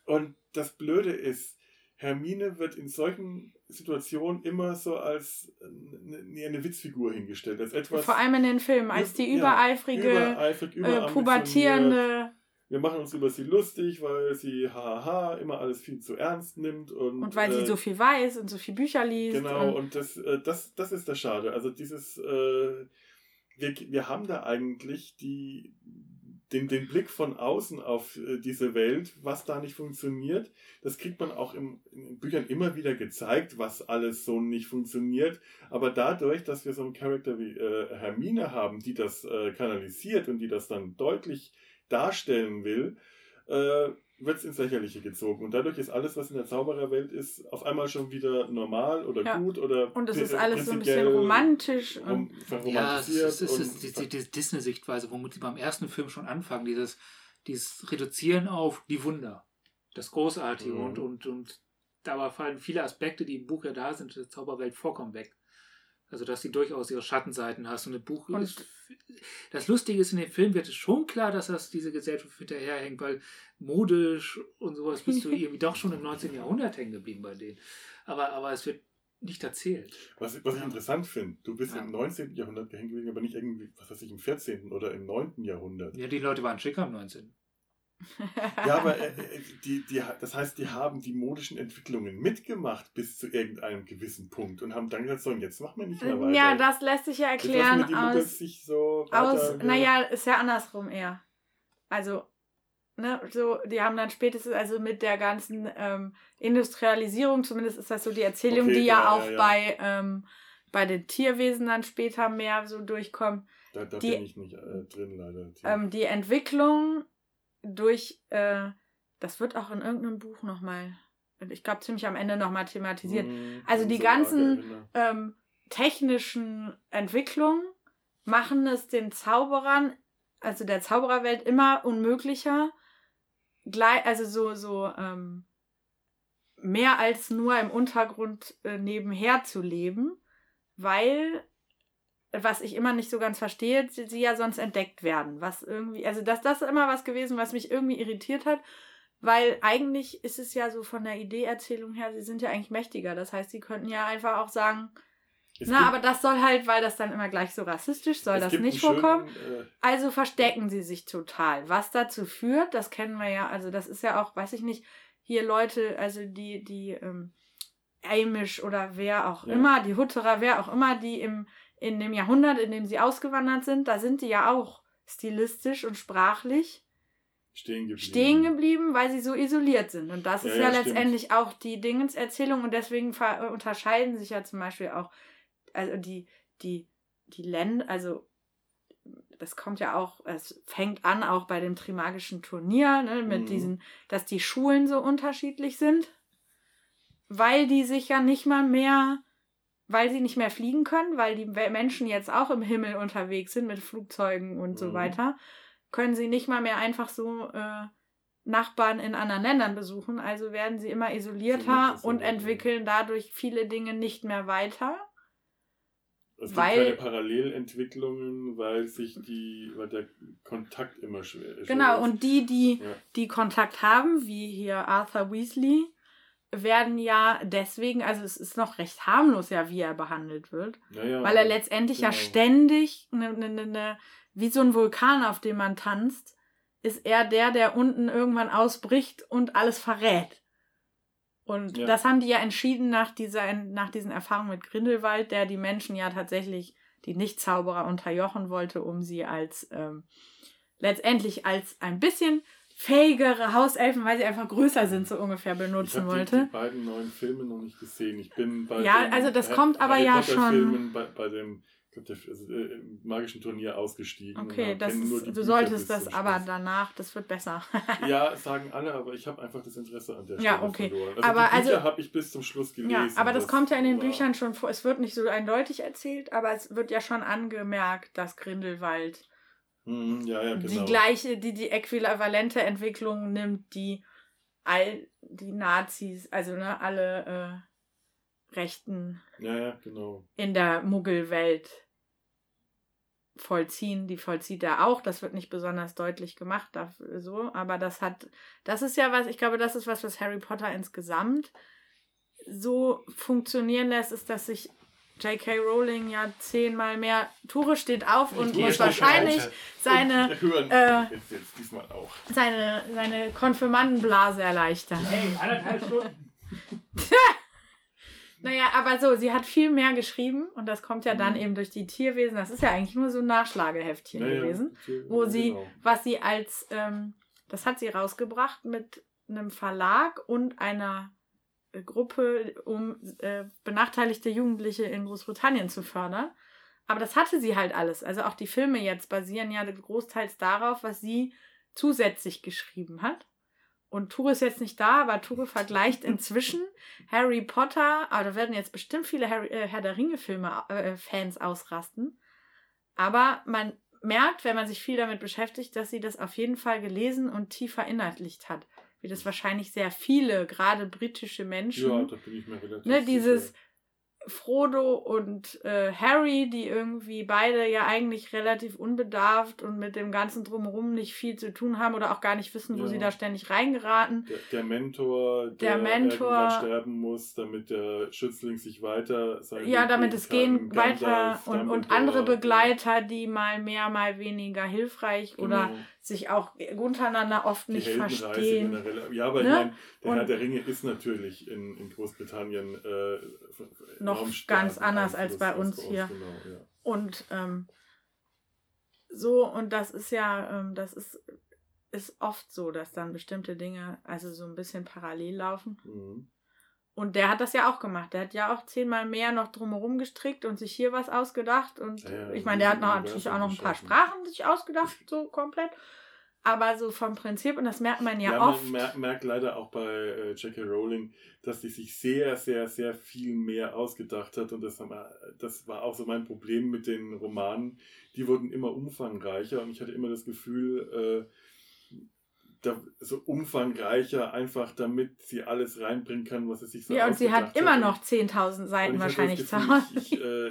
und das Blöde ist, Hermine wird in solchen Situationen immer so als eine, eine Witzfigur hingestellt. Als etwas, Vor allem in den Filmen, als die übereifrige, ja, übereifrig, äh, pubertierende. Wir machen uns über sie lustig, weil sie haha immer alles viel zu ernst nimmt. Und, und weil äh, sie so viel weiß und so viele Bücher liest. Genau, und, und das, äh, das, das ist das Schade. Also dieses, äh, wir, wir haben da eigentlich die, den, den Blick von außen auf äh, diese Welt, was da nicht funktioniert. Das kriegt man auch im, in Büchern immer wieder gezeigt, was alles so nicht funktioniert. Aber dadurch, dass wir so einen Charakter wie äh, Hermine haben, die das äh, kanalisiert und die das dann deutlich darstellen will, äh, wird es ins Lächerliche gezogen. Und dadurch ist alles, was in der Zaubererwelt ist, auf einmal schon wieder normal oder ja. gut oder. Und es ist alles so ein bisschen romantisch. Und ja, es ist, es ist die, die, die Disney-Sichtweise, womit sie beim ersten Film schon anfangen, dieses, dieses Reduzieren auf die Wunder. Das Großartige. Mhm. Und, und, und dabei fallen viele Aspekte, die im Buch ja da sind, der Zauberwelt vollkommen weg. Also, dass sie durchaus ihre Schattenseiten hast. Und ein Buch und ist, Das Lustige ist, in dem Film wird es schon klar, dass das diese Gesellschaft hinterherhängt, weil modisch und sowas bist du [laughs] irgendwie doch schon im 19. Jahrhundert hängen geblieben bei denen. Aber, aber es wird nicht erzählt. Was, was ich interessant finde, du bist ja. im 19. Jahrhundert hängen geblieben, aber nicht irgendwie, was weiß ich, im 14. oder im 9. Jahrhundert. Ja, die Leute waren schicker im 19. ja, aber [laughs] äh, äh, die, die, das heißt, die haben die modischen Entwicklungen mitgemacht bis zu irgendeinem gewissen Punkt und haben dann gesagt, so, und jetzt machen wir nicht mehr weiter. Ja, das lässt sich ja erklären aus, so aus naja, ist ja andersrum eher. Also, ne, so, die haben dann spätestens, also mit der ganzen ähm, Industrialisierung, zumindest ist das so die Erzählung, okay, die ja, ja auch ja, ja. bei ähm, bei den Tierwesen dann später mehr so durchkommt. Da, da die, bin ich nicht äh, drin, leider. Ähm, die Entwicklung durch, äh, das wird auch in irgendeinem Buch nochmal, ich glaube ziemlich am Ende nochmal thematisiert. Mhm, Also die so ganzen ähm, technischen Entwicklungen machen es den Zauberern, also der Zaubererwelt, immer unmöglicher, gleich, also so, so ähm, mehr als nur im Untergrund äh, nebenher zu leben, weil, was ich immer nicht so ganz verstehe, sie, ja sonst entdeckt werden. Was irgendwie, also das, das ist immer was gewesen, was mich irgendwie irritiert hat. Weil eigentlich ist es ja so von der Ideeerzählung her, sie sind ja eigentlich mächtiger. Das heißt, sie könnten ja einfach auch sagen, Es na, aber das soll halt, weil das dann immer gleich so rassistisch soll das nicht vorkommen. schönen, äh, Also verstecken sie sich total. Was dazu führt, das kennen wir ja, also das ist ja auch, weiß ich nicht, hier Leute, also die, die ähm, Amish oder wer auch Ja. immer, die Hutterer, wer auch immer, die im, in dem Jahrhundert, in dem sie ausgewandert sind, da sind die ja auch stilistisch und sprachlich stehen geblieben. stehen geblieben, weil sie so isoliert sind. Und das Ja, ist ja, ja, stimmt. letztendlich auch die Dingenserzählung und deswegen äh, unterscheiden sich ja zum Beispiel auch, also die, die, die Länder, also das kommt ja auch, es fängt an auch bei dem Trimagischen Turnier, ne, mit Mhm. diesen, dass die Schulen so unterschiedlich sind, weil die sich ja nicht mal mehr, weil sie nicht mehr fliegen können, weil die Menschen jetzt auch im Himmel unterwegs sind mit Flugzeugen und so Mhm. weiter, können sie nicht mal mehr einfach so äh, Nachbarn in anderen Ländern besuchen. Also werden sie immer isolierter So, und so, entwickeln dadurch viele Dinge nicht mehr weiter. Es gibt weil- keine Parallelentwicklungen, weil sich die, weil der Kontakt immer schwer ist. Genau, und die, die, Ja. die Kontakt haben, wie hier Arthur Weasley, werden ja deswegen, also es ist noch recht harmlos ja, wie er behandelt wird, Naja, weil er letztendlich ja genau. ständig, ne, ne, ne, ne, wie so ein Vulkan, auf dem man tanzt, ist er der, der unten irgendwann ausbricht und alles verrät. Und Ja. das haben die ja entschieden nach, dieser, nach diesen Erfahrungen mit Grindelwald, der die Menschen ja tatsächlich, die Nicht-Zauberer unterjochen wollte, um sie als ähm, letztendlich als ein bisschen fähigere Hauselfen, weil sie einfach größer sind, so ungefähr ich benutzen habe die, wollte. die beiden neuen Filme noch nicht gesehen. Ich bin bei Ja, den also das kommt aber Harry ja Potter schon- Filmen bei, bei dem ich also, äh, magischen Turnier ausgestiegen. Okay, das ist, du Bücher solltest das aber danach, das wird besser. [laughs] Ja, sagen alle, aber ich habe einfach das Interesse an der Stelle Ja, okay. verloren. Also Aber die Bücher also- habe ich bis zum Schluss gelesen. ja, aber das kommt ja in den war- Büchern schon vor. Es wird nicht so eindeutig erzählt, aber es wird ja schon angemerkt, dass Grindelwald Mhm, ja, ja, genau. die gleiche, die die äquivalente Entwicklung nimmt, die all die Nazis, also ne, alle äh, Rechten Ja, ja, genau. in der Muggelwelt vollziehen. Die vollzieht er auch. Das wird nicht besonders deutlich gemacht, dafür, so. Aber das hat, das ist ja was, ich glaube, das ist was, was Harry Potter insgesamt so funktionieren lässt, ist, dass sich J.K. Rowling ja zehnmal mehr Tore steht auf und muss wahrscheinlich auf. seine, [laughs] äh, jetzt, jetzt diesmal auch. seine, seine Konfirmandenblase erleichtern. Hey, anderthalb Stunden. [laughs] Naja, aber so, sie hat viel mehr geschrieben und das kommt ja dann Mhm. eben durch die Tierwesen. Das ist ja eigentlich nur so ein Nachschlageheftchen Ja, ja, gewesen, wo sie, genau. was sie als, ähm, das hat sie rausgebracht mit einem Verlag und einer Gruppe, um äh, benachteiligte Jugendliche in Großbritannien zu fördern. Aber das hatte sie halt alles. Also auch die Filme jetzt basieren ja großteils darauf, was sie zusätzlich geschrieben hat. Und Ture ist jetzt nicht da, aber Ture vergleicht inzwischen Harry Potter, aber da werden jetzt bestimmt viele Harry, äh, Herr der Ringe-Filme äh, ausrasten. Aber man merkt, wenn man sich viel damit beschäftigt, dass sie das auf jeden Fall gelesen und tief verinnerlicht hat. Wie das wahrscheinlich sehr viele, gerade britische Menschen, Ja, da bin ich mir relativ ne, dieses sicher. Frodo und äh, Harry, die irgendwie beide ja eigentlich relativ unbedarft und mit dem ganzen Drumherum nicht viel zu tun haben oder auch gar nicht wissen, wo Ja. sie da ständig reingeraten. Der, der Mentor, Der der, Mentor- sterben muss, damit der Schützling sich weiter sein Ja, damit gehen es kann. gehen weiter Gandalf, und, und andere Begleiter, die mal mehr, mal weniger hilfreich genau. oder sich auch untereinander oft Die nicht Heldenreise verstehen. generell. Ja, aber Ne? ich meine, der Und- Herr der Ringe ist natürlich in, in Großbritannien äh, Noch ganz anders als bei uns hier. Genau, ja. Und ähm, so, und das ist ja, ähm, das ist, ist oft so, dass dann bestimmte Dinge also so ein bisschen parallel laufen. Mhm. Und der hat das ja auch gemacht. Der hat ja auch zehnmal mehr noch drumherum gestrickt und sich hier was ausgedacht. Und Ja, ich meine, der hat natürlich auch noch ein paar. Sprachen sich ausgedacht, so komplett. aber so vom Prinzip, und das merkt man ja, Ja, oft. man merkt, leider auch bei äh, J.K. Rowling, dass sie sich sehr, sehr, sehr viel mehr ausgedacht hat. Und das, das war auch so mein Problem mit den Romanen. Die wurden immer umfangreicher und ich hatte immer das Gefühl, äh, so umfangreicher, einfach damit sie alles reinbringen kann, was sie sich so ja, und sie hat immer Und- noch 10.000 und Seiten wahrscheinlich zu Hause. ich, äh,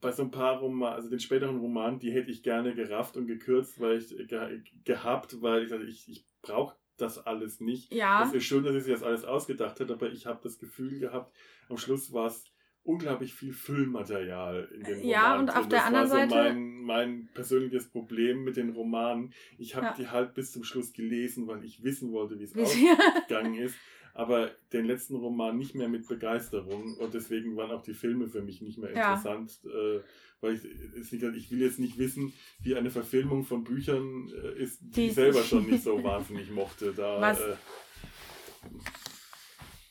bei so ein paar Romanen, also den späteren Romanen, die hätte ich gerne gerafft und gekürzt, weil ich ge gehabt, weil ich ich, ich brauche das alles nicht. Ja. Es ist schön, dass sie sich das alles ausgedacht hat, aber ich habe das Gefühl gehabt, am Schluss war es unglaublich viel Füllmaterial in den Romanen. Ja, und auf drin. der das anderen war so Seite- Mein, mein persönliches Problem mit den Romanen. Ich habe Ja. die halt bis zum Schluss gelesen, weil ich wissen wollte, wie es Wie [laughs] ausgeht sie- gegangen ist, aber den letzten Roman nicht mehr mit Begeisterung und deswegen waren auch die Filme für mich nicht mehr Ja. interessant, äh, weil ich, ich will jetzt nicht wissen, wie eine Verfilmung von Büchern äh, ist, die, Die- ich selber [laughs] schon nicht so wahnsinnig mochte. Da, Was- äh,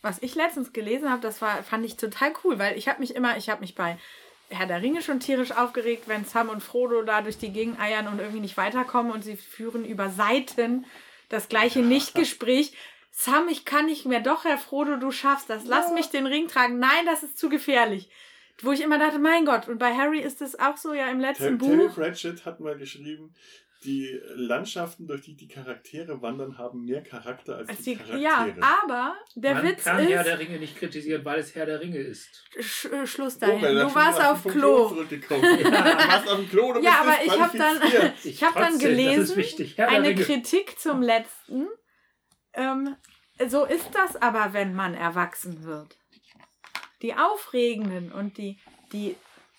Was ich letztens gelesen habe, das war, fand ich total cool, weil ich habe mich immer, ich habe mich bei Herr der Ringe schon tierisch aufgeregt, wenn Sam und Frodo da durch die Gegend eiern und irgendwie nicht weiterkommen und sie führen über Seiten das gleiche Nichtgespräch. Sam, ich kann nicht mehr. Doch, Herr Frodo, du schaffst das. Lass Ja. mich den Ring tragen. Nein, das ist zu gefährlich. Wo ich immer dachte, mein Gott. Und bei Harry ist es auch so, ja, im letzten Terry Buch. Pratchett hat mal geschrieben, die Landschaften, durch die die Charaktere wandern, haben mehr Charakter als, Als die die, Charaktere. ja, aber der Man Witz kann Herr der ist, Ringe nicht kritisieren, weil es Herr der Ringe ist. Sch äh, Schluss Oh, dahin. er du warst auf Klo. zurückgekommen. [laughs] Du warst auf dem Klo, du Ja, bist aber ich habe dann, [laughs] ich hab dann Trotzdem, ist gelesen, wichtig. Herr der eine Ringe. Kritik zum letzten. Ähm, so ist das aber, wenn man erwachsen wird. Die aufregenden und die, die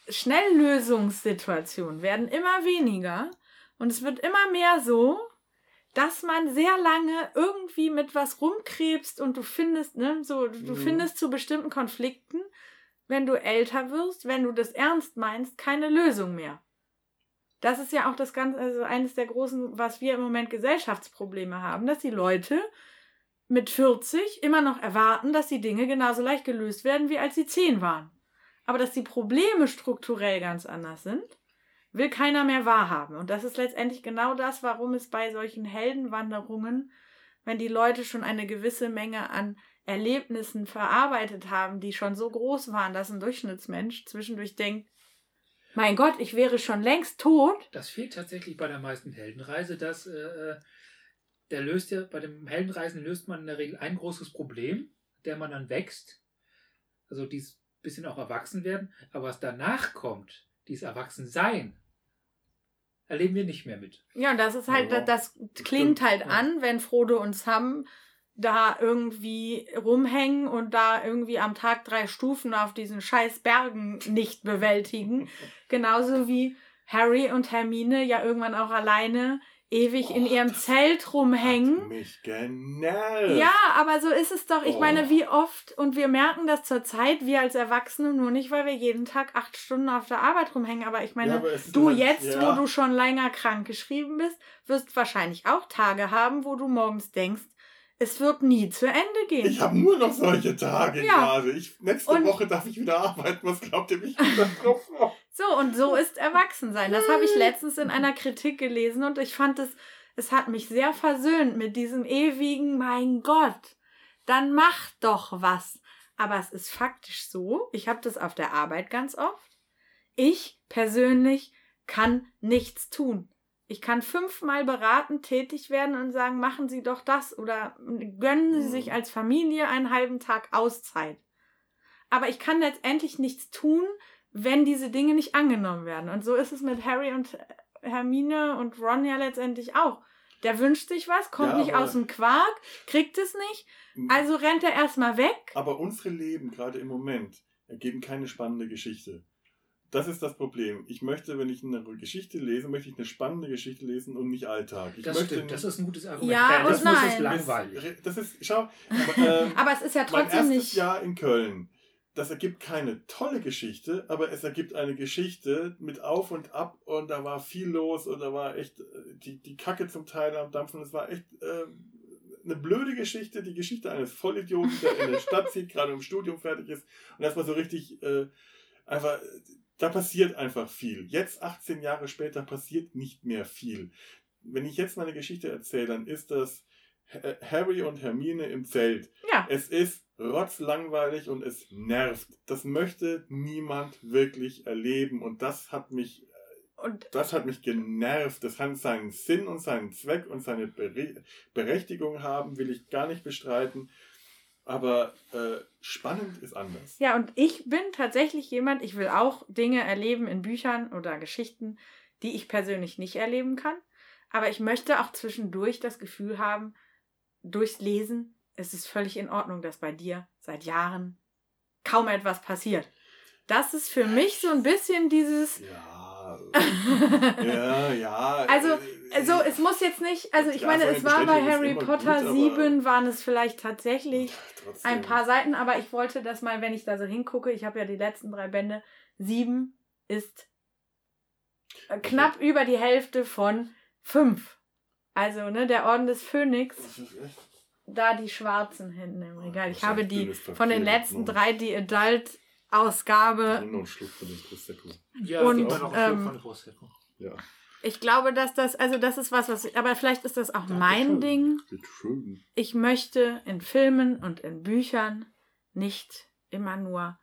Schnelllösungssituationen werden immer weniger und es wird immer mehr so, dass man sehr lange irgendwie mit was rumkrebst und du findest, ne, so, du Mhm. findest zu bestimmten Konflikten, wenn du älter wirst, wenn du das ernst meinst, keine Lösung mehr. Das ist ja auch das ganze, also eines der großen, was wir im Moment Gesellschaftsprobleme haben, dass die Leute mit 40 immer noch erwarten, dass die Dinge genauso leicht gelöst werden, wie als sie 10 waren. Aber dass die Probleme strukturell ganz anders sind, will keiner mehr wahrhaben. Und das ist letztendlich genau das, warum es bei solchen Heldenwanderungen, wenn die Leute schon eine gewisse Menge an Erlebnissen verarbeitet haben, die schon so groß waren, dass ein Durchschnittsmensch zwischendurch denkt, mein Gott, ich wäre schon längst tot. Das fehlt tatsächlich bei der meisten Heldenreise, dass äh, der löst ja, bei dem Heldenreisen löst man in der Regel ein großes Problem, der man dann wächst. Also dies bisschen auch erwachsen werden, aber was danach kommt, dieses Erwachsensein, erleben wir nicht mehr mit. Ja, und das ist halt, Ja, das, klingt stimmt, halt ja. an, wenn Frodo und Sam da irgendwie rumhängen und da irgendwie am Tag drei Stufen auf diesen scheiß Bergen nicht bewältigen. [laughs] Genauso wie Harry und Hermine ja irgendwann auch alleine ewig in Oh, ihrem das Zelt rumhängen. mich genervt. Ja, aber so ist es doch. Ich Oh. meine, wie oft, und wir merken das zurzeit, wir als Erwachsene, nur nicht, weil wir jeden Tag acht Stunden auf der Arbeit rumhängen, aber ich meine, Ja, aber Du halt- jetzt, ja. wo du schon länger krank geschrieben bist, wirst wahrscheinlich auch Tage haben, wo du morgens denkst, es wird nie zu Ende gehen. Ich habe nur noch solche Tage Ja. gerade. Ich, nächste Und- Woche darf ich wieder arbeiten. Was glaubt ihr, wie ich mich da drauf freue? So, und so ist Erwachsensein. Das habe ich letztens in einer Kritik gelesen und ich fand es, es hat mich sehr versöhnt mit diesem ewigen, mein Gott, dann mach doch was. Aber es ist faktisch so, ich habe das auf der Arbeit ganz oft. Ich persönlich kann nichts tun. Ich kann fünfmal beratend tätig werden und sagen, machen Sie doch das oder gönnen Sie Mhm. sich als Familie einen halben Tag Auszeit. Aber ich kann letztendlich nichts tun, wenn diese Dinge nicht angenommen werden. Und so ist es mit Harry und Hermine und Ron ja letztendlich auch. Der wünscht sich was, kommt Ja, nicht aus dem Quark, kriegt es nicht, also rennt er erstmal weg. Aber unsere Leben, gerade im Moment, ergeben keine spannende Geschichte. Das ist das Problem. Ich möchte, wenn ich eine Geschichte lese, möchte ich eine spannende Geschichte lesen und nicht Alltag. Ich Das möchte stimmt, das ist ein gutes Argument. Ja Kein und Rassismus nein. ist langweilig. Das ist, schau, aber, ähm, [laughs] Aber es ist ja mein trotzdem erstes nicht. Jahr in Köln. Das ergibt keine tolle Geschichte, aber es ergibt eine Geschichte mit Auf und Ab und da war viel los und da war echt äh, die, die Kacke zum Teil am Dampfen. Es war echt äh, eine blöde Geschichte, die Geschichte eines Vollidioten, der in der [laughs] Stadt zieht, gerade im Studium fertig ist und erstmal so richtig äh, einfach, da passiert einfach viel. Jetzt, 18 Jahre später, passiert nicht mehr viel. wenn ich jetzt meine Geschichte erzähle, dann ist das Harry und Hermine im Zelt. Ja. Es ist rotzlangweilig und es nervt. Das möchte niemand wirklich erleben und das hat mich Und das hat mich genervt. Das hat seinen Sinn und seinen Zweck und seine Bere Berechtigung haben, will ich gar nicht bestreiten. Aber äh, spannend ist anders. ja, und ich bin tatsächlich jemand, ich will auch Dinge erleben in Büchern oder Geschichten, die ich persönlich nicht erleben kann. Aber ich möchte auch zwischendurch das Gefühl haben, durchs Lesen ist es völlig in Ordnung, dass bei dir seit Jahren kaum etwas passiert. Das ist für mich so ein bisschen dieses. Ja, [laughs] ja, ja. Also, Also es muss jetzt nicht, also ich Ja, meine, es war bei Harry Potter gut, aber- 7, waren es vielleicht tatsächlich trotzdem. ein paar Seiten, aber ich wollte das mal, wenn ich da so hingucke, ich habe ja die letzten drei Bände, 7 ist äh, knapp über die Hälfte von 5. Also, ne, der Orden des Phönix, Das ist echt- da die schwarzen hinten im Regal. Ich habe die von den letzten drei, die Adult-Ausgabe. einen Schluck von dem Prosecco. Ja, Und, noch ähm, Schluck von Prosecco. Ja. Ich glaube, dass das, also das ist was, was, aber vielleicht ist das auch mein Dankeschön. Ding. Schön. ich möchte in Filmen und in Büchern nicht immer nur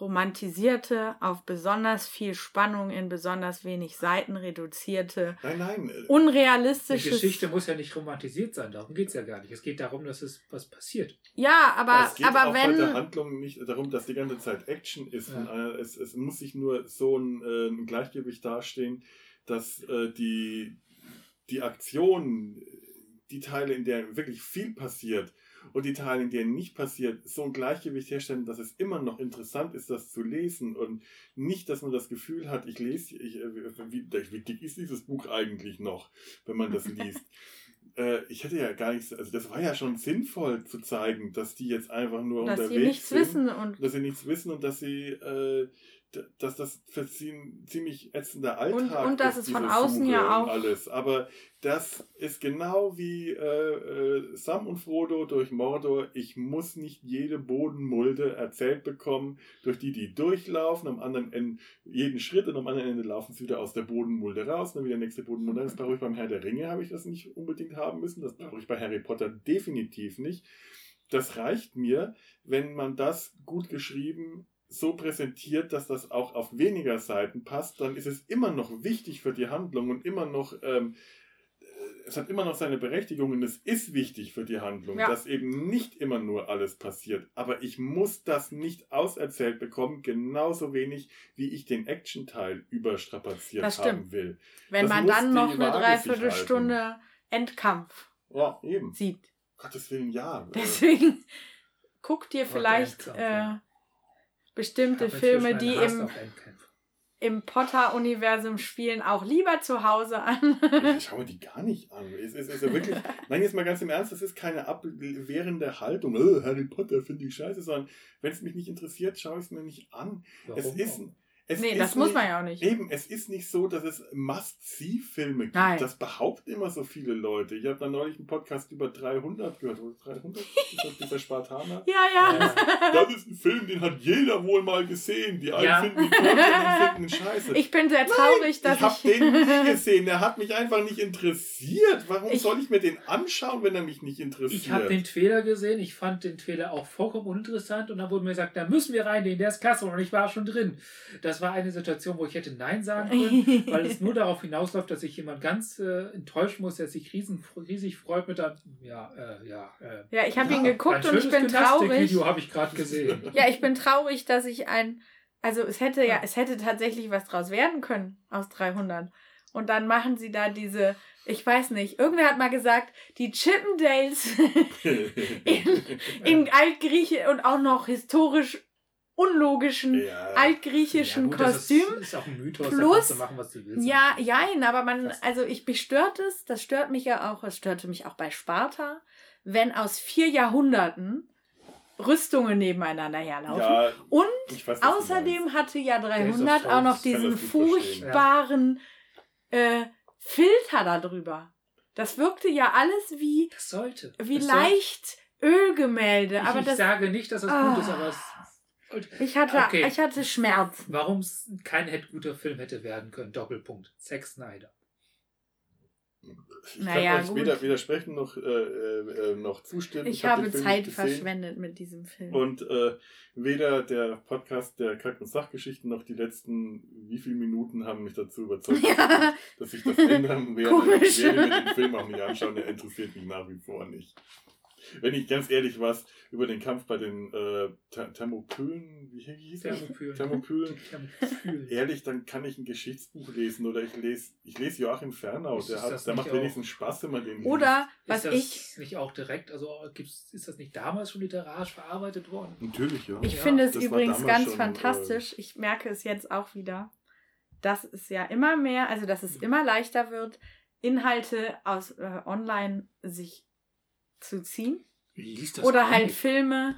romantisierte, auf besonders viel Spannung in besonders wenig Seiten reduzierte, Nein, nein. äh, Die unrealistisches. Geschichte muss ja nicht romantisiert sein, darum geht es ja gar nicht. Es geht darum, dass es was passiert. Ja, aber, es geht aber auch bei der wenn. Handlung nicht darum, dass die ganze Zeit Action ist. Ja. Äh, es, es muss sich nur so ein, äh, ein Gleichgewicht dastehen, dass äh, die, die Aktion, die Teile, in denen wirklich viel passiert und die Teile, in denen nicht passiert, so ein Gleichgewicht herstellen, dass es immer noch interessant ist, das zu lesen und nicht, dass man das Gefühl hat, ich lese, ich, äh, wie, wie dick ist dieses Buch eigentlich noch, wenn man das liest. [laughs] Äh, ich hätte ja gar nichts, also das war ja schon sinnvoll zu zeigen, dass die jetzt einfach nur dass unterwegs sie nichts sind, wissen und, dass sie nichts wissen und dass sie, äh, dass das für sie ein ziemlich ätzender Und- Alltag und dass ist, es von außen Suche ja und auch- alles. Aber das ist genau wie äh, äh, Sam und Frodo durch Mordor. Ich muss nicht jede Bodenmulde erzählt bekommen, durch die die durchlaufen, am anderen Ende jeden Schritt und am anderen Ende laufen sie wieder aus der Bodenmulde raus, dann wieder nächste Bodenmulde. Das brauche ich beim Herr der Ringe, habe ich das nicht unbedingt haben müssen. Das brauche ich bei Harry Potter definitiv nicht. Das reicht mir, wenn man das gut geschrieben so präsentiert, dass das auch auf weniger Seiten passt, dann ist es immer noch wichtig für die Handlung und immer noch, ähm, äh, es hat immer noch seine Berechtigung und es ist wichtig für die Handlung, Ja. dass eben nicht immer nur alles passiert. Aber ich muss das nicht auserzählt bekommen, genauso wenig wie ich den Action-Teil überstrapaziert haben will. wenn das man dann noch eine Dreiviertelstunde Endkampf Ja, eben. sieht. Gottes Willen, ja. Deswegen [laughs] guck dir vielleicht Endkampf, äh, ja. Bestimmte Filme, die im, im Potter-Universum spielen, auch lieber zu Hause an. Ich schaue die gar nicht an. Es ist, es ist ja wirklich, [laughs] nein, jetzt mal ganz im Ernst, das ist keine abwehrende Haltung. Oh, Harry Potter finde ich scheiße, sondern wenn es mich nicht interessiert, schaue ich es mir nicht an. Warum Es ist, auch? Es nee, das muss nicht, man ja auch nicht. Eben, es ist nicht so, dass es Must-See-Filme gibt. Nein. Das behaupten immer so viele Leute. Ich habe da neulich einen Podcast über 300 gehört. Oder 300? dieser, Spartaner. [laughs] Ja, ja. Ja. Das ist ein Film, den hat jeder wohl mal gesehen. Die einen Ja. finden ihn toll, die anderen finden ihn scheiße. Ich bin sehr traurig, dass ich habe ich. den nie [laughs] gesehen. Der hat mich einfach nicht interessiert. Warum Ich- soll ich mir den anschauen, wenn er mich nicht interessiert? Ich habe den Trailer gesehen, ich fand den Trailer auch vollkommen uninteressant und dann wurde mir gesagt, da müssen wir reingehen, der ist klasse und ich war schon drin. Das war eine Situation, wo ich hätte Nein sagen können, [laughs] weil es nur darauf hinausläuft, dass sich jemand ganz äh, enttäuschen muss, der sich riesen, riesig freut mit einem, ja, äh, ja, äh, ja, ich habe Ja, ihn geguckt und ich bin traurig. Gymnastikvideo habe ich gerade gesehen. [laughs] Ja, ich bin traurig, dass ich ein. Also es hätte ja, es hätte tatsächlich was draus werden können aus 300. Und dann machen sie da diese, ich weiß nicht, irgendwer hat mal gesagt, die Chippendales [laughs] in, in Altgrieche und auch noch historisch unlogischen ja. altgriechischen Ja, gut, das Kostüm. Ist, ist auch ein Mythos, Plus- machen, was du willst. Ja, jein, aber man, also ich mich stört es, das stört mich ja auch, es störte mich auch bei Sparta, wenn aus vier Jahrhunderten Rüstungen nebeneinander herlaufen. ja, Und weiß, außerdem hatte ja Der ist 300 auf auch noch diesen das furchtbaren äh, Filter da drüber. Das wirkte ja alles wie, Das sollte. wie das sollte. leicht Ölgemälde. Ich, Aber ich das, sage nicht, dass das Ah. gut ist, aber es ich, hatte, Okay. ich hatte Schmerzen. Warum es kein guter Film hätte werden können. Doppelpunkt. Zack Snyder. Ich Naja, kann euch gut. weder widersprechen noch, äh, äh, äh, noch zustimmen. Ich hab habe Zeit verschwendet mit diesem Film. Und äh, weder der Podcast der Kack- und Sachgeschichten noch die letzten wie viele Minuten haben mich dazu überzeugt, Ja. dass ich das ändern werde. Komisch. Ich werde mir den Film auch nicht anschauen, der interessiert mich nach wie vor nicht. Wenn ich ganz ehrlich was über den Kampf bei den äh, Ther- Thermopylen, wie hieß der? Thermopylen. Thermopylen. [laughs] Thermopylen. Ehrlich, dann kann ich ein Geschichtsbuch lesen oder ich lese, ich lese Joachim Fernau, Ist der, hat, der macht auch- wenigstens Spaß, wenn man den Oder Ist was das ich. nicht auch direkt, also gibt's, ist das nicht damals schon literarisch verarbeitet worden? liest. Natürlich, ja. Ich Ja, finde es das übrigens ganz schon, äh, fantastisch. Ich merke es jetzt auch wieder, dass es ja immer mehr, also dass es immer leichter wird, Inhalte aus äh, online sich zu ziehen. Liest das Oder halt? Filme.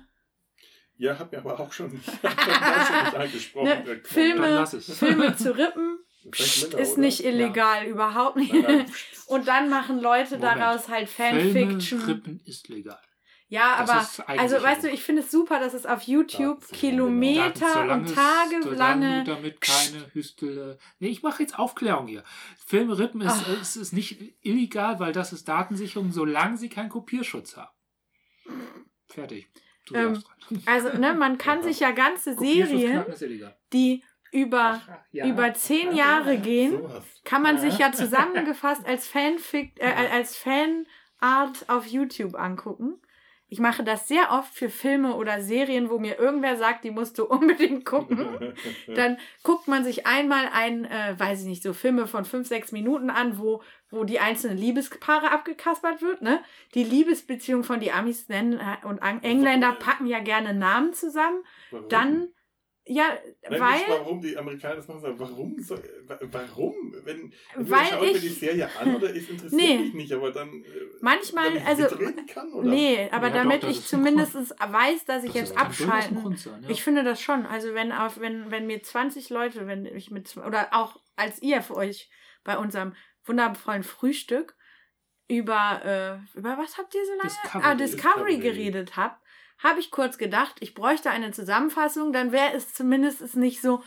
Ja, hat mir aber auch schon, [laughs] schon. Ne, Filme-. Filme [laughs] zu rippen Miller, ist nicht illegal, überhaupt nicht. Nein, nein. [laughs] Und dann machen Leute Moment. daraus halt Filme Fanfiction. strippen ist legal. Ja, Das aber also weißt du, ich finde es super, dass es auf YouTube Dazu, Kilometer Solange und es- Tage solange lange du damit keine Hüstele. Nee, ich mache jetzt Aufklärung hier. Filme rippen ist, Ach. ist, ist nicht illegal, weil das ist Datensicherung, solange sie keinen Kopierschutz haben. Fertig. Du Ähm. Also, ne, man kann sich ja ganze Serien, die über, Ach, ja. über zehn Jahre gehen, Sowas. kann man sich Ja. ja zusammengefasst [laughs] als Fanfic, äh, als Fanart auf YouTube angucken. Ich mache das sehr oft für Filme oder Serien, wo mir irgendwer sagt, die musst du [laughs] unbedingt gucken. [laughs] Dann guckt man sich einmal ein, äh, weiß ich nicht, so Filme von fünf, sechs Minuten an, wo, wo die einzelnen Liebespaare abgekaspert wird, ne? Die Liebesbeziehung von die Amis nennen, und Engländer packen ja gerne Namen zusammen. Dann, ja, Nein, weil, nicht warum die Amerikaner das machen, sondern warum? soll- wa- warum? Wenn, Weil schaue ich mir die Serie an oder es interessiert Nee. mich nicht, aber dann. äh, Manchmal, damit ich also- kann, oder? nee, aber Ja, damit doch, ich zumindest weiß, dass ich Das jetzt abschalten. Sein, ja. Ich finde das schon. Also wenn auf, wenn, wenn mir 20 Leute, wenn ich mit oder auch als ihr für euch bei unserem wundervollen Frühstück über äh, über was habt ihr so lange? Discovery. Ah, Discovery, Discovery. geredet habt, habe ich kurz gedacht, ich bräuchte eine Zusammenfassung, dann wäre es zumindest es nicht so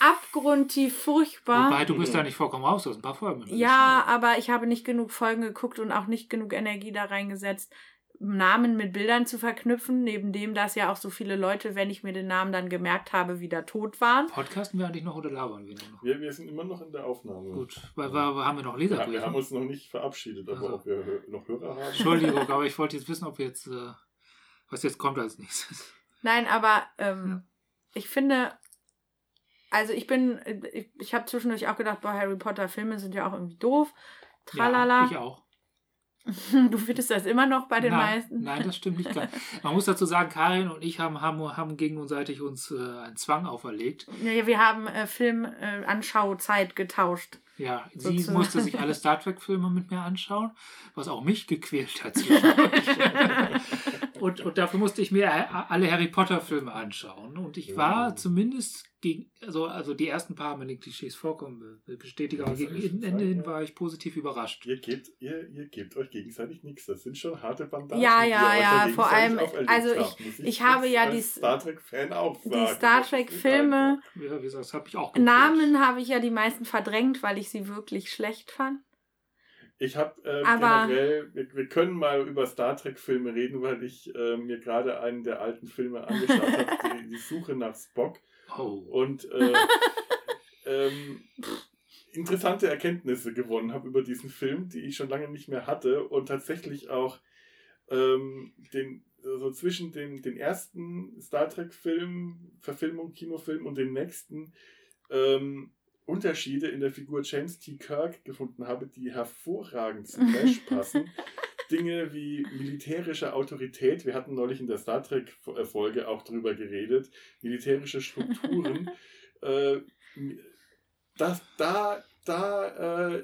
abgrundtief furchtbar. Wobei, du bist da nicht vollkommen raus, du hast ein paar Folgen. Ja, aber ich habe nicht genug Folgen geguckt und auch nicht genug Energie da reingesetzt, Namen mit Bildern zu verknüpfen, neben dem, dass ja auch so viele Leute, wenn ich mir den Namen dann gemerkt habe, wieder tot waren. Podcasten wir eigentlich noch oder labern wir noch? Wir, wir sind immer noch in der Aufnahme. Gut, weil wir, haben wir noch Ja, Leserbriefe. wir haben uns noch nicht verabschiedet, aber Also. ob wir noch Hörer haben. Entschuldigung, [laughs] aber ich wollte jetzt wissen, ob jetzt, äh, was jetzt kommt als nächstes. [laughs] Nein, aber ähm, ich finde, also ich bin, ich, ich habe zwischendurch auch gedacht, boah, Harry Potter Filme sind ja auch irgendwie doof. Tralala. Ja, ich auch. [laughs] du findest das immer noch bei den nein, meisten. Nein, das stimmt nicht ganz. Man muss dazu sagen, Karin und ich haben, haben, haben gegenseitig uns äh, einen Zwang auferlegt. Ja, wir haben äh, Film-Anschauzeit getauscht. Ja, sie Sozusagen. musste sich alle Star Trek-Filme mit mir anschauen, was auch mich gequält hat. [laughs] und, und dafür musste ich mir alle Harry Potter-Filme anschauen. Und ich war Ja. zumindest gegen, also, also die ersten paar, wenn die Klischees vorkommen, be- bestätige, aber gegen Ende hin war ich positiv überrascht. Ihr gebt, ihr, ihr gebt euch gegenseitig nichts. Das sind schon harte Bandagen. Ja, die ja, ja, vor allem, also habt, muss ich habe ja die- Star Trek-Fan auch sagen. Die Star Trek-Filme, Ja, wie gesagt, das habe ich auch gequält. Namen habe ich ja die meisten verdrängt, weil ich sie wirklich schlecht fand. Ich habe äh, generell, wir, wir können mal über Star Trek-Filme reden, weil ich äh, mir gerade einen der alten Filme angeschaut habe, [laughs] die, die Suche nach Spock. Oh. Und äh, [laughs] ähm, interessante Erkenntnisse gewonnen habe über diesen Film, die ich schon lange nicht mehr hatte und tatsächlich auch ähm, den, so zwischen dem, den ersten Star Trek-Film, Verfilmung, Kinofilm und dem nächsten ähm, Unterschiede in der Figur James T. Kirk gefunden habe, die hervorragend zu [laughs] Flash passen. Dinge wie militärische Autorität, wir hatten neulich in der Star Trek-Folge auch drüber geredet, militärische Strukturen, [laughs] äh, das, da, da, äh,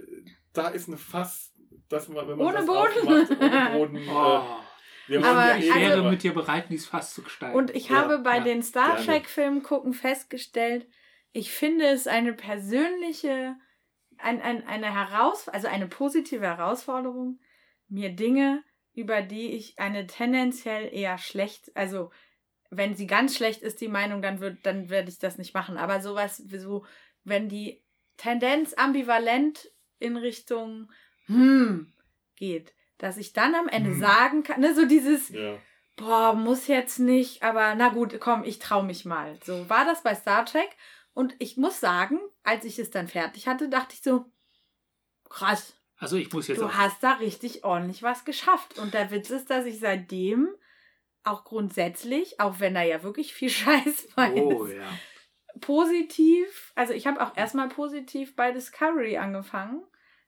da ist ein Fass, dass man, wenn man Ohne das Boden. aufmacht, ohne Boden. [laughs] Äh, Oh. wir Aber ich eh wäre über- mit dir bereit, dies fast zu steigen. Und ich Ja, habe bei ja, den Star. Trek-Filmen gucken festgestellt, ich finde es eine persönliche, ein, ein, eine Heraus also eine positive Herausforderung, mir Dinge, über die ich eine tendenziell eher schlecht, also wenn sie ganz schlecht ist, die Meinung, dann wird, dann werde ich das nicht machen. Aber sowas, so, wenn die Tendenz ambivalent in Richtung hm, geht, dass ich dann am Ende Hm. sagen kann, ne, so dieses, Ja. boah, muss jetzt nicht, aber na gut, komm, ich trau mich mal. So war das bei Star Trek. Und ich muss sagen, als ich es dann fertig hatte, dachte ich so, krass, Also ich muss jetzt du auch, hast da richtig ordentlich was geschafft. Und der Witz ist, dass ich seitdem auch grundsätzlich, auch wenn da ja wirklich viel [laughs] Scheiß bei Oh ist, ja. positiv, also ich habe auch erstmal positiv bei Discovery angefangen.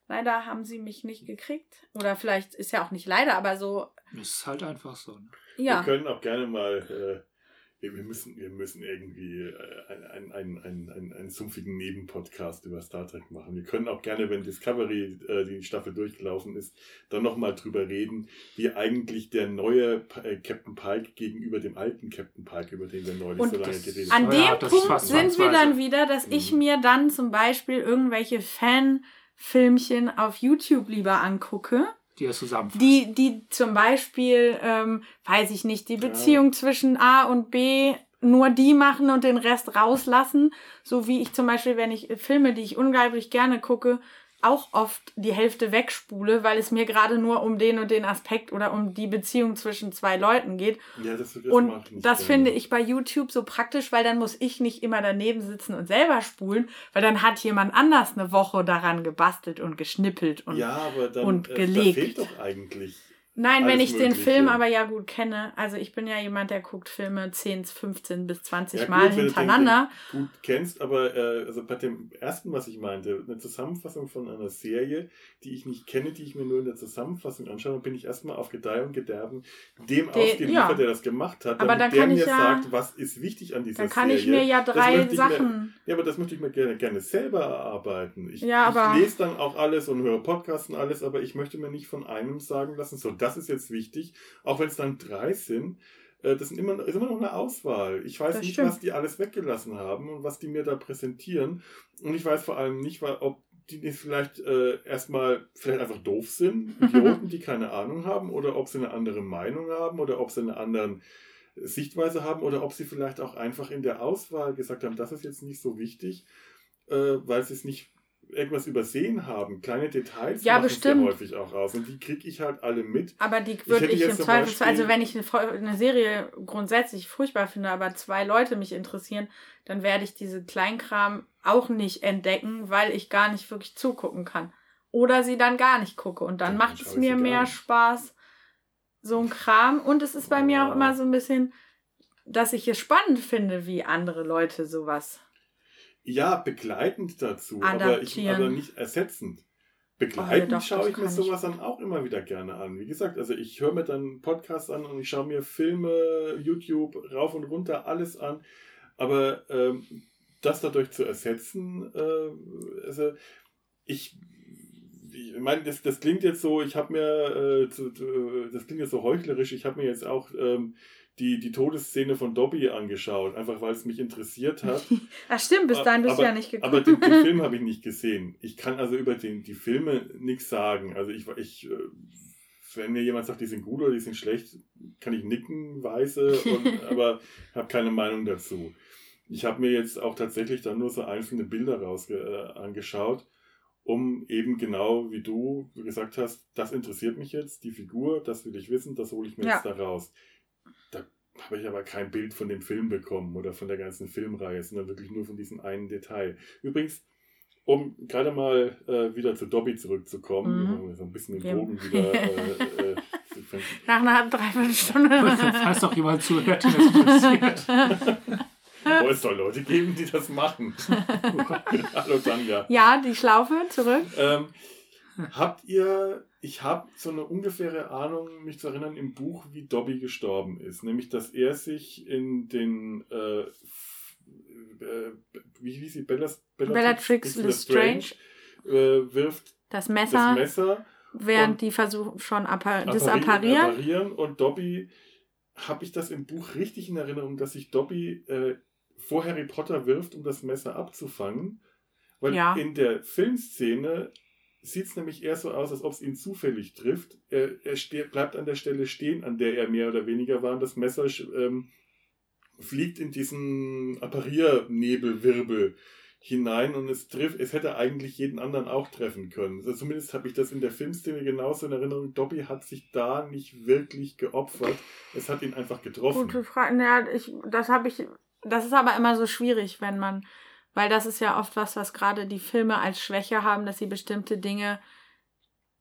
Leider haben sie mich nicht gekriegt. Oder vielleicht ist ja auch nicht leider, aber so, Das ist halt einfach so. Ne? ja. Wir können auch gerne mal, äh, wir, wir müssen, wir müssen irgendwie äh, einen, einen, einen, einen, einen sumpfigen Nebenpodcast über Star Trek machen. Wir können auch gerne, wenn Discovery äh, die Staffel durchgelaufen ist, dann nochmal drüber reden, wie eigentlich der neue äh, Captain Pike gegenüber dem alten Captain Pike, über den wir neulich Und so lange geredet An haben. Ja, dem das Punkt sind wir dann wieder, dass ich Mhm. mir dann zum Beispiel irgendwelche Fanfilmchen auf YouTube lieber angucke, Die das zusammenfassen. die, die zum Beispiel, ähm, weiß ich nicht, die Beziehung zwischen A und B nur die machen und den Rest rauslassen. So wie ich zum Beispiel, wenn ich Filme, die ich unglaublich gerne gucke, auch oft die Hälfte wegspule, weil es mir gerade nur um den und den Aspekt oder um die Beziehung zwischen zwei Leuten geht. Ja, das, das Und das gerne. finde ich bei YouTube so praktisch, weil dann muss ich nicht immer daneben sitzen und selber spulen, weil dann hat jemand anders eine Woche daran gebastelt und geschnippelt. Und Ja, aber dann und äh, gelegt. Da fehlt doch eigentlich. Nein, wenn ich den. Film aber ja gut kenne, also ich bin ja jemand, der guckt Filme 10, 15 bis 20 Ja, gut, Mal wenn du den- hintereinander. den gut kennst, aber äh, also bei dem ersten, was ich meinte, eine Zusammenfassung von einer Serie, die ich nicht kenne, die ich mir nur in der Zusammenfassung anschaue, bin ich erstmal auf Gedeih und Gederben dem Den- ausgeliefert, ja. der das gemacht hat, Aber damit der mir ja- sagt, was ist wichtig an dieser Dann kann Serie. ich mir ja drei möchte ich mir- Sachen. Ja, aber das möchte ich mir gerne, gerne selber erarbeiten. Ich, Ja, aber- ich lese dann auch alles und höre Podcasts und alles, aber ich möchte mir nicht von einem sagen lassen, so, das ist jetzt wichtig, auch wenn es dann drei sind. äh, Das sind immer, ist immer noch eine Auswahl. Ich weiß Das nicht, stimmt. was die alles weggelassen haben und was die mir da präsentieren. Und ich weiß vor allem nicht, weil- ob die vielleicht äh, erstmal vielleicht einfach doof sind, [laughs] Idioten, die keine Ahnung haben, oder ob sie eine andere Meinung haben oder ob sie eine andere Sichtweise haben oder ob sie vielleicht auch einfach in der Auswahl gesagt haben, das ist jetzt nicht so wichtig, äh, weil sie es nicht irgendwas übersehen haben. Kleine Details Ja, machen es bestimmt. häufig auch aus. Und die kriege ich halt alle mit. Aber die würde ich, jetzt im Zweifelsfall, also wenn ich eine, Serie grundsätzlich furchtbar finde, aber zwei Leute mich interessieren, dann werde ich diese Kleinkram auch nicht entdecken, weil ich gar nicht wirklich zugucken kann. Oder sie dann gar nicht gucke. Und dann Dann macht es ich mir mehr. Spaß, so ein Kram. Und es ist bei mir auch Oh. immer so ein bisschen, dass ich es spannend finde, wie andere Leute sowas. Ja, begleitend dazu, aber, ich, aber nicht ersetzend. Oh, Begleitend ja, doch, schaue ich mir sowas dann auch immer wieder gerne an. Wie gesagt, also ich höre mir dann Podcasts an und ich schaue mir Filme, YouTube rauf und runter, alles an. Aber ähm, das dadurch zu ersetzen, äh, also ich, ich meine, das, das klingt jetzt so, ich habe mir, äh, zu, zu, das klingt jetzt so heuchlerisch, ich habe mir jetzt auch ähm, die, die Todesszene von Dobby angeschaut, einfach weil es mich interessiert hat. [laughs] Ach stimmt, bis dahin bist du ja nicht gekommen. Aber den, den Film [laughs] habe ich nicht gesehen. Ich kann also über den, die Filme nichts sagen. Also ich, ich, äh, wenn mir jemand sagt, die sind gut oder die sind schlecht, kann ich nicken, weise, und, [laughs] aber habe keine Meinung dazu. Ich habe mir jetzt auch tatsächlich dann nur so einzelne Bilder raus äh, angeschaut, um eben genau wie du gesagt hast, das interessiert mich jetzt, die Figur, das will ich wissen, das hole ich mir Ja. jetzt da raus. Da habe ich aber kein Bild von dem Film bekommen oder von der ganzen Filmreihe, sondern wirklich nur von diesem einen Detail. Übrigens, um gerade mal äh, wieder zu Dobby zurückzukommen, Mhm. so ein bisschen den Ja. Bogen wieder. Äh, äh, [laughs] Nach einer halben, dreiviertel Stunde. [laughs] Falls noch jemand zuhört, den das interessiert. [laughs] wo es doch Leute geben, die das machen. Hallo Tanja. ja, die Schlaufe zurück. Ähm, [laughs] habt ihr, ich habe so eine ungefähre Ahnung, mich zu erinnern, im Buch, wie Dobby gestorben ist. Nämlich, dass er sich in den, äh, äh, wie hieß sie, Bellas, Bellatrix Lestrange. äh, wirft Das das Messer, Messer, während die versuchen schon appar das appari- apparieren. apparieren und Dobby, habe ich das im Buch richtig in Erinnerung, dass sich Dobby äh, vor Harry Potter wirft, um das Messer abzufangen? Weil Ja. in der Filmszene sieht es nämlich eher so aus, als ob es ihn zufällig trifft. Er, er bleibt an der Stelle stehen, an der er mehr oder weniger war. Und das Messer ähm, fliegt in diesen Appariernebelwirbel hinein und es trifft, es hätte eigentlich jeden anderen auch treffen können. Also zumindest habe ich das in der Filmszene genauso in Erinnerung. Dobby hat sich da nicht wirklich geopfert. Es hat ihn einfach getroffen. Gute Frage. Naja, ich, das habe ich, das ist aber immer so schwierig, wenn man, weil das ist ja oft was, was gerade die Filme als Schwäche haben, dass sie bestimmte Dinge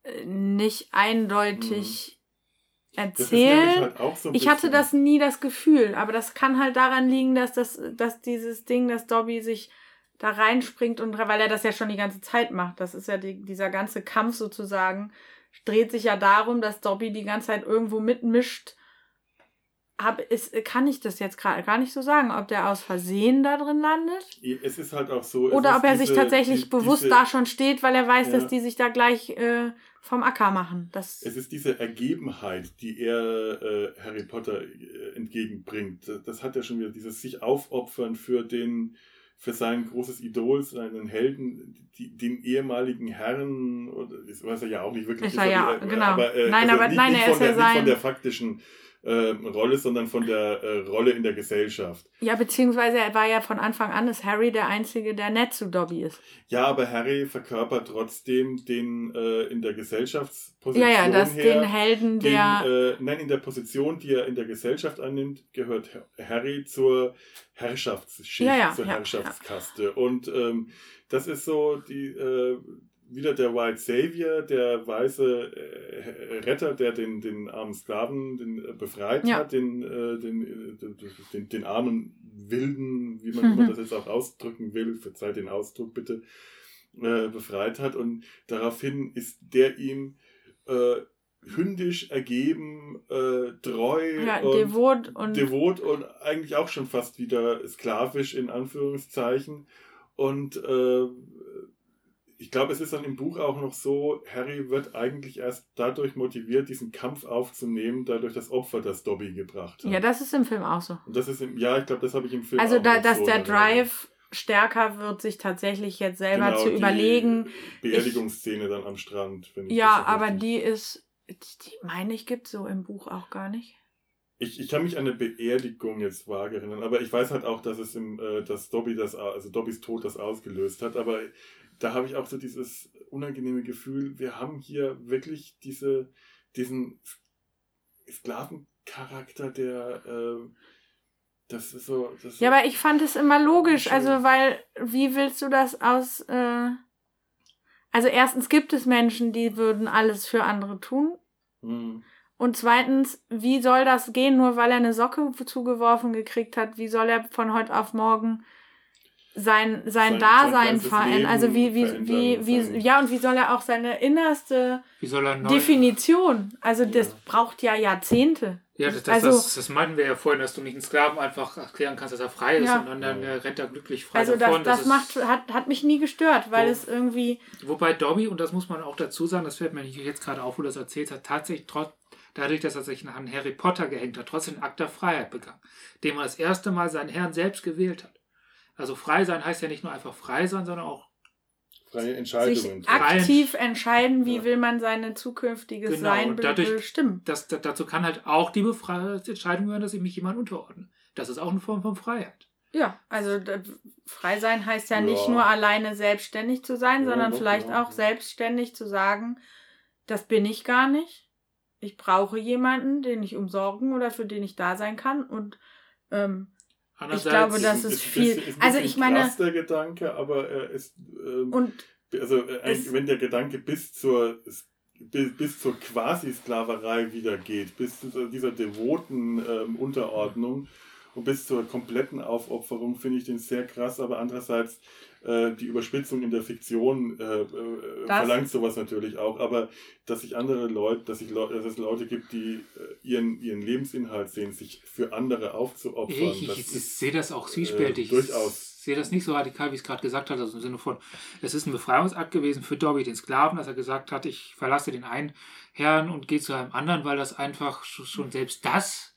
äh, nicht eindeutig ist erzählen. halt so Ich hatte das nie das Gefühl, aber das kann halt daran liegen, dass das, dass dieses Ding, dass Dobby sich da reinspringt und weil er das ja schon die ganze Zeit macht. Das ist ja die, dieser ganze Kampf sozusagen, dreht sich ja darum, dass Dobby die ganze Zeit irgendwo mitmischt. Hab, ist, kann ich das jetzt gerade gar nicht so sagen, ob der aus Versehen da drin landet Es ist halt auch so. oder ob er sich diese- tatsächlich die- bewusst diese, da schon steht, weil er weiß, Ja. dass die sich da gleich äh, vom Acker machen. Das, Es ist diese Ergebenheit, die er äh, Harry Potter äh, entgegenbringt. Das, hat ja schon wieder dieses sich aufopfern für den, für sein großes Idol, seinen Helden, die, den ehemaligen Herrn, oder das weiß er ja auch nicht wirklich. Ist er ja, äh, genau. Aber, äh, Nein, also aber- nicht, nein, nicht er von ist der, ja nicht von sein- der faktischen äh, Rolle, sondern von der äh, Rolle in der Gesellschaft. ja, beziehungsweise er war ja von Anfang an, ist Harry der Einzige, der nett zu Dobby ist. Ja, aber Harry verkörpert trotzdem den äh, in der Gesellschaftsposition Ja, ja, dass her, den Helden, den, der. äh, nein, in der Position, die er in der Gesellschaft annimmt, gehört Ha- Harry zur Herrschaftsschicht, Ja, ja, zur ja, Herrschaftskaste. Und ähm, das ist so die äh, wieder der White Savior, der weiße äh, Retter, der den, den armen Sklaven den, äh, befreit Ja. hat, den, äh, den, äh, den, den, armen Wilden, wie man [laughs] immer das jetzt auch ausdrücken will, verzeiht den Ausdruck bitte, äh, befreit hat. Und daraufhin ist der ihm äh, hündisch ergeben, äh, treu ja, und devot und. devot und eigentlich auch schon fast wieder sklavisch in Anführungszeichen. Und äh, ich glaube, es ist dann im Buch auch noch so, Harry wird eigentlich erst dadurch motiviert, diesen Kampf aufzunehmen, dadurch das Opfer, das Dobby gebracht hat. ja, das ist im Film auch so. und das ist im, ja, ich glaube, das habe ich im Film Also, auch da, noch dass so der. Drive stärker wird, sich tatsächlich jetzt selber Genau, zu die überlegen. Beerdigungsszene dann am Strand. Wenn ich Ja, aber richtig- die ist. Die, die meine ich, gibt so im Buch auch gar nicht. Ich, ich kann mich an eine Beerdigung jetzt vage erinnern, aber ich weiß halt auch, dass es im, äh, dass Dobby das, also Dobbys Tod das ausgelöst hat. Aber da habe ich auch so dieses unangenehme Gefühl, wir haben hier wirklich diese, diesen Sklavencharakter, der, äh, das ist so. Das Ja, aber ich fand es immer logisch. Schön. Also, weil, wie willst du das aus. Äh also, erstens gibt es Menschen, die würden alles für andere tun. Hm. Und zweitens, wie soll das gehen, nur weil er eine Socke zugeworfen gekriegt hat? Wie soll er von heute auf morgen sein, sein, Sein- Dasein verändern? Also wie, wie, wie, wie, ja, und wie soll er auch seine innerste er. Definition, also das Ja. braucht ja Jahrzehnte. Ja, das, das, also, das, das meinten wir ja vorhin, dass du nicht einen Sklaven einfach erklären kannst, dass er frei ist, Ja. sondern dann äh, rennt er glücklich frei also davon. das, das ist- macht, hat, hat mich nie gestört, weil Wo- es irgendwie, Wobei Dobby, und das muss man auch dazu sagen, das fällt mir nicht jetzt gerade auf, wo du das erzählt hast, tatsächlich trotz, dadurch, dass er sich an Harry Potter gehängt hat, trotzdem einen Akt der Freiheit begangen, dem er das erste Mal seinen Herrn selbst gewählt hat. Also frei sein heißt ja nicht nur einfach frei sein, sondern auch Freie sich Entscheidungen. ak- aktiv entscheiden, wie Ja. will man seine zukünftiges Genau, Sein und dadurch- bestimmen. das, da- dazu kann halt auch die Befreiungsentscheidung gehören, dass ich mich jemand unterordne. Das ist auch eine Form von Freiheit. Ja, also frei sein heißt ja, Ja. nicht nur alleine selbstständig zu sein, Ja, sondern doch, vielleicht ja. auch selbstständig zu sagen, das bin ich gar nicht. Ich brauche jemanden, den ich umsorgen oder für den ich da sein kann. Und ähm, Andererseits, glaube, das Ist ist ist viel- ist ein also ich meine- krass, der Gedanke, aber er ist. Ähm, und also äh, wenn der Gedanke bis zur bis, bis zur Quasi-Sklaverei wieder geht, bis zu dieser devoten ähm, Unterordnung und bis zur kompletten Aufopferung, finde ich den sehr krass, aber andererseits äh, die Überspitzung in der Fiktion äh, äh, verlangt sowas natürlich auch, aber dass sich andere Leute, dass, Leu dass es Leute gibt, die äh, ihren, ihren Lebensinhalt sehen, sich für andere aufzuopfern, Ich, ich, ich sehe das auch zwiespältig. äh, durchaus. Ich sehe das nicht so radikal, wie ich es gerade gesagt habe, also im Sinne von, es ist ein Befreiungsakt gewesen für Dobby, den Sklaven, dass er gesagt hat, ich verlasse den einen Herrn und gehe zu einem anderen, weil das einfach schon, selbst das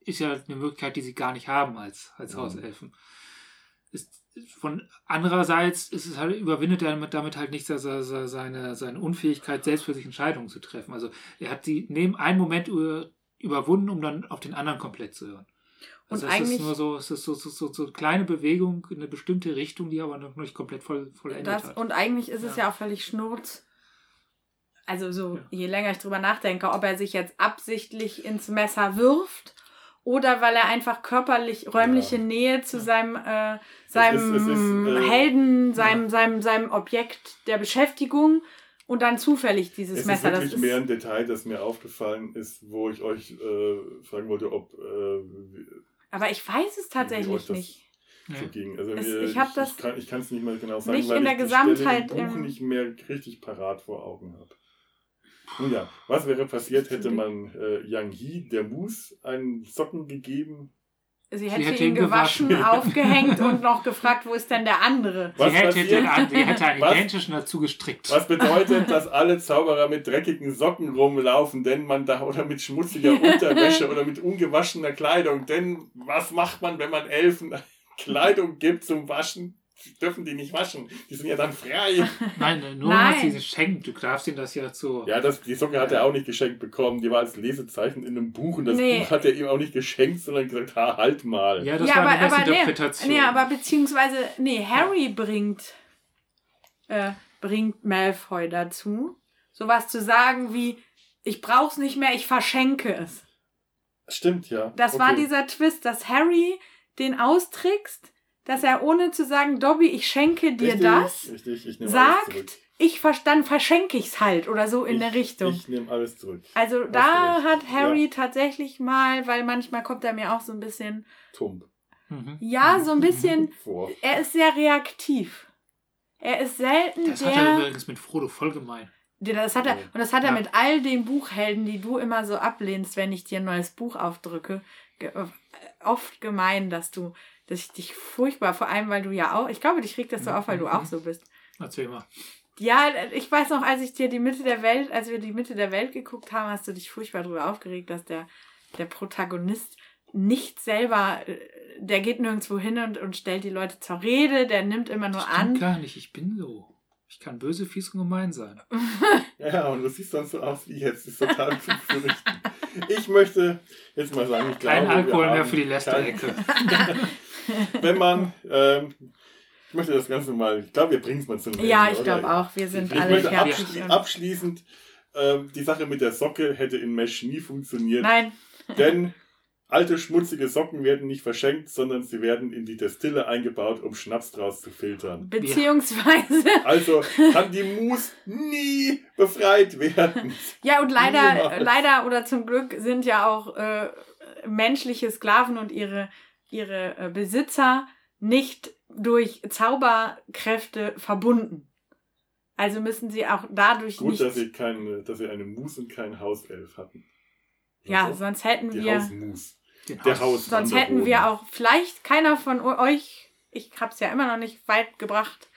ist ja eine Möglichkeit, die sie gar nicht haben als, als Mhm. Hauselfen. Ist, von andererseits ist es halt, überwindet er damit, damit halt nicht seine, seine, Unfähigkeit, selbst für sich Entscheidungen zu treffen. Also er hat sie neben einen Moment über, überwunden, um dann auf den anderen komplett zu hören. Also Und es ist nur so, es ist so, so, so, so eine kleine Bewegung in eine bestimmte Richtung, die aber noch nicht komplett voll, vollendet Das, hat. und eigentlich ist es Ja. ja auch völlig schnurz. Also so, Ja. je länger ich drüber nachdenke, ob er sich jetzt absichtlich ins Messer wirft oder weil er einfach körperlich räumliche Ja. Nähe zu Ja. seinem, äh, seinem es ist, äh, Helden, seinem, seinem, seinem Objekt der Beschäftigung und dann zufällig dieses Es Messer. ist Das wirklich ist, mehr ein Detail, das mir aufgefallen ist, wo ich euch äh, fragen wollte, ob äh, aber ich weiß es tatsächlich das- nicht. So ging. Also Es- mir, ich hab das kann ich es nicht mal genau sagen, nicht weil in ich der die Gesamtheit im Buch im- nicht mehr richtig parat vor Augen habe. Nun ja, was wäre passiert, hätte man äh, Yang Yi, der Mus, einen Socken gegeben? Sie hätte, hätte ihn ihn gewaschen, gewaschen. [laughs] aufgehängt und noch gefragt, wo ist denn der andere? Was sie, hätte, passiert? den, die hätte einen [laughs] Was? identischen dazu gestrickt. Was bedeutet, dass alle Zauberer mit dreckigen Socken rumlaufen, denn man da oder mit schmutziger [laughs] Unterwäsche oder mit ungewaschener Kleidung. Denn was macht man, wenn man Elfen Kleidung gibt zum Waschen? Dürfen die nicht waschen? Die sind ja dann frei. [laughs] Nein, nur Nein. was sie geschenkt. Du darfst ihm das ja so. Ja, das, die Socke hat er auch nicht geschenkt bekommen. Die war als Lesezeichen in einem Buch und das Nee. Buch hat er ihm auch nicht geschenkt, sondern gesagt, ha, halt mal. Ja, das ja, war aber, eine aber, nee, Messinterpretation. nee, aber beziehungsweise, nee, Harry bringt, äh, bringt Malfoy dazu, sowas zu sagen wie, ich brauch's nicht mehr, ich verschenke es. Stimmt, ja. Das war Okay. dieser Twist, dass Harry den austrickst, dass er ohne zu sagen, Dobby, ich schenke dir Richtig, das, Richtig, ich sagt, ich vers dann verschenke ich's halt oder so in ich, der Richtung. Ich nehme alles zurück. also hast da recht. hat Harry tatsächlich mal, weil manchmal kommt er mir auch so ein bisschen, Tump. Mhm. ja, so ein bisschen Vor. Er ist sehr reaktiv. Er ist selten Das hat er der. übrigens mit Frodo voll gemein. der- Das hat er, Ja. und das hat er Ja. mit all den Buchhelden, die du immer so ablehnst, wenn ich dir ein neues Buch aufdrücke, ge oft gemein, dass du, dass ich dich furchtbar, vor allem weil du ja auch, ich glaube, dich regt das so auf, weil du auch so bist. Erzähl mal. Ja, ich weiß noch, als ich dir die Mitte der Welt, als wir die Mitte der Welt geguckt haben, hast du dich furchtbar darüber aufgeregt, dass der, der Protagonist nicht selber, äh, der geht nirgendwo hin und, und stellt die Leute zur Rede, der nimmt immer nur Stimmt an. gar nicht. Ich bin so. Ich kann böse, fies und gemein sein. [laughs] Ja, und du siehst dann so aus wie jetzt. Das ist total zu befürchten. Ich möchte jetzt mal sagen, ich glaube. Kein wir Alkohol mehr für die Lästerecke. kein- [laughs] Wenn man, ähm, ich möchte das Ganze mal, ich glaube, wir bringen es mal zum Ende, Ja, ich glaube auch. Wir sind Ich alle möchte fertig. abschli und- abschließend, ähm, die Sache mit der Socke hätte in Mesh nie funktioniert. Nein, Denn alte schmutzige Socken werden nicht verschenkt, sondern sie werden in die Destille eingebaut, um Schnaps draus zu filtern. beziehungsweise. Also kann die Mus nie befreit werden. [laughs] Ja, und leider, Niemals. leider oder zum Glück sind ja auch äh, menschliche Sklaven und ihre, ihre äh, Besitzer nicht durch Zauberkräfte verbunden. Also müssen sie auch dadurch Gut, nicht. dass sie, keine, dass sie eine Mus und keinen Hauself hatten. ja, Also, sonst hätten die wir. Hausmus. Der Haus-. Sonst hätten wir auch vielleicht keiner von euch, ich hab's ja immer noch nicht weit gebracht,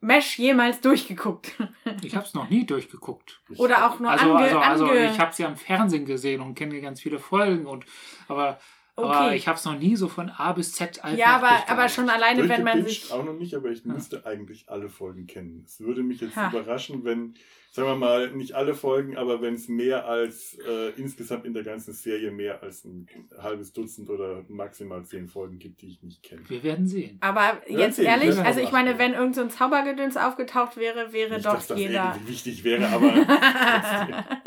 Mesh jemals durchgeguckt. [laughs] Ich habe es noch nie durchgeguckt. Oder auch nur Also, ange, also, also ange ich habe es ja im Fernsehen gesehen und kenne ganz viele Folgen. Und, aber, aber Okay. ich habe es noch nie so von A bis Z einfach Ja, aber, aber schon alleine, wenn man sich. auch noch nicht, aber ich Ja. müsste eigentlich alle Folgen kennen. Es würde mich jetzt Ha. überraschen, wenn, sagen wir mal, nicht alle Folgen, aber wenn es mehr als äh, insgesamt in der ganzen Serie mehr als ein halbes Dutzend oder maximal zehn Folgen gibt, die ich nicht kenne. Wir werden sehen. Aber Ja, jetzt erzähl, ehrlich, also ich meine, wenn irgend so ein Zaubergedöns aufgetaucht wäre, wäre Nicht, doch dass das jeder. irgendwie wichtig wäre, aber [laughs]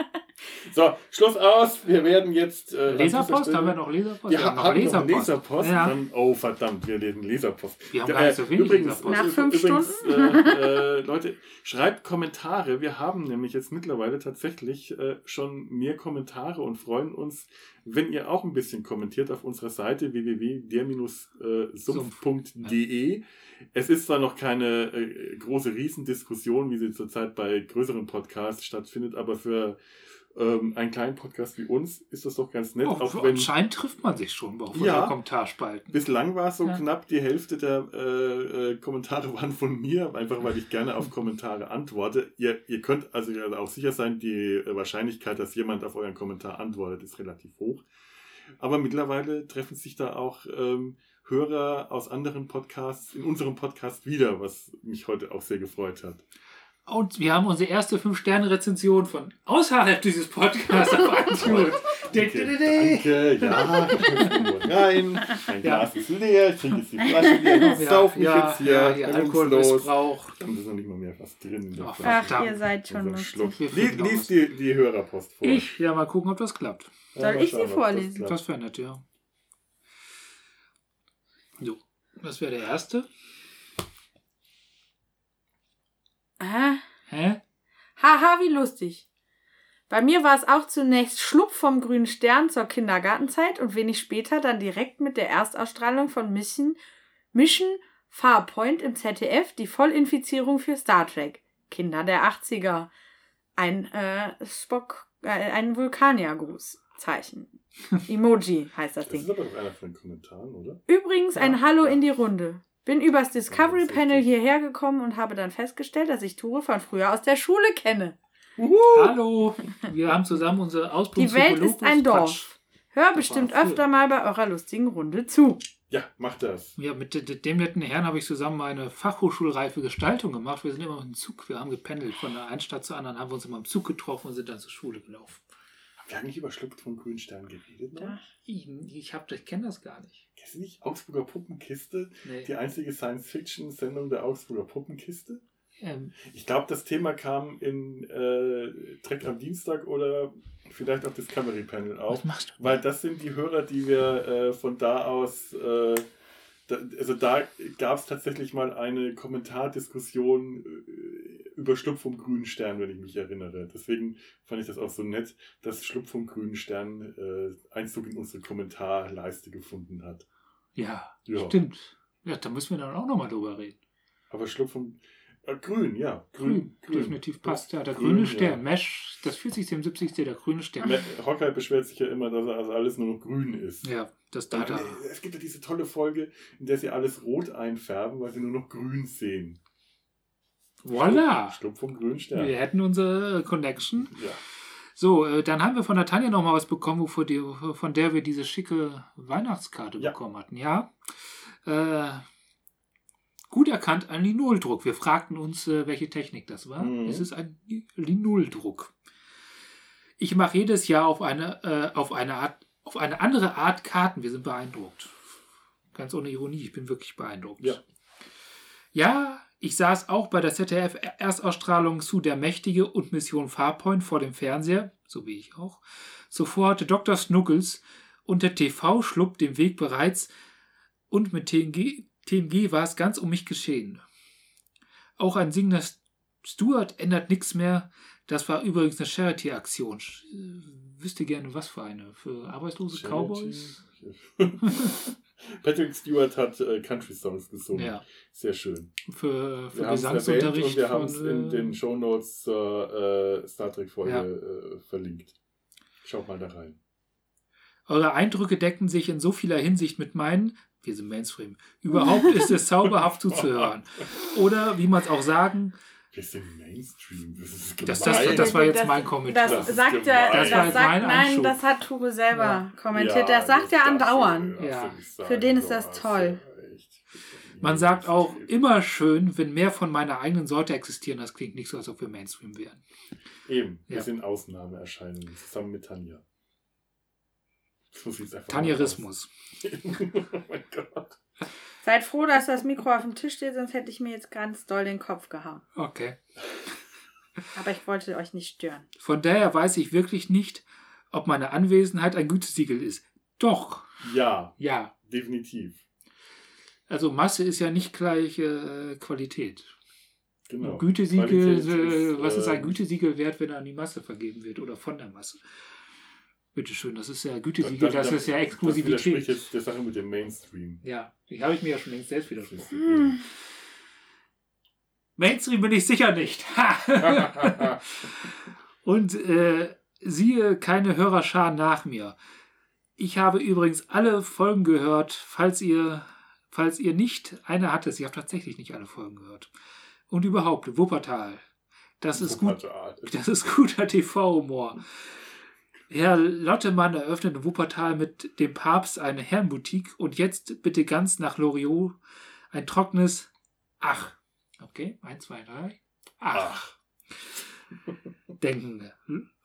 so, Schluss aus. Wir werden jetzt äh, Leserpost? Haben wir noch Leserpost? Wir haben haben noch Leserpost. Ja. Dann, oh, verdammt, wir lesen Leserpost. Wir haben Ja, gar nicht so wenig übrigens, Leserpost. Nach äh, fünf übrigens, Äh, äh, Leute, schreibt Kommentare. Wir haben nämlich jetzt mittlerweile tatsächlich äh, schon mehr Kommentare und freuen uns, wenn ihr auch ein bisschen kommentiert auf unserer Seite www.der-sumpf.de. Es ist zwar noch keine äh, große Riesendiskussion, wie sie zurzeit bei größeren Podcasts stattfindet, aber für ähm, einen kleinen Podcast wie uns ist das doch ganz nett, Oh, auch wenn anscheinend trifft man sich schon auf Ja. Kommentarspalten. Bislang war es so Ja. knapp, die Hälfte der äh, äh, Kommentare [laughs] waren von mir, einfach weil ich gerne auf Kommentare antworte. Ihr, ihr könnt also auch sicher sein, die Wahrscheinlichkeit, dass jemand auf euren Kommentar antwortet, ist relativ hoch. Aber mittlerweile treffen sich da auch ähm, Hörer aus anderen Podcasts in unserem Podcast wieder, was mich heute auch sehr gefreut hat. Und wir haben unsere erste 5-Sterne-Rezension von außerhalb dieses Podcasts auf [laughs] iTunes. Danke, ja, ich muss nur rein. Mein Glas ist leer, ich trinke jetzt die Flasche leer. Ich sauf mich ja, jetzt hier. ja, ja. Alkoholmissbrauch. Da ist noch nicht mal mehr was drin in der Ach, ihr seid schon lustig. Schluck. Lies, die, die Hörerpost vor. Ich, ja, mal gucken, ob das klappt. Ja, Soll ich sie das vorlesen? klappt. Das wäre nett, ja. So, das wäre der erste. Hä? Hä? Haha, wie lustig. Bei mir war es auch zunächst Schlupf vom grünen Stern zur Kindergartenzeit und wenig später dann direkt mit der Erstausstrahlung von Mission, Mission Farpoint im ZDF die Vollinfizierung für Star Trek. Kinder der 80er. Ein äh, Spock, äh, ein Vulkaniergruß. Zeichen. [laughs] Emoji heißt das Das Ding. ist aber doch einer von den Kommentaren, oder? Übrigens ein Ja. Hallo Ja. in die Runde. Bin übers Discovery Panel hierher gekommen und habe dann festgestellt, dass ich Ture von früher aus der Schule kenne. Hallo, wir haben zusammen unsere Ausbildung Die Welt ist ein Dorf. Quatsch. Hör bestimmt öfter mal bei eurer lustigen Runde zu. Ja, mach das. Ja, mit de- de- dem netten Herrn habe ich zusammen eine Fachhochschulreife Gestaltung gemacht. Wir sind immer im Zug, wir haben gependelt von der einen Stadt zur anderen, haben wir uns immer im Zug getroffen und sind dann zur Schule gelaufen. Wir eigentlich über Schlupf vom Grünstern geredet? noch? Ja. Ich, ich, ich kenne das gar nicht. Kennst du nicht Augsburger Puppenkiste? Nee. Die einzige Science-Fiction-Sendung der Augsburger Puppenkiste? Ähm, Ich glaube, das Thema kam in äh, Trek am Dienstag oder vielleicht auf Discovery Panel auf. Weil das sind die Hörer, die wir äh, von da aus, äh, da, also da gab es tatsächlich mal eine Kommentardiskussion äh, über Schlupf vom grünen Stern, wenn ich mich erinnere. Deswegen fand ich das auch so nett, dass Schlupf vom grünen Stern äh, Einzug in unsere Kommentarleiste gefunden hat. Ja, Ja. stimmt. Ja, da müssen wir dann auch nochmal drüber reden. Aber Schlupf vom äh, Grün, ja. Grün, definitiv passt. Ja, der Grün, grüne Stern. ja. Mesh, das 40. 70. der grüne Stern. Hocker beschwert sich ja immer, dass also alles nur noch grün ist. Ja, das Data. äh, Es gibt ja diese tolle Folge, in der sie alles rot einfärben, weil sie nur noch grün sehen. Voila! Schlupf vom grünen Stern. Wir hätten unsere Connection. Ja. So, äh, dann haben wir von der Tanja nochmal was bekommen, die, von der wir diese schicke Weihnachtskarte Ja. bekommen hatten. Ja. Äh, gut erkannt, ein Linoldruck. Wir fragten uns, äh, welche Technik das war. Mhm. Es ist ein Linoldruck. Ich mache jedes Jahr auf eine, äh, auf eine Art, auf eine andere Art Karten. Wir sind beeindruckt. Ganz ohne Ironie, ich bin wirklich beeindruckt. Ja. Ja, ich saß auch bei der ZDF-Erstausstrahlung zu Der Mächtige und Mission Farpoint vor dem Fernseher, so wie ich auch. Zuvor hatte Dr. Snuggles und der TV-Schlupp den Weg bereits und mit TNG, TNG war es ganz um mich geschehen. Auch ein singender Stuart ändert nichts mehr. Das war übrigens eine Charity-Aktion. Äh, Wüsste gerne, was für eine. Für arbeitslose Cowboys? [laughs] Patrick Stewart hat äh, Country-Songs gesungen. Ja. Sehr schön. Für, für Wir haben es erwähnt Gesangsunterricht. und wir haben es in äh, den Shownotes zur äh, Star Trek-Folge Ja. äh, verlinkt. Schaut mal da rein. Eure Eindrücke decken sich in so vieler Hinsicht mit meinen. Wir sind Mainstream. Überhaupt ist es [laughs] zauberhaft zuzuhören. Oder wie man es auch sagen, Sind Mainstream. Das ist Das- gemein. das- das war jetzt mein Kommentar. Das, Das sagt er, das, Das sagt, mein nein, das hat Ture selber Ja. kommentiert. Ja, das sagt er andauernd. Ja. Für den ist das toll. man sagt auch immer schön, wenn mehr von meiner eigenen Sorte existieren. Das klingt nicht so, als ob wir Mainstream wären. Eben, wir Ja. sind Ausnahmeerscheinungen zusammen mit Tanja. Das Tanjerismus. [laughs] oh mein Gott. Seid froh, dass das Mikro auf dem Tisch steht, sonst hätte ich mir jetzt ganz doll den Kopf gehauen. Okay. Aber ich wollte euch nicht stören. Von daher weiß ich wirklich nicht, ob meine Anwesenheit ein Gütesiegel ist. Doch, Ja, ja. definitiv. Also Masse ist ja nicht gleich äh, Qualität. Genau. Gütesiegel, Qualität äh, was ist ein äh, Gütesiegel wert, wenn er an die Masse vergeben wird oder von der Masse? Bitteschön, das ist ja Gütesiegel, das- das, das- ist ja Das Exklusivität. widerspricht jetzt der Sache mit dem Mainstream. Ja, die habe ich mir ja schon längst selbst Das widersprochen. Hm. Mainstream bin ich sicher nicht. [laughs] Und äh, siehe keine Hörerschar nach mir. Ich habe übrigens alle Folgen gehört, falls ihr, falls ihr nicht eine hattet. Ich habe tatsächlich nicht alle Folgen gehört. Und überhaupt, Wuppertal. Das ist gut. Wuppertal. Das ist guter TV-Humor. Herr Lottemann eröffnet in Wuppertal mit dem Papst eine Herrenboutique und jetzt bitte ganz nach Loriot ein trockenes Ach. Okay, eins, zwei, drei. Ach. [laughs] denken.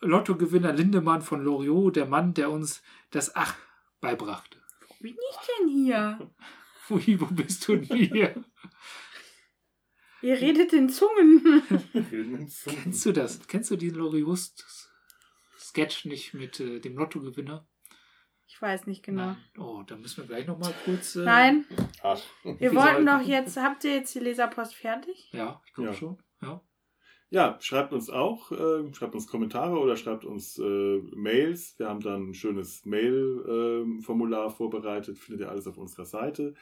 Lottogewinner Lindemann von Loriot, der Mann, der uns das Ach beibrachte. Wie bin ich denn hier? [laughs] Ui, wo bist du denn hier? Ihr redet in Zungen. [laughs] Kennst du das? Kennst du diesen Loriot-Sketch nicht mit äh, dem Lottogewinner? Ich weiß nicht genau. Nein. Oh, da müssen wir gleich nochmal kurz. Äh, Nein. Ach. Wir wollten doch jetzt, habt ihr jetzt die Leserpost fertig? Ja, ich glaube Ja. schon. Ja. Ja, schreibt uns auch, äh, schreibt uns Kommentare oder schreibt uns äh, Mails. Wir haben dann ein schönes Mail-Formular vorbereitet, findet ihr alles auf unserer Seite.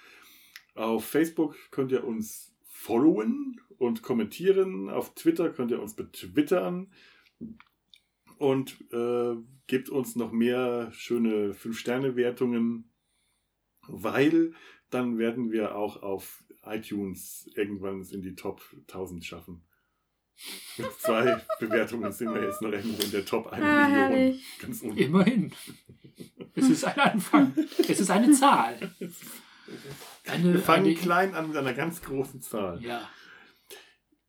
Auf Facebook könnt ihr uns followen und kommentieren. Auf Twitter könnt ihr uns betwittern. Und äh, gebt uns noch mehr schöne 5-Sterne-Wertungen, weil dann werden wir auch auf iTunes irgendwann es in die Top 1000 schaffen. Mit [laughs] zwei Bewertungen sind wir jetzt noch irgendwo in der Top 1 Ah, Million. Ganz unten. Immerhin. Es ist ein Anfang. Es ist eine Zahl. Eine, Wir fangen eine, klein an mit einer ganz großen Zahl. Ja,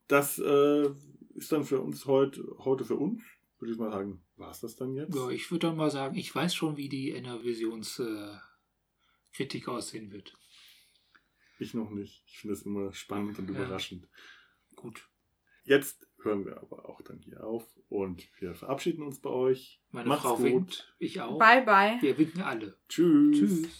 Das äh, ist dann für uns heute, heute für uns, würde ich mal sagen, war es das dann jetzt? ja, ich würde dann mal sagen, ich weiß schon, wie die Enervisions-Kritik äh, aussehen wird. Ich noch nicht. Ich finde es immer spannend und Ja. überraschend. Gut. Jetzt hören wir aber auch dann hier auf und wir verabschieden uns bei euch. Meine Macht's Frau gut. winkt, ich auch. Bye, bye. Wir winken alle. Tschüss. Tschüss.